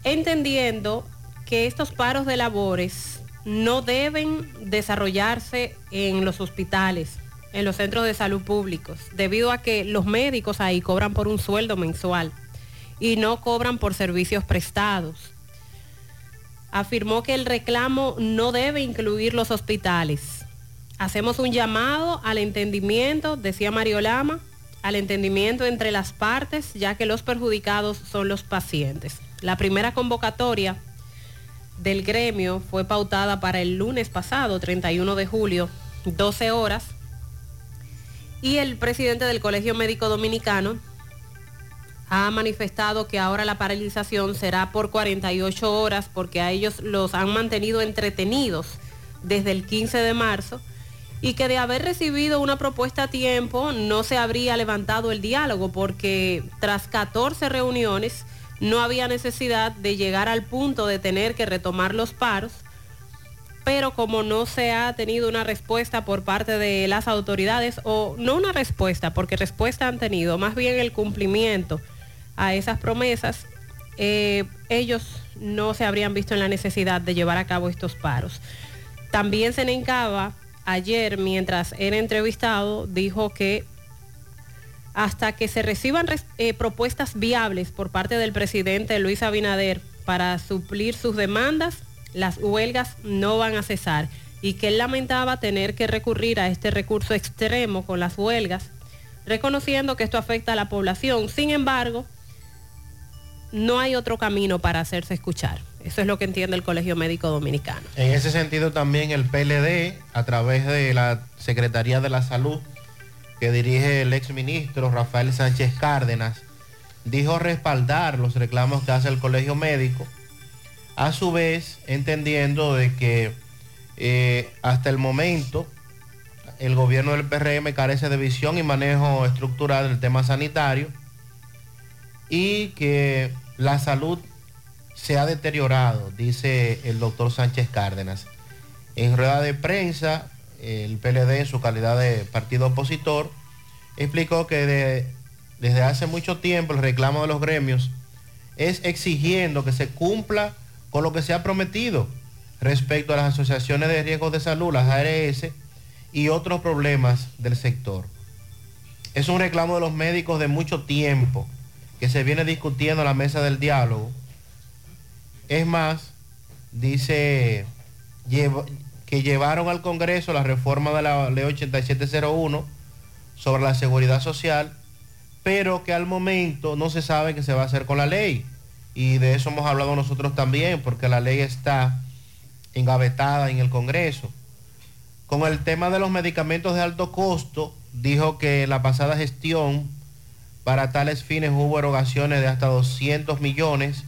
entendiendo que estos paros de labores no deben desarrollarse en los hospitales, en los centros de salud públicos, debido a que los médicos ahí cobran por un sueldo mensual y no cobran por servicios prestados. Afirmó que el reclamo no debe incluir los hospitales. Hacemos un llamado al entendimiento, decía Mario Lama, al entendimiento entre las partes, ya que los perjudicados son los pacientes. La primera convocatoria del gremio fue pautada para el lunes pasado, 31 de julio, 12 horas, y el presidente del Colegio Médico Dominicano ha manifestado que ahora la paralización será por 48 horas porque a ellos los han mantenido entretenidos desde el 15 de marzo y que de haber recibido una propuesta a tiempo no se habría levantado el diálogo porque tras 14 reuniones no había necesidad de llegar al punto de tener que retomar los paros pero como no se ha tenido una respuesta por parte de las autoridades, o no una respuesta, porque respuesta han tenido, más bien el cumplimiento a esas promesas, eh, ellos no se habrían visto en la necesidad de llevar a cabo estos paros. También Senencaba ayer, mientras era entrevistado, dijo que hasta que se reciban eh, propuestas viables por parte del presidente Luis Abinader para suplir sus demandas, las huelgas no van a cesar y que él lamentaba tener que recurrir a este recurso extremo con las huelgas, reconociendo que esto afecta a la población. Sin embargo, no hay otro camino para hacerse escuchar. Eso es lo que entiende el Colegio Médico Dominicano. En ese sentido también el PLD, a través de la Secretaría de la Salud, que dirige el exministro Rafael Sánchez Cárdenas, dijo respaldar los reclamos que hace el Colegio Médico, a su vez entendiendo de que eh, hasta el momento el gobierno del PRM carece de visión y manejo estructural del tema sanitario y que la salud se ha deteriorado, dice el doctor Sánchez Cárdenas. En rueda de prensa, el PLD en su calidad de partido opositor explicó que de- desde hace mucho tiempo el reclamo de los gremios es exigiendo que se cumpla con lo que se ha prometido respecto a las asociaciones de riesgos de salud, las ARS, y otros problemas del sector. Es un reclamo de los médicos de mucho tiempo que se viene discutiendo en la mesa del diálogo. Es más, dice que llevaron al Congreso la reforma de la ley 8701 sobre la seguridad social, pero que al momento no se sabe qué se va a hacer con la ley. Y de eso hemos hablado nosotros también, porque la ley está engavetada en el Congreso. Con el tema de los medicamentos de alto costo, dijo que la pasada gestión para tales fines hubo erogaciones de hasta 200 millones,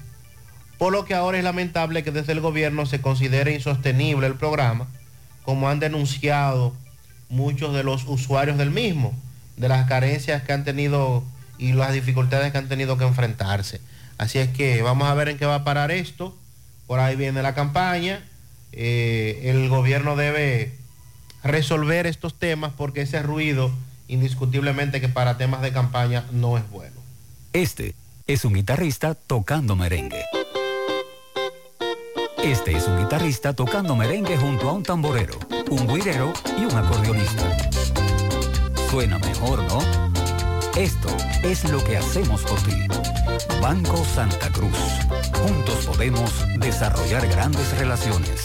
por lo que ahora es lamentable que desde el gobierno se considere insostenible el programa, como han denunciado muchos de los usuarios del mismo, de las carencias que han tenido y las dificultades que han tenido que enfrentarse. Así es que vamos a ver en qué va a parar esto. Por ahí viene la campaña. Eh, el gobierno debe resolver estos temas porque ese ruido indiscutiblemente que para temas de campaña no es bueno. Este es un guitarrista tocando merengue. Este es un guitarrista tocando merengue junto a un tamborero, un guirero y un acordeonista. Suena mejor, ¿no? Esto es lo que hacemos por ti. Banco Santa Cruz. Juntos podemos desarrollar grandes relaciones.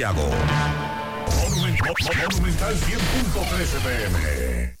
Monumental 100.13 pm.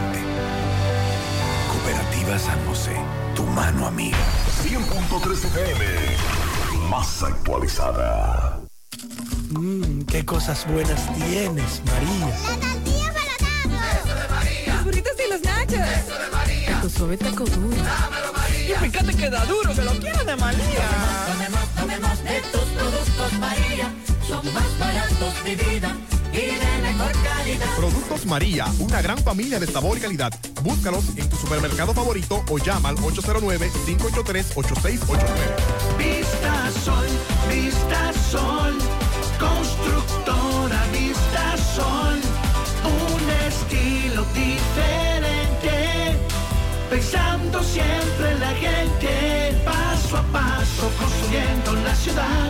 Cooperativa San José, tu mano amiga. 100.3 FM, más actualizada. Mmm, qué cosas buenas tienes, María. La tortilla para Eso de María. Los burritos y los nachos. Eso de María. Tu suave taco duro. Dámelo, María. Y fíjate que da duro, que lo quiero de María. Tomemos, tomemos de tus productos, María. Son más baratos de vida Productos María, una gran familia de sabor y calidad. Búscalos en tu supermercado favorito o llama al 809-583-8689. Vista Sol, Vista Sol, constructora Vista Sol, un estilo diferente, pensando siempre en la gente, paso a paso construyendo la ciudad,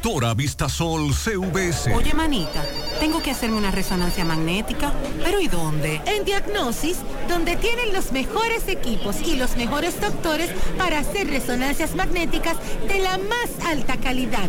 Constructora Vistasol CVS. Oye, manita, tengo que hacerme una resonancia magnética. ¿Pero y dónde? En Diagnosis, donde tienen los mejores equipos y los mejores doctores para hacer resonancias magnéticas de la más alta calidad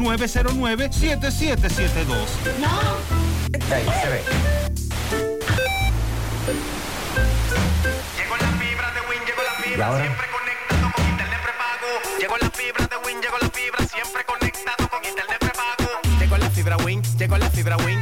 829-909-7772. Llegó la fibra de Win, llegó la fibra, siempre conectado con internet prepago. Llegó la fibra de Win, llegó la fibra, siempre conectado con internet prepago. Llegó la fibra Win, llegó la fibra Win.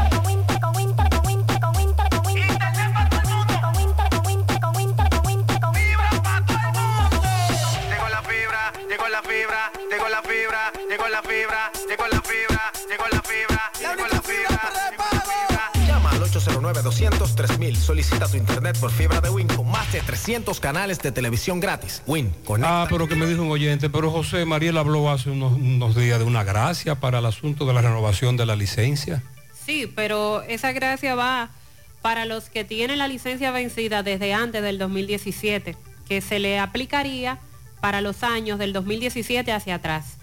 809-203.000. Solicita tu internet por fibra de Win con más de 300 canales de televisión gratis. Win, conecta. Ah, pero que me dijo un oyente, pero José Mariel habló hace unos, unos días de una gracia para el asunto de la renovación de la licencia. Sí, pero esa gracia va para los que tienen la licencia vencida desde antes del 2017, que se le aplicaría para los años del 2017 hacia atrás.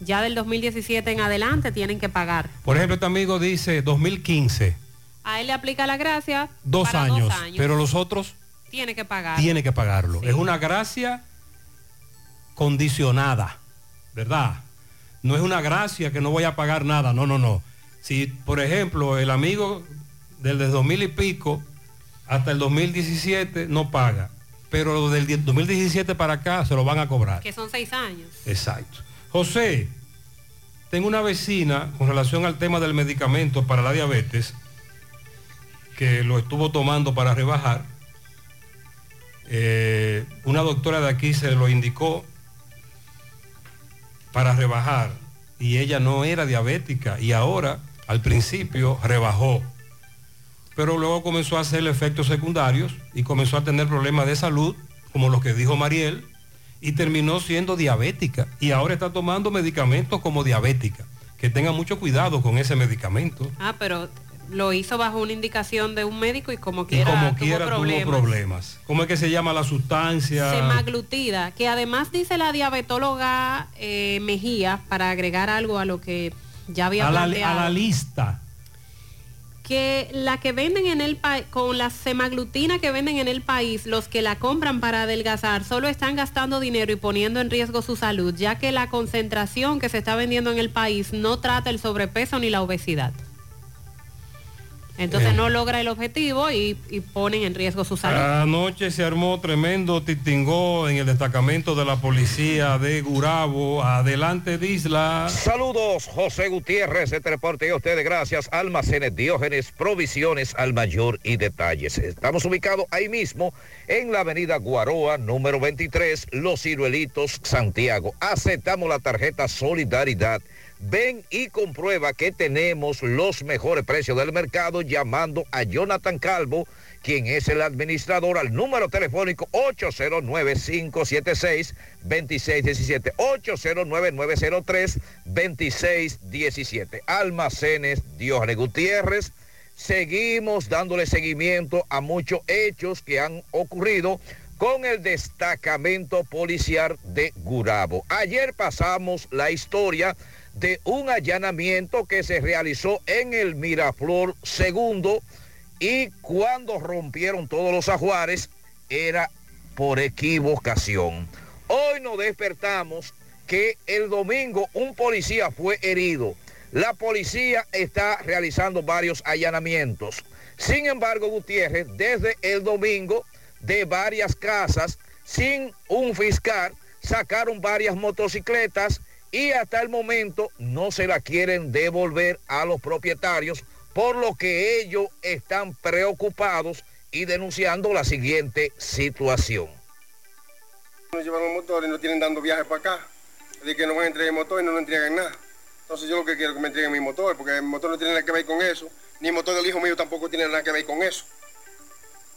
Ya del 2017 en adelante tienen que pagar. Por ejemplo, este amigo dice 2015. A él le aplica la gracia dos para años, dos años. pero los otros Tiene que pagar. tiene que pagarlo. Es una gracia condicionada, ¿verdad? No es una gracia que no voy a pagar nada, no, no, no. Si, por ejemplo, el amigo del de 2000 y pico hasta el 2017 no paga, pero del die- 2017 para acá se lo van a cobrar. Que son seis años. Exacto. José, tengo una vecina con relación al tema del medicamento para la diabetes, que lo estuvo tomando para rebajar. Eh, una doctora de aquí se lo indicó para rebajar y ella no era diabética y ahora al principio rebajó. Pero luego comenzó a hacer efectos secundarios y comenzó a tener problemas de salud, como los que dijo Mariel, y terminó siendo diabética y ahora está tomando medicamentos como diabética. Que tenga mucho cuidado con ese medicamento. Ah, pero lo hizo bajo una indicación de un médico y como Y quiera, como tuvo quiera problemas. tuvo problemas. ¿Cómo es que se llama la sustancia? Semaglutida, que además dice la diabetóloga eh, Mejía, para agregar algo a lo que ya había a, la, a la lista. que la que venden en el país, con la semaglutina que venden en el país, los que la compran para adelgazar solo están gastando dinero y poniendo en riesgo su salud, ya que la concentración que se está vendiendo en el país no trata el sobrepeso ni la obesidad. Entonces Eh. no logra el objetivo y, y ponen en riesgo su salud. Anoche se armó tremendo titingó en el destacamento de la policía de Gurabo. Adelante, Disla. Saludos, José Gutiérrez, este reporte a ustedes gracias Almacenes Diógenes, provisiones al mayor y detalles. Estamos ubicados ahí mismo en la avenida Guaroa, número 23, Los Ciruelitos, Santiago. Aceptamos la tarjeta Solidaridad. Ven y comprueba que tenemos los mejores precios del mercado llamando a Jonathan Calvo, quien es el administrador al número telefónico 809-576-2617, 809-903-2617. Almacenes Diógenes Gutiérrez. Seguimos dándole seguimiento a muchos hechos que han ocurrido con el destacamento policial de Gurabo. Ayer pasamos la historia de un allanamiento que se realizó en el Miraflor segundo y cuando rompieron todos los ajuares era por equivocación. Hoy nos despertamos que el domingo un policía fue herido. La policía está realizando varios allanamientos. Sin embargo, Gutiérrez, desde el domingo, de varias casas, sin un fiscal, sacaron varias motocicletas y hasta el momento no se la quieren devolver a los propietarios, por lo que ellos están preocupados y denunciando la siguiente situación. Nos llevan un motor y no tienen dando viajes para acá. De que no van a entregar el motor y no nos entregan nada. Entonces yo lo que quiero es que me entreguen mi motor, porque el motor no tiene nada que ver con eso. Ni el motor del hijo mío tampoco tiene nada que ver con eso.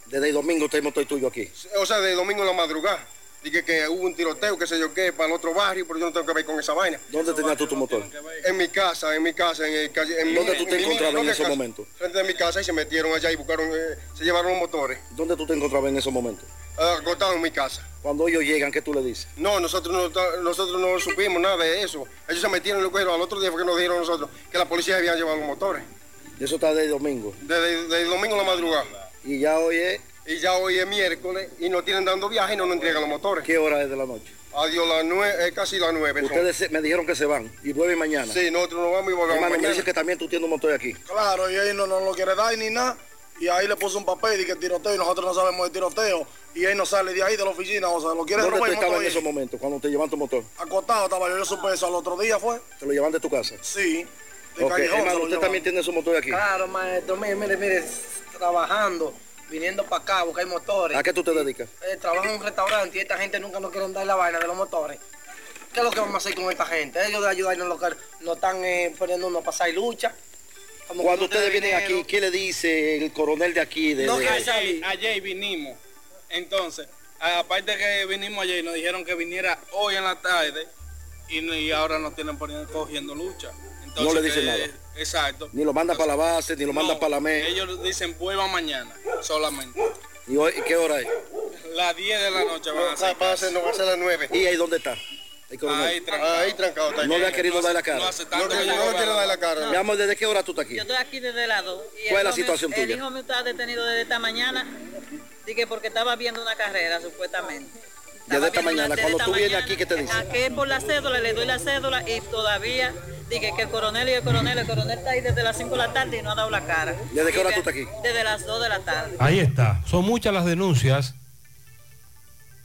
Desde el domingo está el motor tuyo aquí. O sea, de domingo en la madrugada. Dije que hubo un tiroteo, qué sé yo qué, para el otro barrio, pero yo no tengo que ver con esa vaina. ¿Dónde tenías tú tu motor? En mi casa, en mi casa, en el calle. En ¿Dónde mi- tú te encontrabas en mi esos casa, momentos? Frente de mi casa y se metieron allá y buscaron, eh, se llevaron los motores. ¿Dónde tú te encontrabas en esos momentos? Ah, Acostado en mi casa. Cuando ellos llegan, ¿qué tú le dices? No, nosotros no, nosotros no supimos nada de eso. Ellos se metieron y lo cogieron. Al otro día fue que nos dijeron a nosotros que la policía había llevado los motores. Y eso está desde domingo. Desde, desde el domingo en la madrugada. Y ya hoy es... Y ya hoy es miércoles y nos tienen dando viaje y no nos entregan los motores. ¿Qué hora es de la noche? Adiós, las nueve, eh, casi las nueve. Ustedes se- me dijeron que se van. Y vuelven mañana. Sí, nosotros nos vamos y volvemos Hermano, me dice que también tú tienes un motor aquí. Claro, y él no nos lo quiere dar ni nada. Y ahí le puso un papel y que tiroteo y nosotros no sabemos de tiroteo. Y él no sale de ahí de la oficina, o sea, lo quiere ¿Dónde tú robar. estabas en esos momentos, cuando te llevan tu motor? Acostado estaba yo, yo supe eso al otro día fue. ¿Te lo llevan de tu casa? Sí. De Callejón hermano, usted llevan. también tiene su motor aquí. Claro, maestro, mire, mire, mire, trabajando, viniendo para acá, buscar motores. ¿A qué tú te dedicas? Eh, trabajo en un restaurante y esta gente nunca nos quiere dar la vaina de los motores. ¿Qué es lo que vamos a hacer con esta gente? Ellos de ayudarnos lo que nos están eh, poniendo a pasar lucha. Como Cuando ustedes vienen dinero. aquí, ¿qué le dice el coronel de aquí? De, No de- Ayer, ayer vinimos. Entonces, aparte que vinimos ayer, nos dijeron que viniera hoy en la tarde y, y ahora nos tienen poniendo, cogiendo lucha. Entonces, No le dicen que- nada. Exacto. Ni lo manda para la base, ni lo manda No, para la MES. Ellos dicen vuelvan mañana solamente. ¿Y hoy, qué hora es? Las 10 de la noche van a ser. Va a ser, no va a ser las nueve. ¿Y ahí dónde está? Ahí trancado. Ahí trancado está. No le ha querido dar la cara. No hace tanto No, que no le dar la cara. Mi amor, ¿desde qué hora tú estás aquí? Yo estoy aquí desde las 2. y ¿Cuál es la situación mío- El tuya? hijo mío está detenido desde esta mañana. Dije porque estaba viendo una carrera, supuestamente. Desde esta mañana. desde Cuando esta tú vienes aquí, ¿qué te dice? Aquí por la cédula, le doy la cédula y todavía dije que el coronel y el coronel, el coronel está ahí desde las 5 de la tarde y no ha dado la cara. ¿Desde qué hora tú estás aquí? Desde las 2 de la tarde. Ahí está. Son muchas las denuncias.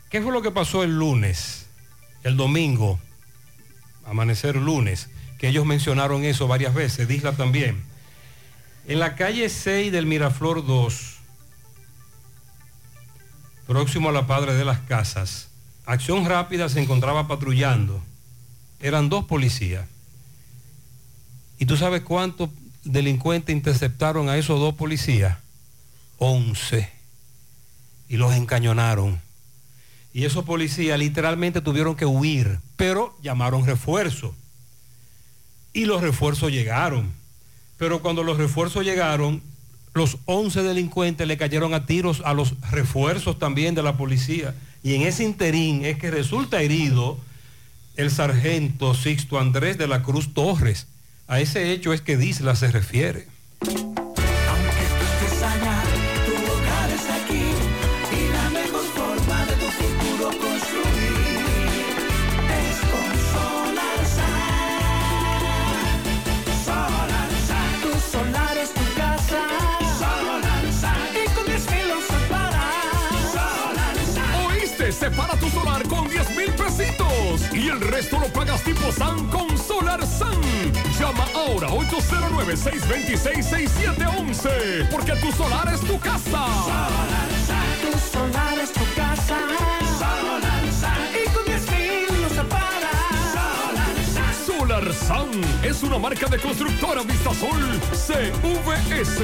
¿Qué fue lo que pasó el lunes? El domingo, amanecer lunes, que ellos mencionaron eso varias veces, Disla también. En la calle 6 del Miraflor 2, próximo a la Padre de las Casas, Acción Rápida se encontraba patrullando. Eran dos policías. ¿Y tú sabes cuántos delincuentes interceptaron a esos dos policías? 11. Y los encañonaron. Y esos policías literalmente tuvieron que huir, pero llamaron refuerzo. Y los refuerzos llegaron. pero cuando los refuerzos llegaron, los 11 delincuentes le cayeron a tiros a los refuerzos también de la policía. Y en ese interín es que resulta herido el sargento Sixto Andrés de la Cruz Torres. A ese hecho es que Disla se refiere. El resto lo pagas tipo SAN con Solar SAN. Llama ahora 809-626-6711 porque tu solar es tu casa. Solar Sun. Tu solar es tu casa. Solar Sun. Y con 10 mil los separas. Solar Sun. Solar SAN es una marca de constructora Vistasol CVS.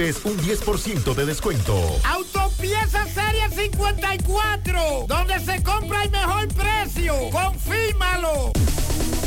un 10% de descuento. Autopieza Serie 54, donde se compra el mejor precio. Confírmalo.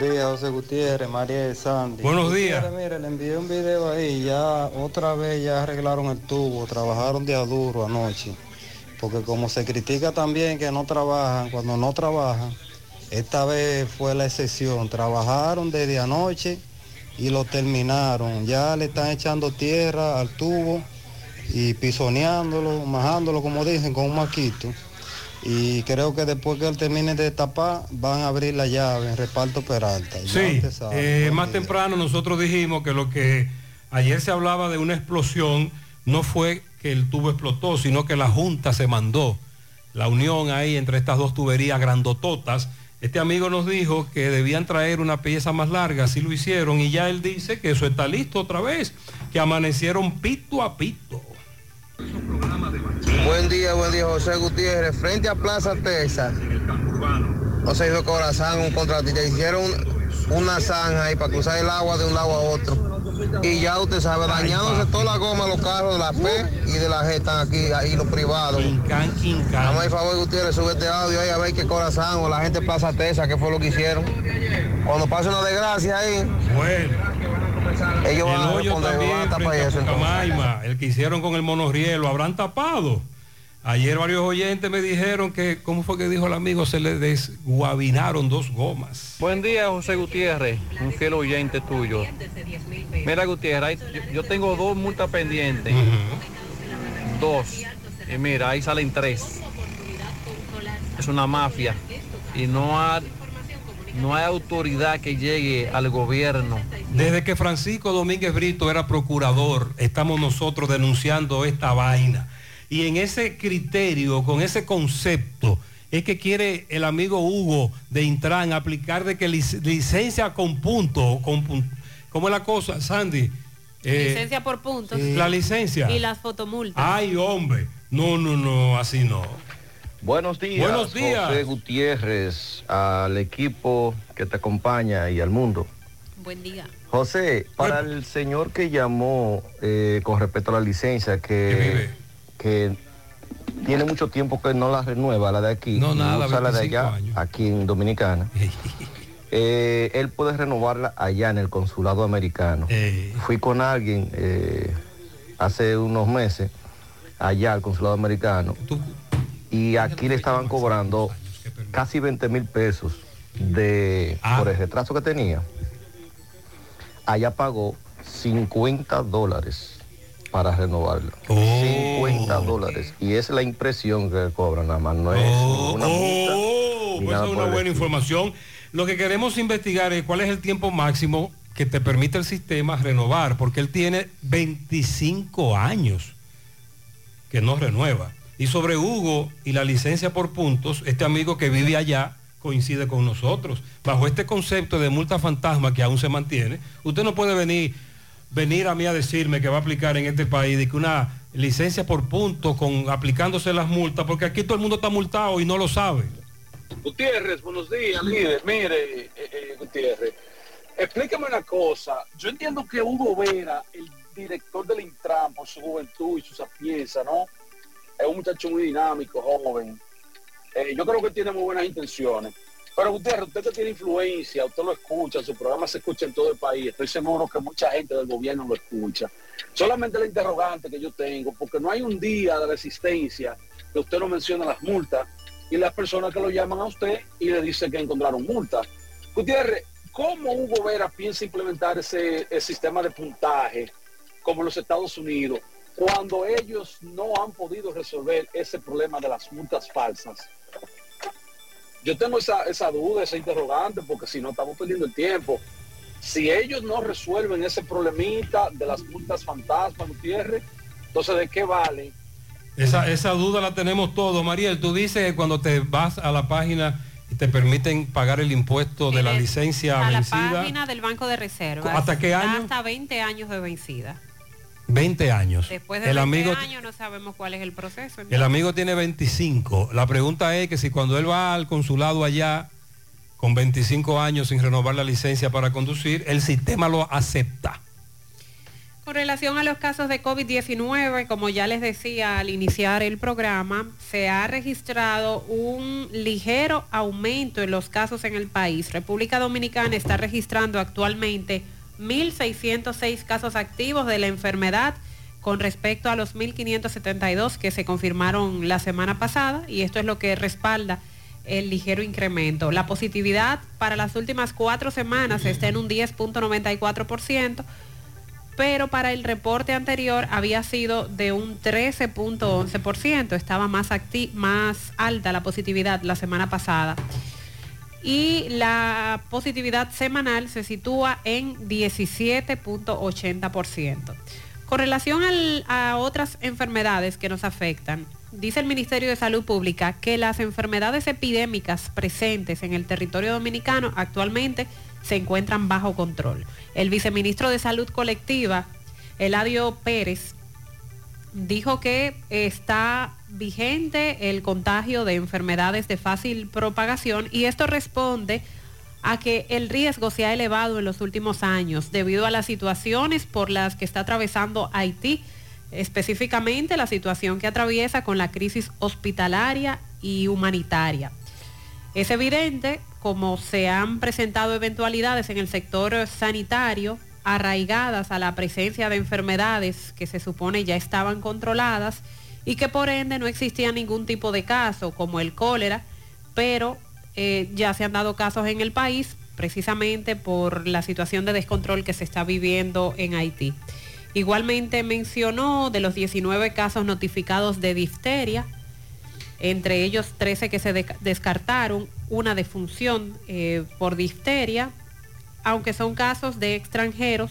Buen día, José Gutiérrez, María de Sandy. Buenos días. Gutiérrez, Mire, le envié un video ahí, ya otra vez ya arreglaron el tubo, trabajaron día duro anoche. Porque como se critica también que no trabajan, cuando no trabajan, esta vez fue la excepción. Trabajaron desde anoche y lo terminaron. Ya le están echando tierra al tubo y pisoneándolo, majándolo, como dicen, con un maquito. Y creo que después que él termine de tapar, van a abrir la llave en reparto Peralta. Sí, sabe. eh, más día. temprano nosotros dijimos que lo que ayer se hablaba de una explosión no fue que el tubo explotó, sino que la Junta se mandó. La unión ahí entre estas dos tuberías grandototas. Este amigo nos dijo que debían traer una pieza más larga, así lo hicieron, y ya él dice que eso está listo otra vez, que amanecieron pito a pito. Buen día, buen día, José Gutiérrez. Frente a Plaza Texas, José Hijo Corazán, un contratista, hicieron una zanja ahí para cruzar el agua de un lado a otro. Y ya usted sabe, dañándose toda la goma de los carros de la P y de la G están aquí, ahí los privados. Vamos a favor, Gutiérrez, sube este audio ahí a ver qué corazón o la gente de Plaza Texas, qué fue lo que hicieron. Cuando pase una desgracia ahí, Bueno. ellos van a hoyo responder, también van a tapar frente a eso. el que hicieron con el monorriel, lo habrán tapado. Ayer varios oyentes me dijeron que, ¿cómo fue que dijo el amigo? Se le desguabinaron dos gomas. Buen día, José Gutiérrez, un fiel oyente tuyo. Mira, Gutiérrez, yo tengo dos multas pendientes. Dos. Y mira, ahí salen tres. Es una mafia. Y no ha no hay autoridad que llegue al gobierno. Desde que Francisco Domínguez Brito era procurador, estamos nosotros denunciando esta vaina. Y en ese criterio, con ese concepto, es que quiere el amigo Hugo de Intran aplicar de que lic- licencia con punto, con pun- ¿cómo es la cosa, Sandy? Eh, licencia por puntos. la licencia. Y las fotomultas. Ay, hombre. No, no, no, así no. Buenos días. Buenos días. José Gutiérrez, al equipo que te acompaña y al mundo. Buen día. José, para el señor que llamó eh, con respecto a la licencia, que, que tiene mucho tiempo que no la renueva, la de aquí, No, nada, usa la de 25 allá, años. aquí en Dominicana, eh, él puede renovarla allá en el consulado americano. Fui con alguien eh, hace unos meses allá al consulado americano y aquí le estaban cobrando casi 20 mil pesos de, Ah. por el retraso que tenía. Allá pagó 50 dólares para renovarlo. Oh. 50 dólares. Y es la impresión que cobran nada más, no es ninguna multa. Oh, ni pues es una buena información. Lo que queremos investigar es cuál es el tiempo máximo que te permite el sistema renovar, porque él tiene 25 años que no renueva. Y sobre Hugo y la licencia por puntos, este amigo que vive allá coincide con nosotros. Bajo este concepto de multa fantasma que aún se mantiene, usted no puede venir, venir a mí a decirme que va a aplicar en este país de que una licencia por puntos con aplicándose las multas, porque aquí todo el mundo está multado y no lo sabe. Gutiérrez, buenos días, líder. Mire, eh, eh, Gutiérrez, explícame una cosa. Yo entiendo que Hugo Vera, el director del Intran, por su juventud y su sapienza, ¿no? Es un muchacho muy dinámico, joven. Eh, yo creo que tiene muy buenas intenciones. Pero Gutiérrez, usted que tiene influencia, usted lo escucha, su programa se escucha en todo el país. Estoy seguro que mucha gente del gobierno lo escucha. Solamente la interrogante que yo tengo, porque no hay un día de resistencia que usted no menciona las multas y las personas que lo llaman a usted y le dicen que encontraron multas. Gutiérrez, ¿cómo Hugo Vera piensa implementar ese, ese sistema de puntaje como en los Estados Unidos cuando ellos no han podido resolver ese problema de las multas falsas? Yo tengo esa, esa duda, esa interrogante, porque si no estamos perdiendo el tiempo. Si ellos no resuelven ese problemita de las multas fantasmas, Gutiérrez, entonces ¿de qué vale Esa, esa duda la tenemos todos. Mariel, tú dices que cuando te vas a la página y te permiten pagar el impuesto de la licencia A la vencida, página del Banco de Reservas. ¿Hasta qué año? Hasta 20 años de vencida. 20 años. Después de el 20 amigo, años no sabemos cuál es el proceso. el amigo tiene 25. La pregunta es que si cuando él va al consulado allá con 25 años sin renovar la licencia para conducir, el sistema lo acepta. Con relación a los casos de COVID-19, como ya les decía al iniciar el programa, se ha registrado un ligero aumento en los casos en el país. República Dominicana está registrando actualmente 1.606 casos activos de la enfermedad con respecto a los 1.572 que se confirmaron la semana pasada y esto es lo que respalda el ligero incremento. La positividad para las últimas cuatro semanas está en un 10.94%, pero para el reporte anterior había sido de un 13.11%, estaba más, más alta la positividad la semana pasada. Y la positividad semanal se sitúa en 17.80%. Con relación a otras enfermedades que nos afectan, dice el Ministerio de Salud Pública que las enfermedades epidémicas presentes en el territorio dominicano actualmente se encuentran bajo control. El viceministro de Salud Colectiva, Eladio Pérez, dijo que está vigente el contagio de enfermedades de fácil propagación y esto responde a que el riesgo se ha elevado en los últimos años debido a las situaciones por las que está atravesando Haití, específicamente la situación que atraviesa con la crisis hospitalaria y humanitaria. Es evidente como se han presentado eventualidades en el sector sanitario arraigadas a la presencia de enfermedades que se supone ya estaban controladas y que por ende no existía ningún tipo de caso como el cólera, pero eh, ya se han dado casos en el país precisamente por la situación de descontrol que se está viviendo en Haití. Igualmente mencionó de los 19 casos notificados de difteria, entre ellos 13 que se de- descartaron, una defunción eh, por difteria, aunque son casos de extranjeros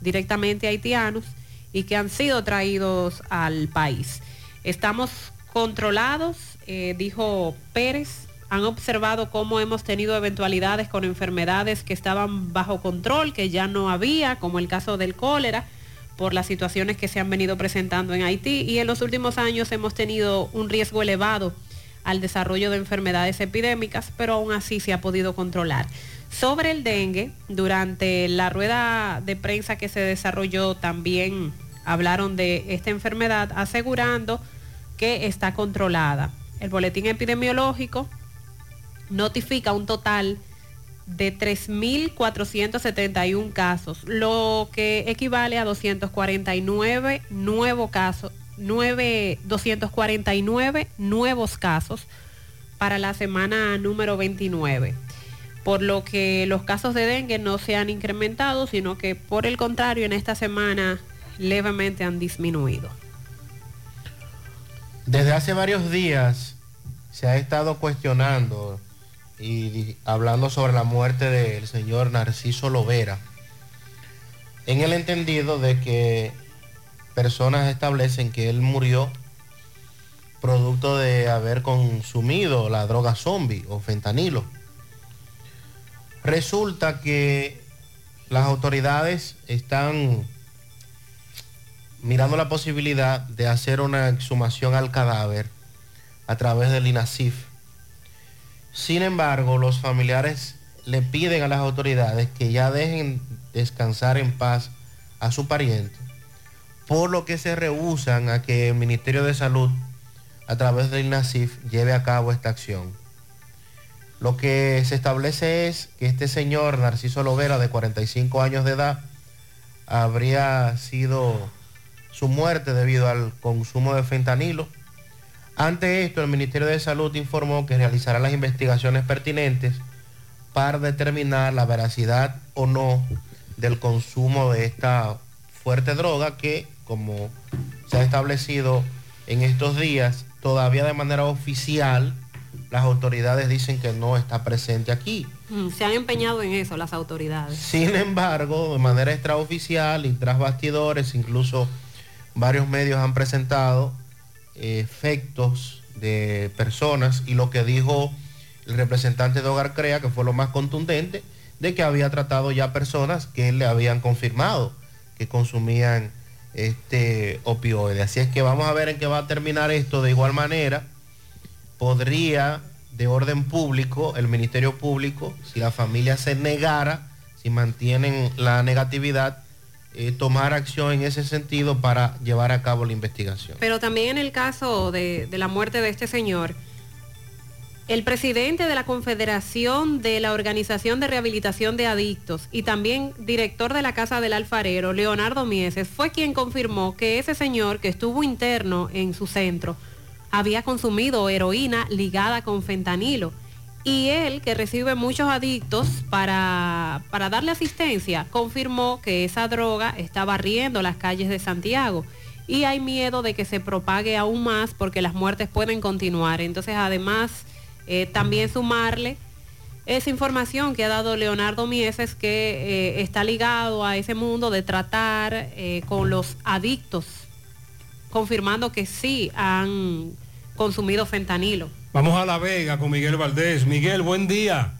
directamente haitianos y que han sido traídos al país. Estamos controlados, eh, dijo Pérez, han observado cómo hemos tenido eventualidades con enfermedades que estaban bajo control, que ya no había, como el caso del cólera, por las situaciones que se han venido presentando en Haití y en los últimos años hemos tenido un riesgo elevado al desarrollo de enfermedades epidémicas, pero aún así se ha podido controlar. Sobre el dengue, durante la rueda de prensa que se desarrolló también hablaron de esta enfermedad asegurando que está controlada. El boletín epidemiológico notifica un total de 3.471 casos, lo que equivale a 249 nuevos casos, 9, 249 nuevos casos para la semana número 29. Por lo que los casos de dengue no se han incrementado, sino que por el contrario en esta semana levemente han disminuido. Desde hace varios días se ha estado cuestionando y hablando sobre la muerte del señor Narciso Lovera, en el entendido de que personas establecen que él murió producto de haber consumido la droga zombie o fentanilo. Resulta que las autoridades están mirando la posibilidad de hacer una exhumación al cadáver a través del INASIF. Sin embargo, los familiares le piden a las autoridades que ya dejen descansar en paz a su pariente, por lo que se rehusan a que el Ministerio de Salud, a través del INASIF, lleve a cabo esta acción. Lo que se establece es que este señor, Narciso Lovera, de 45 años de edad, habría sido su muerte debido al consumo de fentanilo. Ante esto, el Ministerio de Salud informó que realizará las investigaciones pertinentes para determinar la veracidad o no del consumo de esta fuerte droga que, como se ha establecido en estos días, todavía de manera oficial, las autoridades dicen que no está presente aquí. Mm, Se han empeñado en eso las autoridades. Sin embargo, de manera extraoficial y tras bastidores, incluso varios medios han presentado eh, efectos de personas y lo que dijo el representante de Hogar Crea, que fue lo más contundente, de que había tratado ya personas que le habían confirmado que consumían este opioide. Así es que vamos a ver en qué va a terminar esto. De igual manera, podría de orden público, el Ministerio Público, si la familia se negara, si mantienen la negatividad, eh, tomar acción en ese sentido para llevar a cabo la investigación. Pero también en el caso de, de la muerte de este señor, el presidente de la Confederación de la Organización de Rehabilitación de Adictos y también director de la Casa del Alfarero, Leonardo Mieses, fue quien confirmó que ese señor que estuvo interno en su centro había consumido heroína ligada con fentanilo. Y él, que recibe muchos adictos para, para darle asistencia, confirmó que esa droga está barriendo las calles de Santiago. Y hay miedo de que se propague aún más porque las muertes pueden continuar. Entonces, además, eh, también sumarle esa información que ha dado Leonardo Mieses que eh, está ligado a ese mundo de tratar eh, con los adictos, confirmando que sí han consumido fentanilo. Vamos a La Vega con Miguel Valdés. Miguel, buen día.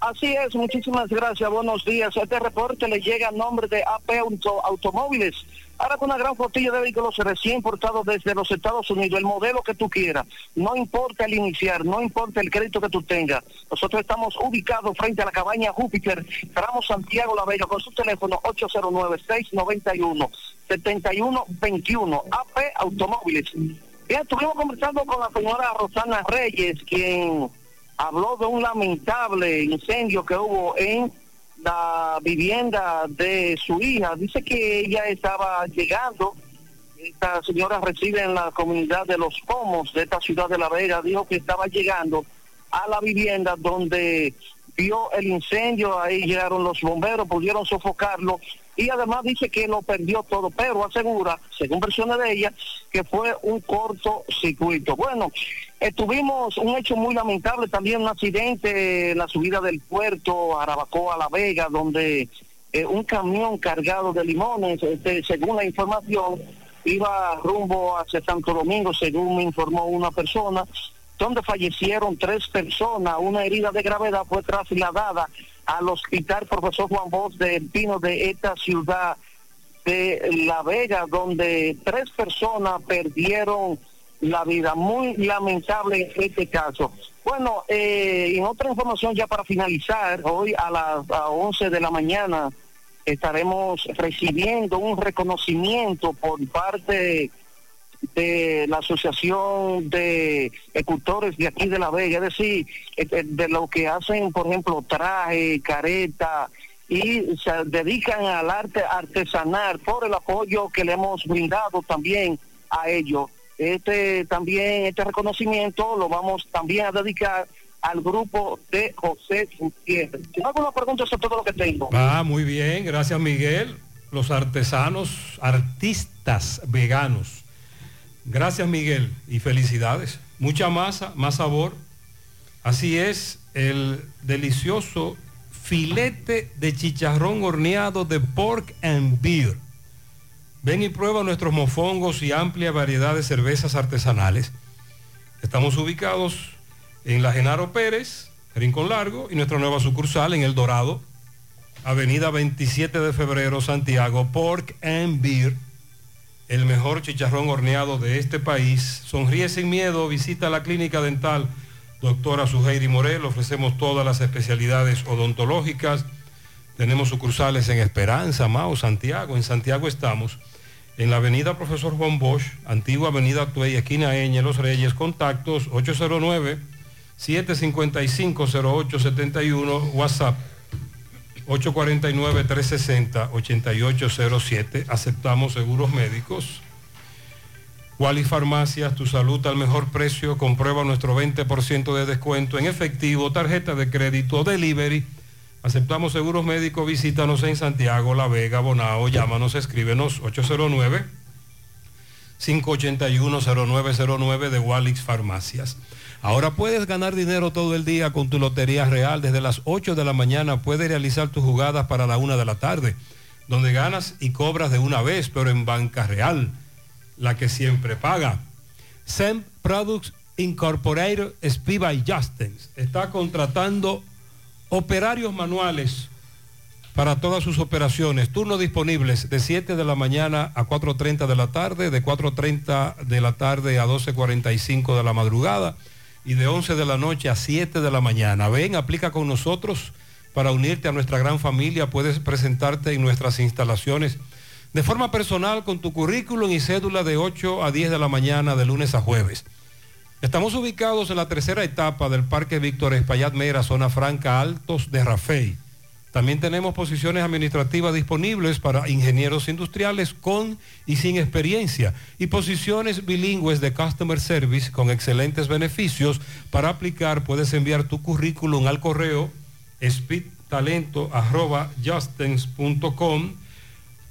Así es, muchísimas gracias, buenos días. Este reporte le llega a nombre de AP Auto- Automóviles. Ahora con una gran flotilla de vehículos recién importados desde los Estados Unidos, el modelo que tú quieras. No importa el iniciar, no importa el crédito que tú tengas. Nosotros estamos ubicados frente a la cabaña Júpiter, tramo Santiago La Vega, con su teléfono 809-691-7121. AP Automóviles. Bien, estuvimos conversando con la señora Rosana Reyes, quien habló de un lamentable incendio que hubo en la vivienda de su hija. Dice que ella estaba llegando, esta señora reside en la comunidad de Los Pomos de esta ciudad de La Vega, dijo que estaba llegando a la vivienda donde vio el incendio, ahí llegaron los bomberos, pudieron sofocarlo, y además dice que lo perdió todo, pero asegura, según versiones de ella, que fue un corto circuito. Bueno, tuvimos un hecho muy lamentable, también un accidente en la subida del puerto Arabacoa a La Vega, donde eh, un camión cargado de limones, este, según la información, iba rumbo hacia Santo Domingo, según me informó una persona, donde fallecieron tres personas. Una herida de gravedad fue trasladada al hospital profesor Juan Bosch del Pino de esta ciudad de La Vega, donde tres personas perdieron la vida. Muy lamentable este caso. Bueno, eh, en otra información ya para finalizar, hoy a las a 11 de la mañana estaremos recibiendo un reconocimiento por parte de la Asociación de Escultores de aquí de La Vega, es decir, eh, eh, de lo que hacen, por ejemplo, traje, careta, y se dedican al arte artesanal por el apoyo que le hemos brindado también a ellos. Este también, este reconocimiento lo vamos también a dedicar al grupo de José Gutiérrez. Si pregunta, eso es todo lo que tengo. Ah, muy bien, gracias Miguel. Los artesanos, artistas veganos. Gracias Miguel y felicidades. Mucha masa, más sabor. Así es, el delicioso filete de chicharrón horneado de pork and beer. Ven y prueba nuestros mofongos y amplia variedad de cervezas artesanales. Estamos ubicados en la Genaro Pérez, Rincón Largo, y nuestra nueva sucursal en El Dorado, Avenida 27 de Febrero, Santiago, Pork and Beer, el mejor chicharrón horneado de este país. Sonríe sin miedo, visita la clínica dental doctora Suheiri Morel, ofrecemos todas las especialidades odontológicas. Tenemos sucursales en Esperanza, Mao, Santiago. En Santiago estamos en la avenida Profesor Juan Bosch, antigua avenida Tuey, esquina Eñe, Los Reyes, contactos 809 755-0871, WhatsApp 849-360-8807. Aceptamos seguros médicos. Wally Farmacias, tu salud al mejor precio. Comprueba nuestro 20% de descuento en efectivo, tarjeta de crédito, delivery. Aceptamos seguros médicos. Visítanos en Santiago, La Vega, Bonao. Llámanos, escríbenos 809 581-0909 de Walix Farmacias. Ahora puedes ganar dinero todo el día con tu Lotería Real. Desde las 8 de la mañana puedes realizar tus jugadas para la 1 de la tarde, donde ganas y cobras de una vez, pero en banca real, la que siempre paga. SEM Products Incorporated Speed by Justins está contratando operarios manuales para todas sus operaciones. Turnos disponibles de 7 de la mañana a 4.30 de la tarde, de 4.30 de la tarde a 12.45 de la madrugada y de 11 de la noche a 7 de la mañana. Ven, aplica con nosotros para unirte a nuestra gran familia. Puedes presentarte en nuestras instalaciones de forma personal con tu currículum y cédula de 8 a 10 de la mañana de lunes a jueves. Estamos ubicados en la tercera etapa del Parque Víctor Espaillat Mera, zona franca Altos de Rafey. También tenemos posiciones administrativas disponibles para ingenieros industriales con y sin experiencia y posiciones bilingües de Customer Service con excelentes beneficios. Para aplicar puedes enviar tu currículum al correo speedtalento.com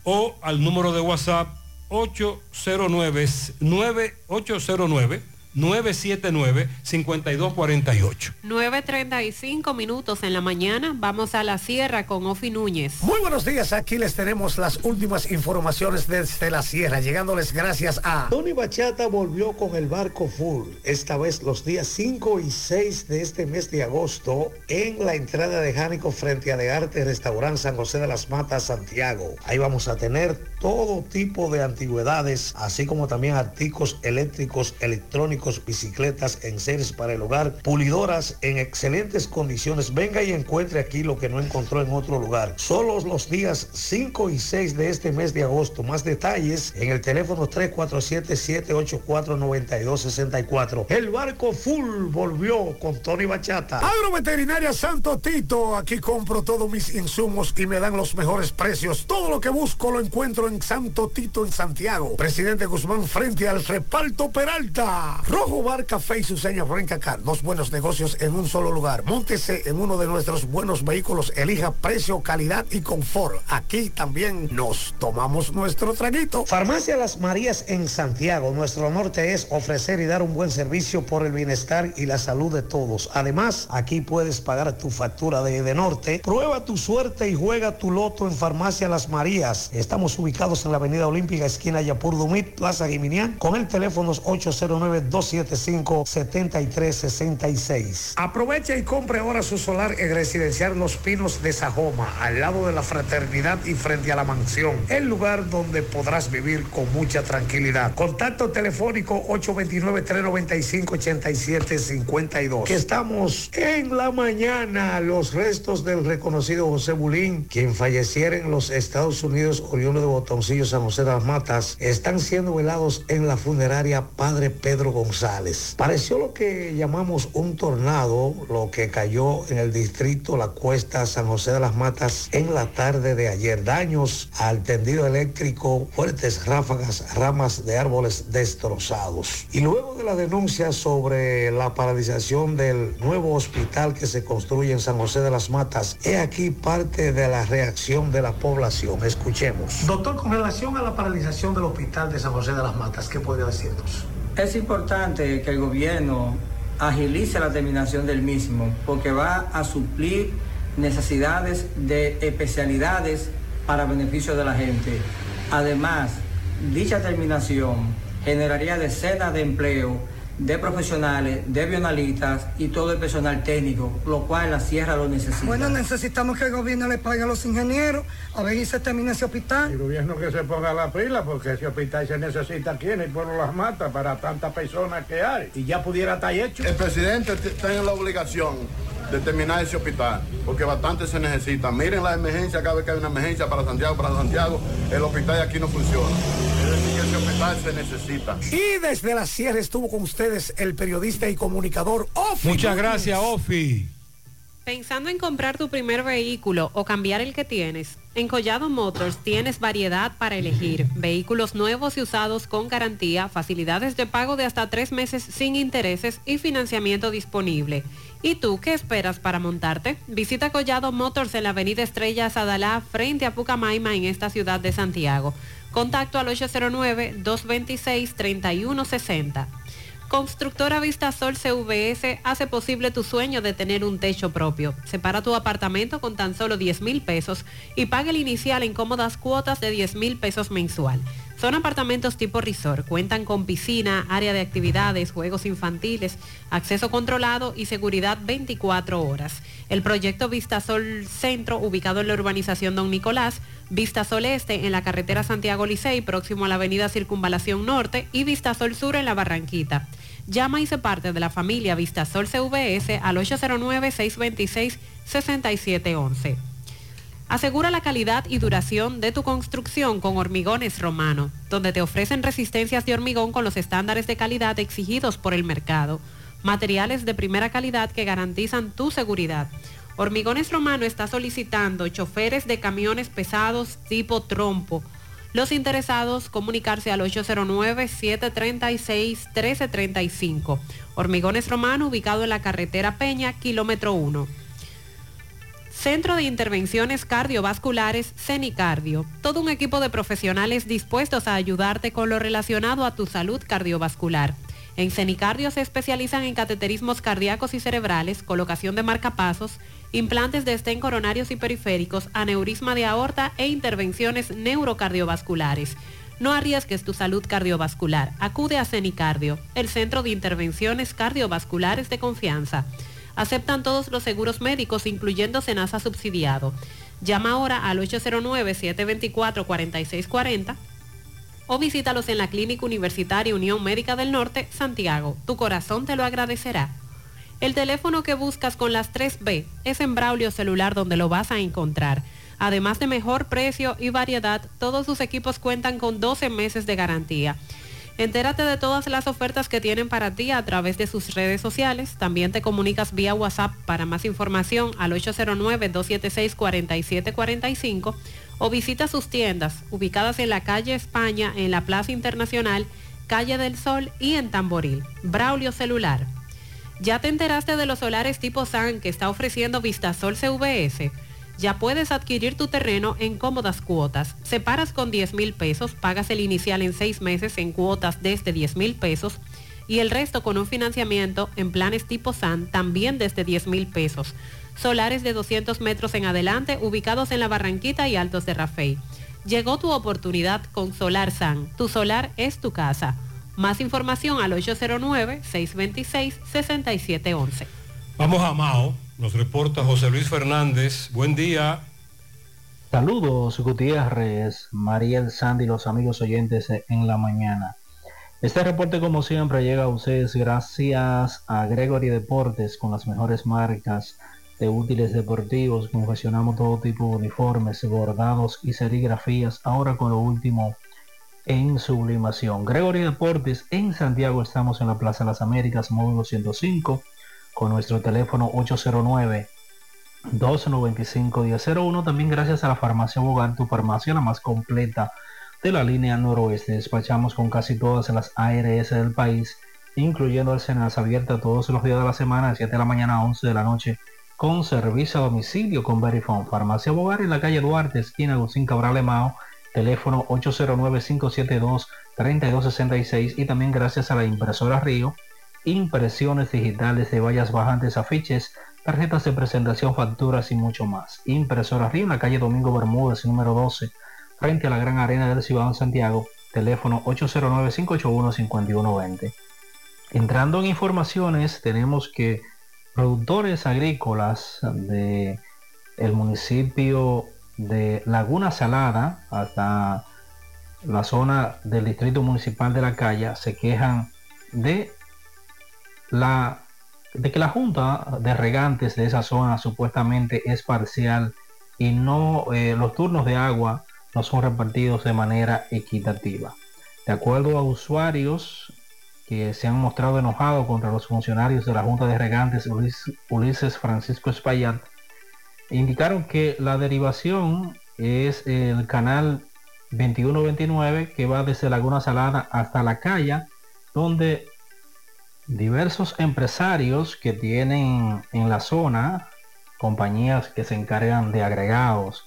o al número de WhatsApp 809 9809 979-5248. 9.35 minutos en la mañana. Vamos a la sierra con Ofi Núñez. Muy buenos días. Aquí les tenemos las últimas informaciones desde la sierra, llegándoles gracias a... Tony Bachata volvió con el barco full, esta vez los días 5 y 6 de este mes de agosto, en la entrada de Jánico frente a De Arte Restaurante San José de las Matas, Santiago. Ahí vamos a tener todo tipo de antigüedades, así como también artículos eléctricos, electrónicos, bicicletas en series para el hogar, pulidoras en excelentes condiciones. Venga y encuentre aquí lo que no encontró en otro lugar. Solo los días 5 y 6 de este mes de agosto. Más detalles en el teléfono 347-784-9264. El barco full volvió con Tony Bachata. Agroveterinaria Santo Tito. Aquí compro todos mis insumos y me dan los mejores precios. Todo lo que busco lo encuentro en Santo Tito en Santiago. Presidente Guzmán frente al reparto Peralta. Rojo Bar Café y su seña Car, dos buenos negocios en un solo lugar. Móntese en uno de nuestros buenos vehículos, elija precio, calidad y confort. Aquí también nos tomamos nuestro traguito. Farmacia Las Marías en Santiago. Nuestro norte es ofrecer y dar un buen servicio por el bienestar y la salud de todos. Además, aquí puedes pagar tu factura de, de norte. Prueba tu suerte y juega tu loto en Farmacia Las Marías. Estamos ubicados en la Avenida Olímpica, esquina Yapur Dumit, Plaza Guiminián, con el teléfono 809-275-7366. Aprovecha y compre ahora su solar en Residencial Los Pinos de Sajoma, al lado de la Fraternidad y frente a la mansión, el lugar donde podrás vivir con mucha tranquilidad. Contacto telefónico 829-395-8752. Que estamos en la mañana. Los restos del reconocido José Bulín, quien falleciera en los Estados Unidos, oriundo de Botoncillo, San José de las Matas, están siendo velados en la funeraria Padre Pedro González. Pareció lo que llamamos un tornado, lo que cayó en el distrito La Cuesta, San José de las Matas, en la tarde de ayer. Daños al tendido eléctrico, fuertes ráfagas, ramas de árboles destrozados. Y luego de la denuncia sobre la paralización del nuevo hospital que se construye en San José de las Matas, he aquí parte de la reacción de la población. Escuchemos. Doctor, con relación a la paralización del hospital de San José de las Matas, ¿qué podría decirnos? Es importante que el gobierno agilice la terminación del mismo porque va a suplir necesidades de especialidades para beneficio de la gente. Además, dicha terminación generaría decenas de empleos de profesionales, de bionalistas y todo el personal técnico, lo cual la sierra lo necesita. Bueno, necesitamos que el gobierno le pague a los ingenieros a ver si se termina ese hospital. El gobierno que se ponga la pila porque ese hospital se necesita aquí en el pueblo Las Matas para tantas personas que hay y ya pudiera estar hecho. El presidente tiene la obligación de terminar ese hospital, porque bastante se necesita. Miren la emergencia, cada vez que hay una emergencia para Santiago, para Santiago, el hospital aquí no funciona. Se necesita. Y desde la sierra estuvo con ustedes el periodista y comunicador Ofi. Muchas gracias, Ofi. Pensando en comprar tu primer vehículo o cambiar el que tienes, en Collado Motors tienes variedad para elegir. Vehículos nuevos y usados con garantía, facilidades de pago de hasta tres meses sin intereses y financiamiento disponible. ¿Y tú qué esperas para montarte? Visita Collado Motors en la avenida Estrella Sadalá frente a Pucamaima en esta ciudad de Santiago. Contacto al 809-226-3160. Constructora Vistasol CVS hace posible tu sueño de tener un techo propio. Separa tu apartamento con tan solo 10 mil pesos y paga el inicial en cómodas cuotas de 10 mil pesos mensual. Son apartamentos tipo resort, cuentan con piscina, área de actividades, juegos infantiles, acceso controlado y seguridad 24 horas. El proyecto Vistasol Centro, ubicado en la urbanización Don Nicolás, Vistasol Este en la carretera Santiago Licey, próximo a la avenida Circunvalación Norte, y Vistasol Sur en la Barranquita. Llama y se parte de la familia Vistasol CVS al 809-626-6711. Asegura la calidad y duración de tu construcción con Hormigones Romano, donde te ofrecen resistencias de hormigón con los estándares de calidad exigidos por el mercado. Materiales de primera calidad que garantizan tu seguridad. Hormigones Romano está solicitando choferes de camiones pesados tipo trompo. Los interesados comunicarse al 809-736-1335. Hormigones Romano ubicado en la carretera Peña, kilómetro 1. Centro de Intervenciones Cardiovasculares CENICardio. Todo un equipo de profesionales dispuestos a ayudarte con lo relacionado a tu salud cardiovascular. En CENICardio se especializan en cateterismos cardíacos y cerebrales, colocación de marcapasos, implantes de estén coronarios y periféricos, aneurisma de aorta e intervenciones neurocardiovasculares. No arriesgues tu salud cardiovascular. Acude a CENICardio, el centro de intervenciones cardiovasculares de confianza. Aceptan todos los seguros médicos, incluyendo Senasa subsidiado. Llama ahora al 809-724-4640 o visítalos en la Clínica Universitaria Unión Médica del Norte, Santiago. Tu corazón te lo agradecerá. El teléfono que buscas con las 3B es en Braulio Celular donde lo vas a encontrar. Además de mejor precio y variedad, todos sus equipos cuentan con 12 meses de garantía. Entérate de todas las ofertas que tienen para ti a través de sus redes sociales. También te comunicas vía WhatsApp para más información al 809-276-4745 o visita sus tiendas ubicadas en la calle España, en la Plaza Internacional Calle del Sol y en Tamboril. Braulio Celular. ¿Ya te enteraste de los solares tipo SAN que está ofreciendo Vistasol CVS? Ya puedes adquirir tu terreno en cómodas cuotas. Separas con 10 mil pesos, pagas el inicial en seis meses en cuotas desde 10 mil pesos y el resto con un financiamiento en planes tipo SAN también desde 10 mil pesos. Solares de 200 metros en adelante ubicados en la Barranquita y Altos de Rafey. Llegó tu oportunidad con Solar SAN. Tu solar es tu casa. Más información al 809-626-6711. Vamos a Mao, nos reporta José Luis Fernández. Buen día. Saludos Gutiérrez, Mariel Sandy, los amigos oyentes en la mañana. Este reporte como siempre llega a ustedes gracias a Gregory Deportes con las mejores marcas de útiles deportivos. Confeccionamos todo tipo de uniformes, bordados y serigrafías. Ahora con lo último en sublimación. Gregory Deportes en Santiago estamos en la Plaza de las Américas, módulo 105, con nuestro teléfono 809 295 1001. También gracias a la farmacia Bogar, tu farmacia la más completa de la línea noroeste. Despachamos con casi todas las ARS del país, incluyendo el Senas abierta todos los días de la semana, de 7 de la mañana a 11 de la noche, con servicio a domicilio con Verifone. Farmacia Bogar en la calle Duarte, esquina Agustín Cabral Emao, teléfono 809-572-3266 y también gracias a la impresora Río, impresiones digitales de vallas bajantes, afiches, tarjetas de presentación, facturas y mucho más. Impresora Río en la calle Domingo Bermúdez, número 12, frente a la Gran Arena del Ciudad de Santiago, teléfono 809-581-5120. Entrando en informaciones, tenemos que productores agrícolas de municipio de Laguna Salada hasta la zona del distrito municipal de La Calle se quejan de la de que la junta de regantes de esa zona supuestamente es parcial y no eh, los turnos de agua no son repartidos de manera equitativa. De acuerdo a usuarios que se han mostrado enojados contra los funcionarios de la Junta de Regantes Ulises Francisco Espaillat, indicaron que la derivación es el canal 2129 que va desde Laguna Salada hasta La Calla, donde diversos empresarios que tienen en la zona compañías que se encargan de agregados,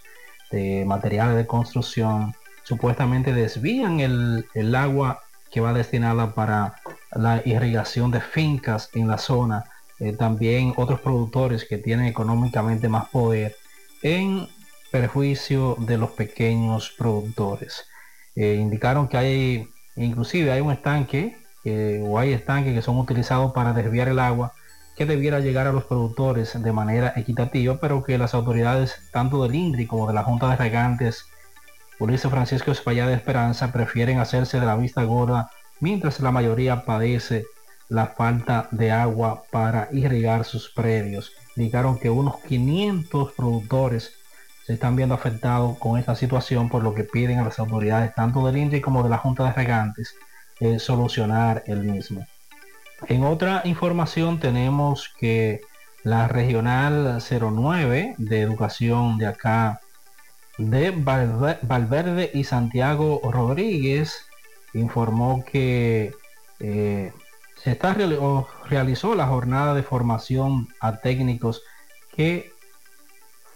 de materiales de construcción, supuestamente desvían el, el agua que va destinada para la irrigación de fincas en la zona eh, también otros productores que tienen económicamente más poder en perjuicio de los pequeños productores. Eh, indicaron que hay, inclusive hay un estanque o hay estanques que son utilizados para desviar el agua que debiera llegar a los productores de manera equitativa, pero que las autoridades tanto del INDRI como de la Junta de Regantes, Ulises Francisco España de Esperanza, prefieren hacerse de la vista gorda mientras la mayoría padece la falta de agua para irrigar sus predios. Indicaron que unos 500 productores se están viendo afectados con esta situación, por lo que piden a las autoridades tanto del INDRI como de la Junta de Regantes solucionar el mismo. En otra información tenemos que la regional 09 de educación de acá de Valverde y Santiago Rodríguez informó que eh, se está, realizó la jornada de formación a técnicos que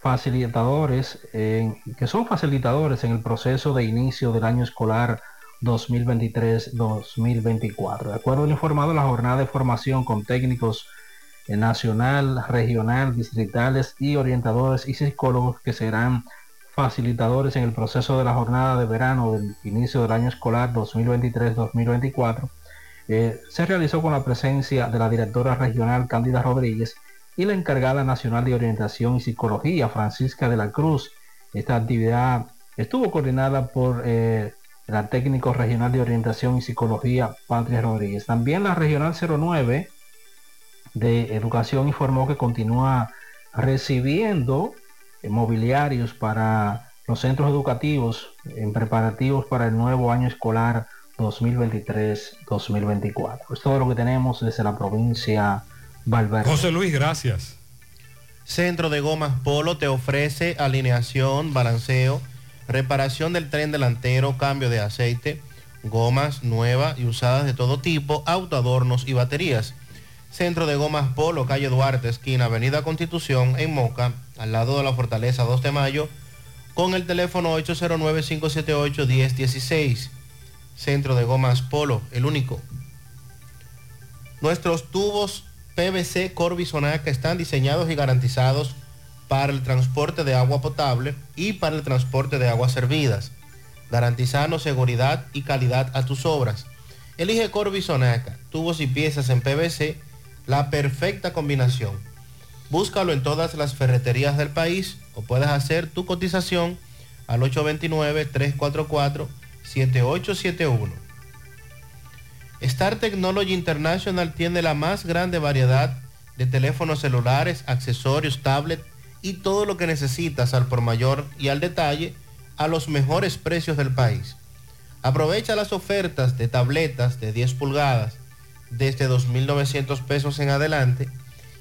facilitadores, que son facilitadores en el proceso de inicio del año escolar 2023-2024. De acuerdo al informado, la jornada de formación con técnicos nacional, regional, distritales y orientadores y psicólogos que serán facilitadores en el proceso de la jornada de verano del inicio del año escolar 2023-2024 eh, se realizó con la presencia de la directora regional Cándida Rodríguez y la encargada nacional de orientación y psicología Francisca de la Cruz. Esta actividad estuvo coordinada por eh, la técnico regional de orientación y psicología Patria Rodríguez. También la regional 09 de educación informó que continúa recibiendo mobiliarios para los centros educativos en preparativos para el nuevo año escolar 2023-2024. Es todo lo que tenemos desde la provincia Valverde. José Luis, gracias. Centro de Gomas Polo te ofrece alineación, balanceo, reparación del tren delantero, cambio de aceite, gomas nuevas y usadas de todo tipo, autoadornos y baterías. Centro de Gomas Polo, calle Duarte, esquina Avenida Constitución, en Moca, al lado de la Fortaleza 2 de Mayo, con el teléfono 809-578-1016. Centro de Gomas Polo, el único. Nuestros tubos PVC Corbisonaca están diseñados y garantizados para el transporte de agua potable y para el transporte de aguas servidas, garantizando seguridad y calidad a tus obras. Elige Corbisonaca, tubos y piezas en PVC, la perfecta combinación. Búscalo en todas las ferreterías del país o puedes hacer tu cotización al 829-344-7871. Star Technology International tiene la más grande variedad de teléfonos celulares, accesorios, tablets y todo lo que necesitas al por mayor y al detalle a los mejores precios del país. Aprovecha las ofertas de tabletas de 10 pulgadas desde 2.900 pesos en adelante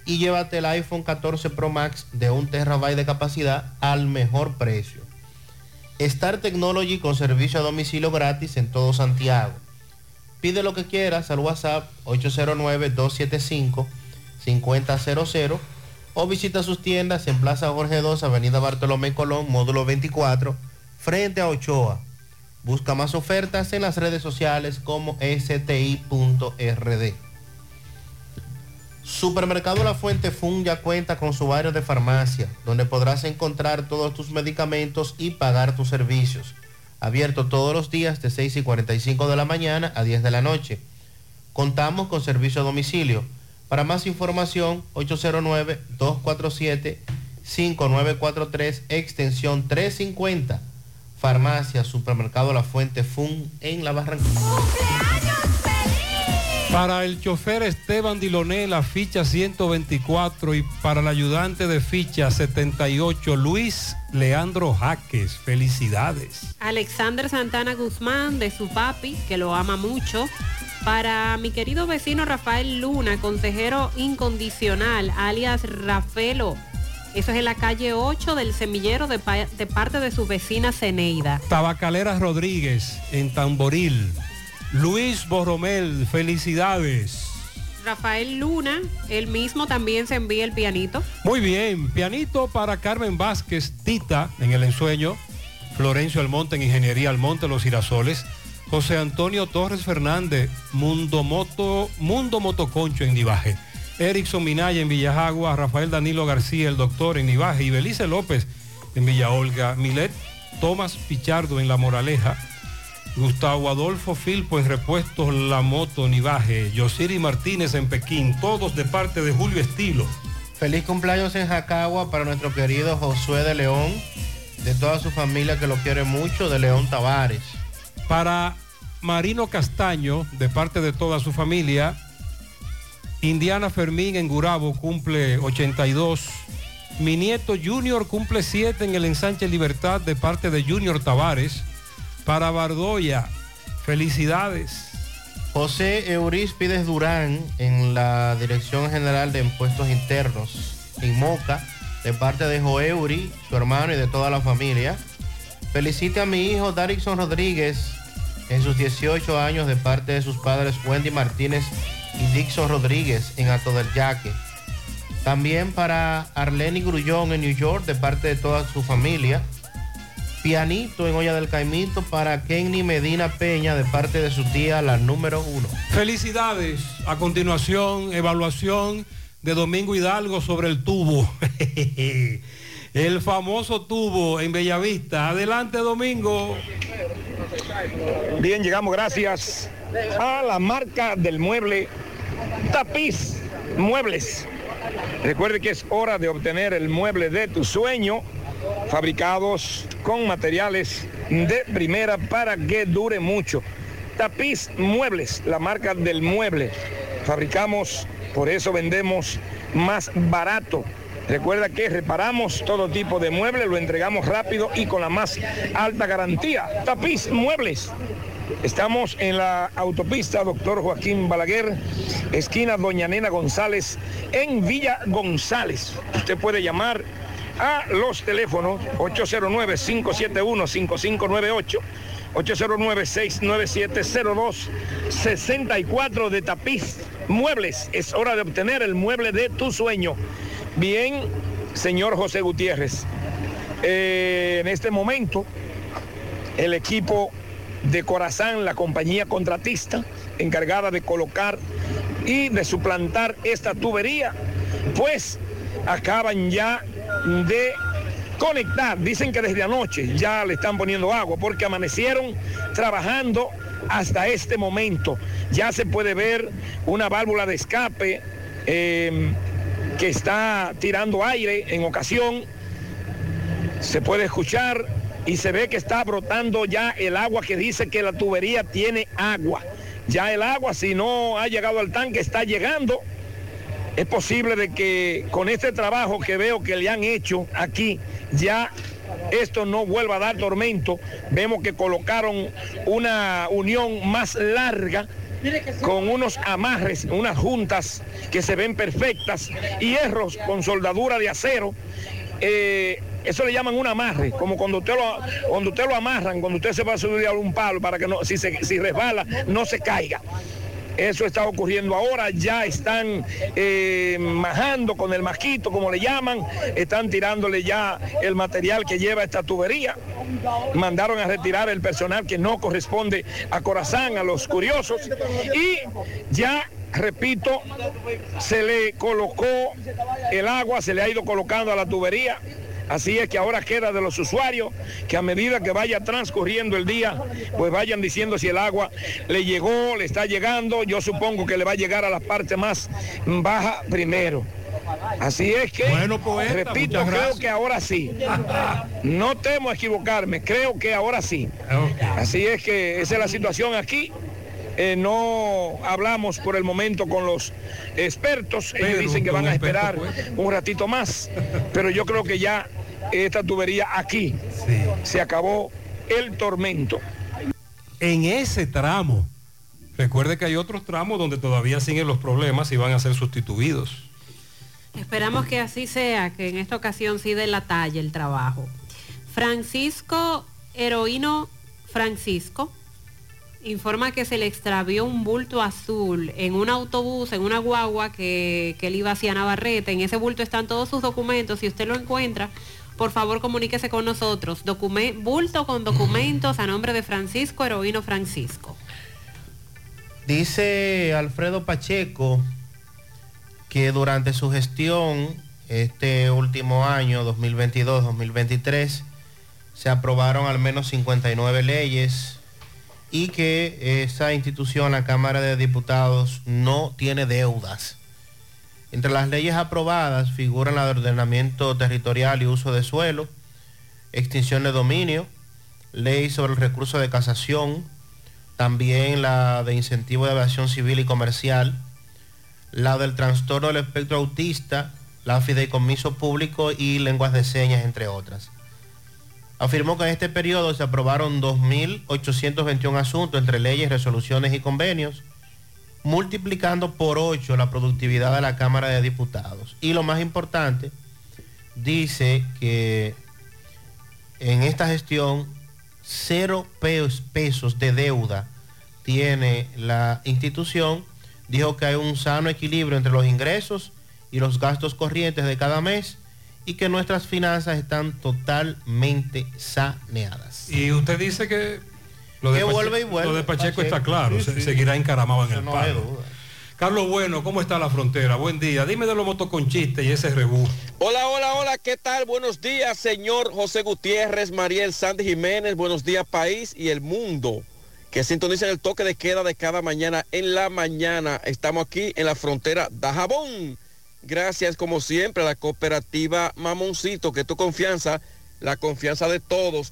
y llévate el iPhone 14 Pro Max de 1 terabyte de capacidad al mejor precio. Star Technology con servicio a domicilio gratis en todo Santiago. Pide lo que quieras al WhatsApp 809-275-5000 o visita sus tiendas en Plaza Jorge II, Avenida Bartolomé Colón, módulo 24, frente a Ochoa. Busca más ofertas en las redes sociales como sti.rd. Supermercado La Fuente Fun ya cuenta con su área de farmacia, donde podrás encontrar todos tus medicamentos y pagar tus servicios. Abierto todos los días de 6 y 45 de la mañana a 10 de la noche. Contamos con servicio a domicilio. Para más información, 809-247-5943, extensión 350. Farmacia, Supermercado La Fuente Fun en La Barranquilla. Para el chofer Esteban Diloné, la ficha 124 y para el ayudante de ficha 78, Luis Leandro Jaques. Felicidades. Alexander Santana Guzmán, de su papi, que lo ama mucho. Para mi querido vecino Rafael Luna, consejero incondicional, alias Rafelo. Eso es en la calle 8 del semillero de, de parte de su vecina Ceneida. Tabacalera Rodríguez, en Tamboril. Luis Borromel, felicidades. Rafael Luna, él mismo también se envía el pianito. Muy bien, pianito para Carmen Vázquez, Tita en el ensueño, Florencio Almonte en Ingeniería Almonte, Los Girasoles, José Antonio Torres Fernández, Mundo Moto, Mundo Motoconcho en Nivaje, Erickson Minaya en Villajagua, Rafael Danilo García, el doctor en Nivaje, y Belice López en Villa Olga, Milet Tomás Pichardo en La Moraleja, Gustavo Adolfo Filpo en Repuestos La Moto Nivaje, Yosiri Martínez en Pekín, todos de parte de Julio Estilo. Feliz cumpleaños en Jacagua para nuestro querido Josué de León, de toda su familia que lo quiere mucho, de León Tavares. Para Marino Castaño, de parte de toda su familia, Indiana Fermín en Gurabo cumple 82. Mi nieto Junior cumple 7 en el ensanche Libertad de parte de Junior Tavares. Para Bardoya, felicidades. José Euríspides Durán en la Dirección General de Impuestos Internos en Moca, de parte de Joeuri, su hermano y de toda la familia. Felicite a mi hijo Darixon Rodríguez en sus 18 años de parte de sus padres Wendy Martínez y Dixon Rodríguez en Alto del Yaque. También para Arlene Grullón en New York de parte de toda su familia. Pianito en Olla del Caimito para Kenny Medina Peña de parte de su tía, la número uno. Felicidades. A continuación, evaluación de Domingo Hidalgo sobre el tubo. el famoso tubo en Bellavista. Adelante, Domingo. Bien, llegamos gracias a la marca del mueble Tapiz Muebles. Recuerde que es hora de obtener el mueble de tu sueño fabricados con materiales de primera para que dure mucho. Tapiz Muebles, la marca del mueble. Fabricamos, por eso vendemos más barato. Recuerda que reparamos todo tipo de muebles, lo entregamos rápido y con la más alta garantía. Tapiz Muebles. Estamos en la autopista Doctor Joaquín Balaguer, esquina Doña Nena González, en Villa González. Usted puede llamar a los teléfonos 809-571-5598. 809-697-0264 de tapiz muebles. Es hora de obtener el mueble de tu sueño. Bien, señor José Gutiérrez. Eh, en este momento, el equipo de Corazán, la compañía contratista encargada de colocar y de suplantar esta tubería, pues acaban ya de conectar. Dicen que desde anoche ya le están poniendo agua porque amanecieron trabajando hasta este momento. Ya se puede ver una válvula de escape eh, que está tirando aire en ocasión. Se puede escuchar y se ve que está brotando ya el agua que dice que la tubería tiene agua. Ya el agua, si no ha llegado al tanque, está llegando. Es posible de que con este trabajo que veo que le han hecho aquí, ya esto no vuelva a dar tormento. Vemos que colocaron una unión más larga con unos amarres, unas juntas que se ven perfectas, hierros con soldadura de acero. Eh, eso le llaman un amarre, como cuando usted lo, cuando usted lo amarran, cuando usted se va a subir a un palo para que no, si, se, si resbala, no se caiga. Eso está ocurriendo ahora, ya están eh, majando con el masquito, como le llaman, están tirándole ya el material que lleva esta tubería. Mandaron a retirar el personal que no corresponde a Corazán, a los curiosos, y ya repito, se le colocó el agua, se le ha ido colocando a la tubería. Así es que ahora queda de los usuarios que a medida que vaya transcurriendo el día, pues vayan diciendo si el agua le llegó, le está llegando. Yo supongo que le va a llegar a la parte más baja primero. Así es que, repito, creo que ahora sí. No temo equivocarme, creo que ahora sí. Así es que esa es la situación aquí. Eh, no hablamos por el momento con los expertos. Ellos dicen que van a esperar pues. un ratito más. Pero yo creo que ya esta tubería aquí se acabó el tormento. En ese tramo. Recuerde que hay otros tramos donde todavía siguen los problemas y van a ser sustituidos. Esperamos que así sea, que en esta ocasión sí dé la talla el trabajo. Francisco Heroíno Francisco informa que se le extravió un bulto azul en un autobús, en una guagua que, que él iba hacia Navarrete. En ese bulto están todos sus documentos. Si usted lo encuentra, por favor comuníquese con nosotros. bulto con documentos a nombre de Francisco Heroíno Francisco. Dice Alfredo Pacheco que durante su gestión, este último año, 2022-2023, se aprobaron al menos 59 leyes y que esa institución, la Cámara de Diputados, no tiene deudas. Entre las leyes aprobadas figuran la de ordenamiento territorial y uso de suelo, extinción de dominio, ley sobre el recurso de casación, también la de incentivo de aviación civil y comercial, la del trastorno del espectro autista, la fideicomiso público y lenguas de señas, entre otras. Afirmó que en este periodo se aprobaron 2.821 asuntos entre leyes, resoluciones y convenios multiplicando por 8 la productividad de la Cámara de Diputados. Y lo más importante, dice que en esta gestión cero pesos de deuda tiene la institución. Dijo que hay un sano equilibrio entre los ingresos y los gastos corrientes de cada mes y que nuestras finanzas están totalmente saneadas. Y usted dice que lo de, vuelve y vuelve. Lo de Pacheco, está claro, seguirá encaramado en el palo. Carlos Bueno, ¿cómo está la frontera? Buen día. Dime de los motoconchistas y ese rebú. Hola, hola, hola, ¿qué tal? Buenos días, señor José Gutiérrez, Mariel Sandy Jiménez. Buenos días, país y el mundo. Que sintonicen el toque de queda de cada mañana en la mañana. Estamos aquí en la frontera de Jabón. Gracias, como siempre, a la cooperativa Mamoncito, que tu confianza, la confianza de todos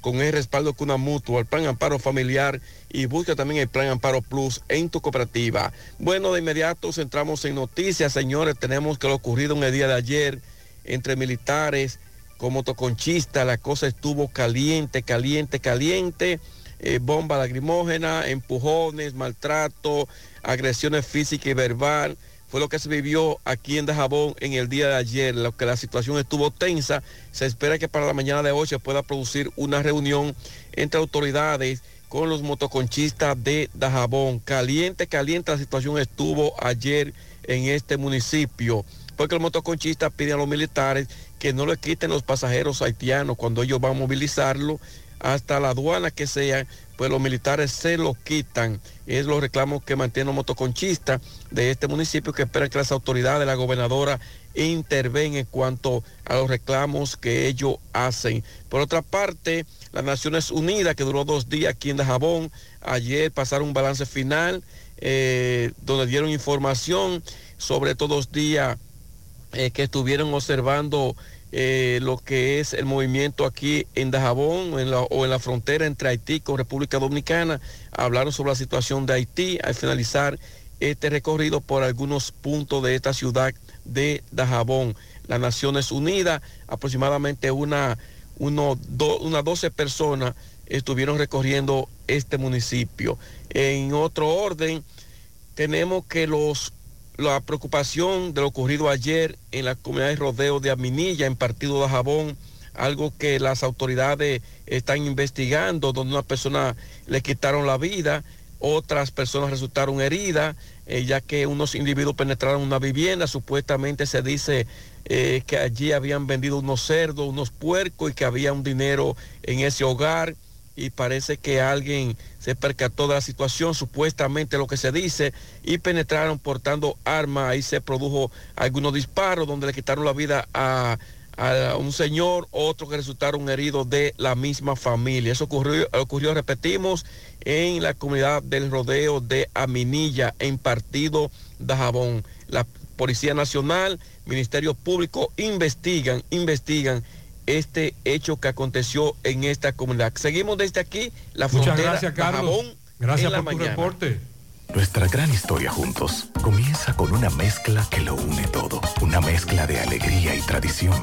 con el respaldo una Mutua, el Plan Amparo Familiar y busca también el Plan Amparo Plus en tu cooperativa. Bueno, de inmediato centramos en noticias, señores. Tenemos que lo ocurrido en el día de ayer entre militares con motoconchistas. La cosa estuvo caliente, caliente, caliente. Eh, bomba lacrimógena, empujones, maltrato, agresiones físicas y verbal fue lo que se vivió aquí en Dajabón en el día de ayer, lo que la situación estuvo tensa. Se espera que para la mañana de hoy se pueda producir una reunión entre autoridades con los motoconchistas de Dajabón. Caliente, caliente la situación estuvo ayer en este municipio, porque los motoconchistas piden a los militares que no le quiten los pasajeros haitianos cuando ellos van a movilizarlo hasta la aduana que sea, pues los militares se lo quitan. Es los reclamos que mantienen los motoconchistas de este municipio que esperan que las autoridades, la gobernadora, intervengan en cuanto a los reclamos que ellos hacen. Por otra parte, las Naciones Unidas, que duró dos días aquí en Dajabón, ayer pasaron un balance final eh, donde dieron información sobre estos dos días eh, que estuvieron observando eh, lo que es el movimiento aquí en Dajabón o en la frontera entre Haití con República Dominicana. Hablaron sobre la situación de Haití al finalizar este recorrido por algunos puntos de esta ciudad de Dajabón. Las Naciones Unidas, aproximadamente una, unas 12 personas estuvieron recorriendo este municipio. En otro orden, tenemos que los la preocupación de lo ocurrido ayer en la comunidad de rodeo de Aminilla, en Partido de Jabón, algo que las autoridades están investigando, donde una persona le quitaron la vida, otras personas resultaron heridas, eh, ya que unos individuos penetraron una vivienda, supuestamente se dice eh, que allí habían vendido unos cerdos, unos puercos y que había un dinero en ese hogar y parece que alguien se percató de la situación, supuestamente lo que se dice, y penetraron portando armas. Ahí se produjo algunos disparos donde le quitaron la vida a, un señor, otros que resultaron heridos de la misma familia. Eso ocurrió, ocurrió, repetimos, en la comunidad del rodeo de Aminilla, en Partido de Jabón. La Policía Nacional, Ministerio Público investigan, investigan este hecho que aconteció en esta comunidad. Seguimos desde aquí, la frontera Muchas gracias, Carlos. gracias por tu reporte. Nuestra gran historia juntos comienza con una mezcla que lo une todo, una mezcla de alegría y tradición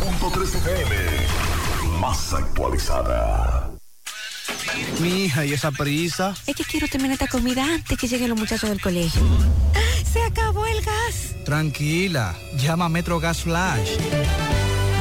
100.3 FM. Más actualizada. Mi hija, ¿y esa prisa? Es que quiero terminar esta comida antes que lleguen los muchachos del colegio. ¡Se acabó el gas! Tranquila, llama a Metro Gas Flash.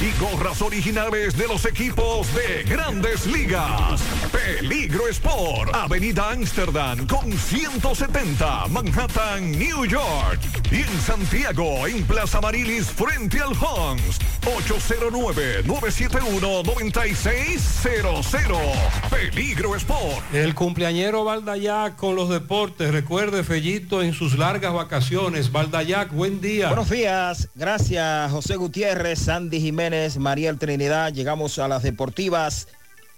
y gorras originales de los equipos de grandes ligas. Peligro Sport, Avenida Amsterdam con 170, Manhattan, New York. Y en Santiago, en Plaza Marilis, frente al Hans, 809-971-9600. Peligro Sport. El cumpleañero Valdayac con los deportes. Recuerde, Fellito, en sus largas vacaciones. Valdayac, buen día. Buenos días. Gracias, José Gutiérrez, Sandy Jiménez, Mariel Trinidad. Llegamos a las deportivas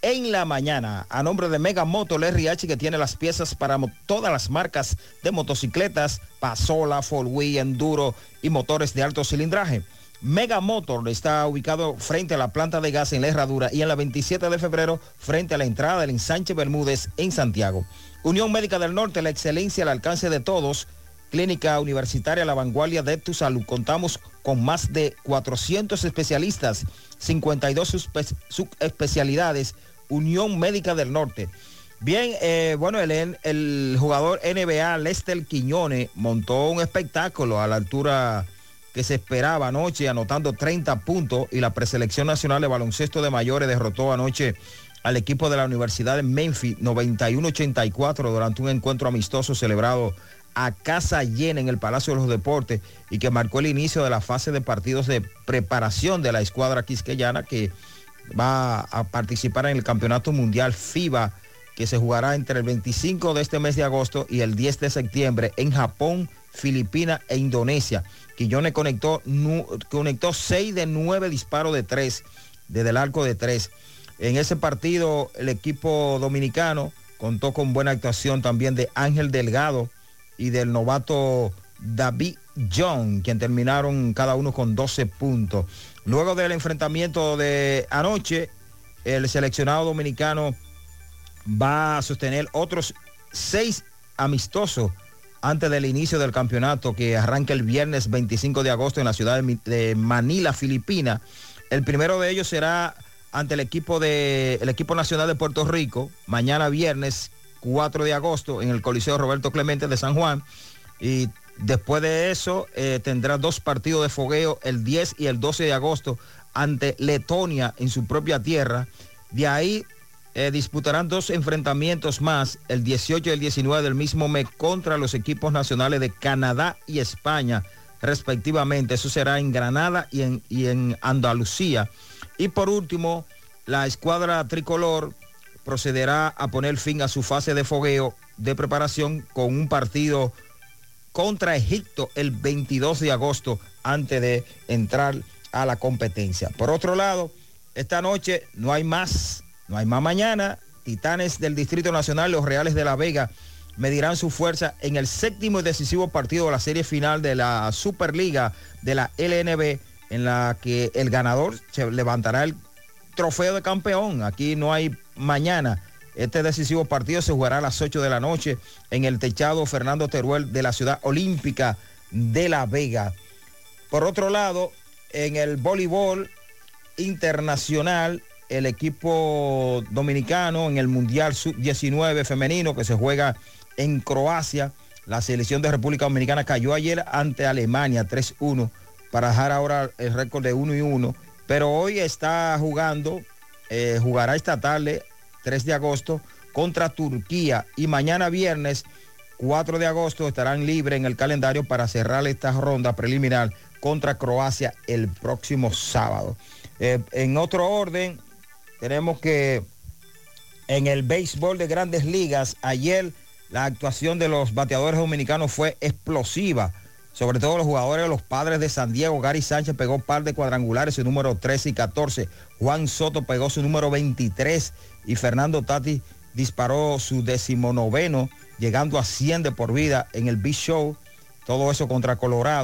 en la mañana. A nombre de Mega Motor RH que tiene las piezas para todas las marcas de motocicletas, Pasola, Wheel, Enduro y motores de alto cilindraje. Mega Motor está ubicado frente a la planta de gas en la Herradura y en la 27 de febrero frente a la entrada del ensanche Bermúdez en Santiago. Unión Médica del Norte, la excelencia al alcance de todos. Clínica Universitaria La Vanguardia de Tu Salud. Contamos con más de 400 especialistas, 52 subespecialidades. Unión Médica del Norte. Bien, eh, bueno, el, el jugador NBA Lester Quiñones montó un espectáculo a la altura que se esperaba anoche, anotando 30 puntos y la preselección nacional de baloncesto de mayores derrotó anoche al equipo de la Universidad de Memphis 91-84 durante un encuentro amistoso celebrado a casa llena en el Palacio de los Deportes y que marcó el inicio de la fase de partidos de preparación de la escuadra quisqueyana que va a participar en el Campeonato Mundial FIBA que se jugará entre el 25 de este mes de agosto y el 10 de septiembre en Japón, Filipinas e Indonesia. Quillones conectó, conectó 6 de 9 disparos de 3 desde el arco de 3. En ese partido el equipo dominicano contó con buena actuación también de Ángel Delgado y del novato David John, quien terminaron cada uno con 12 puntos. Luego del enfrentamiento de anoche, el seleccionado dominicano va a sostener otros seis amistosos antes del inicio del campeonato que arranca el viernes 25 de agosto en la ciudad de Manila, Filipina. El primero de ellos será ante el equipo, de, el equipo nacional de Puerto Rico, mañana viernes 4 de agosto en el Coliseo Roberto Clemente de San Juan. Y después de eso eh, tendrá dos partidos de fogueo el 10 y el 12 de agosto ante Letonia en su propia tierra. De ahí eh, disputarán dos enfrentamientos más, el 18 y el 19 del mismo mes, contra los equipos nacionales de Canadá y España, respectivamente. Eso será en Granada y en, y en Andalucía. Y por último, la escuadra tricolor procederá a poner fin a su fase de fogueo de preparación con un partido contra Egipto el 22 de agosto antes de entrar a la competencia. Por otro lado, esta noche no hay más, no hay más mañana. Titanes del Distrito Nacional, los Reales de la Vega, medirán su fuerza en el séptimo y decisivo partido de la serie final de la Superliga de la LNB en la que el ganador se levantará el trofeo de campeón. Aquí no hay mañana. Este decisivo partido se jugará a las 8 de la noche en el techado Fernando Teruel de la ciudad olímpica de La Vega. Por otro lado, en el voleibol internacional, el equipo dominicano en el Mundial Sub-19 femenino que se juega en Croacia, la selección de República Dominicana cayó ayer ante Alemania 3-1 para dejar ahora el récord de 1 y 1. Pero hoy está jugando, eh, jugará esta tarde, 3 de agosto, contra Turquía. Y mañana viernes, 4 de agosto, estarán libres en el calendario para cerrar esta ronda preliminar contra Croacia el próximo sábado. Eh, en otro orden, tenemos que en el béisbol de grandes ligas, ayer la actuación de los bateadores dominicanos fue explosiva sobre todo los jugadores de los padres de San Diego. Gary Sánchez pegó par de cuadrangulares, su número 13 y 14. Juan Soto pegó su número 23 y Fernando Tati disparó su decimonoveno, llegando a 100 de por vida en el Big Show. Todo eso contra Colorado.